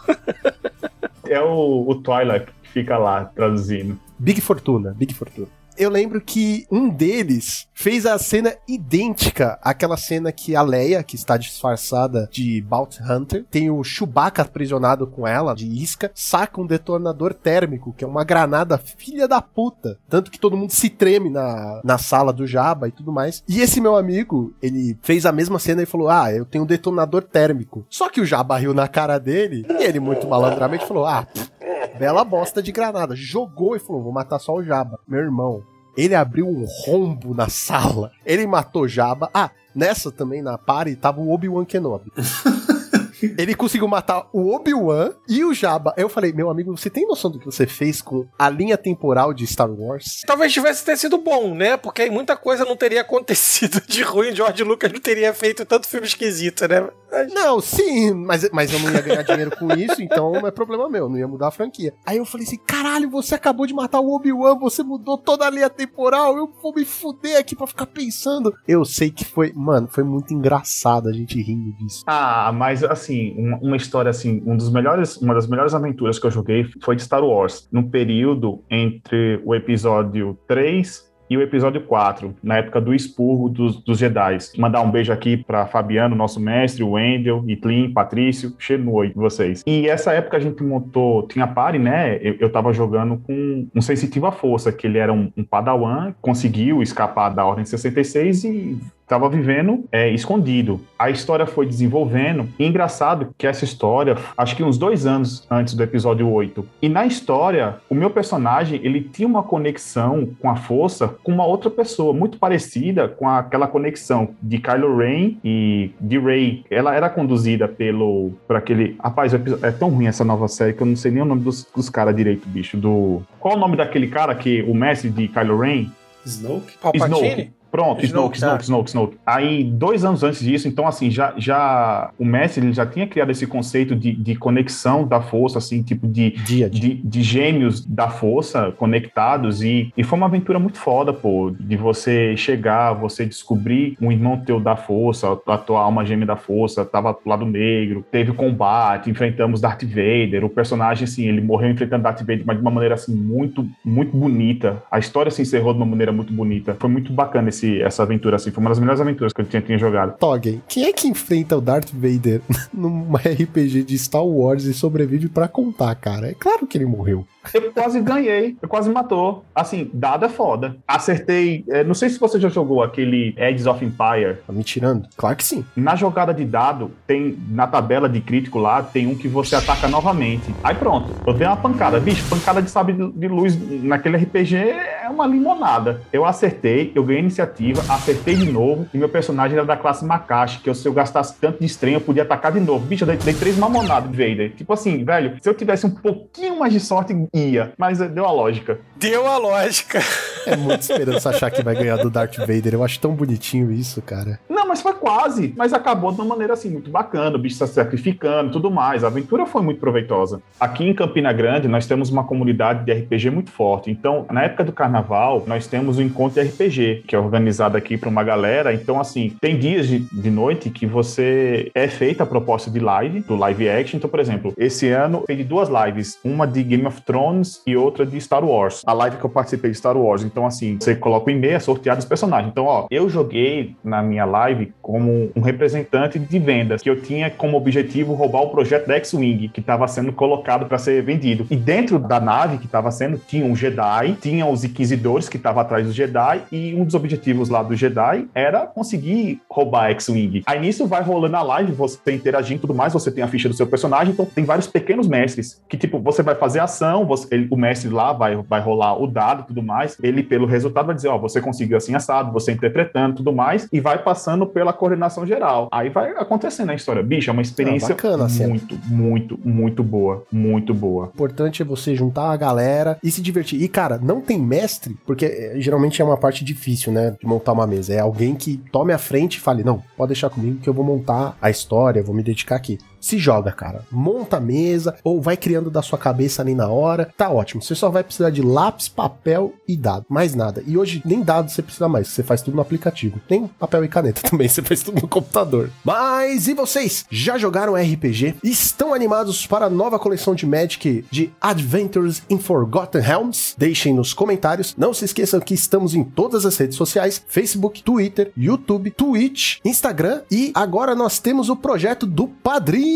É o, o Twilight que fica lá traduzindo. Big Fortuna, Big Fortuna. Eu lembro que um deles fez a cena idêntica àquela cena que a Leia, que está disfarçada de Bounty Hunter, tem o Chewbacca aprisionado com ela, de isca, saca um detonador térmico, que é uma granada filha da puta. Tanto que todo mundo se treme na, na sala do Jabba e tudo mais. E esse meu amigo, ele fez a mesma cena e falou: Ah, eu tenho um detonador térmico. Só que o Jabba riu na cara dele, e ele, muito malandramente, falou: Ah, pff, bela bosta de granada. Jogou e falou: Vou matar só o Jabba. Meu irmão, ele abriu um rombo na sala. Ele matou Jabba. Ah, nessa também na party tava o Obi-Wan Kenobi. Ele conseguiu matar o Obi-Wan e o Jabba. Eu falei, meu amigo, você tem noção do que você fez com a linha temporal de Star Wars? Talvez tivesse ter sido bom, né? Porque aí muita coisa não teria acontecido de ruim. George Lucas não teria feito tanto filme esquisito, né? Mas- Não, sim, mas, mas eu não ia ganhar dinheiro com isso, então não é problema meu, não ia mudar a franquia. Aí eu falei assim: caralho, você acabou de matar o Obi-Wan, você mudou toda a linha temporal, eu vou me fuder aqui pra ficar pensando. Eu sei que foi, mano, foi muito engraçado a gente rindo disso. Ah, mas assim, uma, uma história assim, um dos melhores, uma das melhores aventuras que eu joguei foi de Star Wars, no período entre o episódio 3 e o episódio 4, na época do expurgo dos, dos Jedi. Mandar um beijo aqui para Fabiano, nosso mestre, o Wendel, Itlin, Patrício, cheiro no oi de vocês. E essa época a gente montou, tinha pare, né? Eu, eu tava jogando com um sensitivo à força, que ele era um, um padawan, conseguiu escapar da Ordem 66 e estava vivendo é, escondido. A história foi desenvolvendo. E engraçado que essa história, acho que uns dois anos antes do episódio 8. E na história, o meu personagem, ele tinha uma conexão com a força com uma outra pessoa, muito parecida com aquela conexão de Kylo Ren e de Rey. Ela era conduzida pelo... por aquele... Rapaz, é tão ruim essa nova série que eu não sei nem o nome dos, dos caras direito, bicho. Do... Qual o nome daquele cara que... o mestre de Kylo Ren? Snoke? Palpatine? Snoke. Pronto, Snoke, Snoke, tá. Snoke, Snoke, Snoke. Aí, dois anos antes disso, então, assim, já, já o mestre ele já tinha criado esse conceito de, de conexão da força, assim, tipo de, Dia de. de, de gêmeos da força conectados e, e foi uma aventura muito foda, pô, de você chegar, você descobrir um irmão teu da força, a tua alma gêmea da força, tava do lado negro, teve combate, enfrentamos Darth Vader, o personagem, assim, ele morreu enfrentando Darth Vader, mas de uma maneira, assim, muito, muito bonita. A história se encerrou de uma maneira muito bonita. Foi muito bacana esse, essa aventura, assim, foi uma das melhores aventuras que eu tinha, tinha jogado. Toggen, quem é que enfrenta o Darth Vader numa RPG de Star Wars e sobrevive pra contar, cara? É claro que ele morreu. Eu quase ganhei, eu quase matou. Assim, dado é foda. Acertei, é, não sei se você já jogou aquele Edge of Empire, Tá me tirando? Claro que sim. Na jogada de dado, tem na tabela de crítico lá, tem um que você ataca novamente. Aí pronto, eu dei uma pancada. Bicho, pancada de sabre de luz naquele RPG é uma limonada. Eu acertei, eu ganhei iniciativa, acertei de novo, e meu personagem era da classe Makashi, que eu, se eu gastasse tanto de estranho, eu podia atacar de novo. Bicho, eu dei, dei três mamonadas de Vader. Tipo assim, velho, se eu tivesse um pouquinho mais de sorte, ia. Mas deu a lógica. Deu a lógica. É muito esperança achar que vai ganhar do Darth Vader. Eu acho tão bonitinho isso, cara. Não, mas foi quase. Mas acabou de uma maneira assim, muito bacana. O bicho está se sacrificando e tudo mais. A aventura foi muito proveitosa. Aqui em Campina Grande, nós temos uma comunidade de RPG muito forte. Então, na época do carnaval, nós temos o encontro de RPG, que é organizado aqui para uma galera. Então, assim, tem dias de, de noite que você é feita a proposta de live, do live action. Então, por exemplo, esse ano teve duas lives, uma de Game of Thrones e outra de Star Wars. A live que eu participei de Star Wars. Então, assim, você coloca o e-mail, é sorteado os personagens. Então, ó, eu joguei na minha live como um representante de vendas, que eu tinha como objetivo roubar o projeto da X-Wing, que estava sendo colocado para ser vendido. E dentro da nave que estava sendo, tinha um Jedi, tinha os Inquisidores que estavam atrás do Jedi, e um dos objetivos lá do Jedi era conseguir roubar a X-Wing. Aí nisso vai rolando a live, você interagindo e tudo mais, você tem a ficha do seu personagem, então tem vários pequenos mestres, que tipo, você vai fazer ação, você- ele- o mestre lá vai, vai rolar o dado e tudo mais, ele pelo resultado vai dizer, ó, você conseguiu assim assado, você interpretando tudo mais, e vai passando pela coordenação geral. Aí vai acontecendo a história. Bicho, é uma experiência bacana a cena. muito, muito, muito boa, muito boa. O importante é você juntar a galera e se divertir. E, cara, não tem mestre, porque eh, geralmente é uma parte difícil, né? De montar uma mesa. É alguém que tome a frente e fale: não, pode deixar comigo que eu vou montar a história, vou me dedicar aqui. Se joga, cara. Monta a mesa ou vai criando da sua cabeça ali na hora. Tá ótimo. Você só vai precisar de lápis, papel e dado. Mais nada. E hoje nem dado você precisa mais. Você faz tudo no aplicativo. Nem papel e caneta também. Você faz tudo no computador. Mas e vocês? Já jogaram RPG? Estão animados para a nova coleção de Magic de Adventures in Forgotten Realms? Deixem nos comentários. Não se esqueçam que estamos em todas as redes sociais: Facebook, Twitter, YouTube, Twitch, Instagram e agora nós temos o projeto do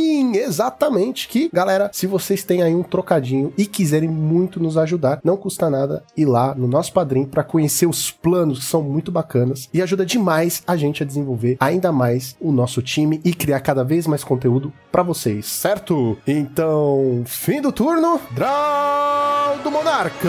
Padrim. Exatamente. Que, galera, se vocês têm aí um trocadinho e quiserem muito nos ajudar, não custa nada ir lá no nosso Padrim para conhecer os planos que são muito bacanas e ajuda demais a gente a desenvolver ainda mais o nosso time e criar cada vez mais conteúdo para vocês, certo? Então, fim do turno, Draw do Monarca!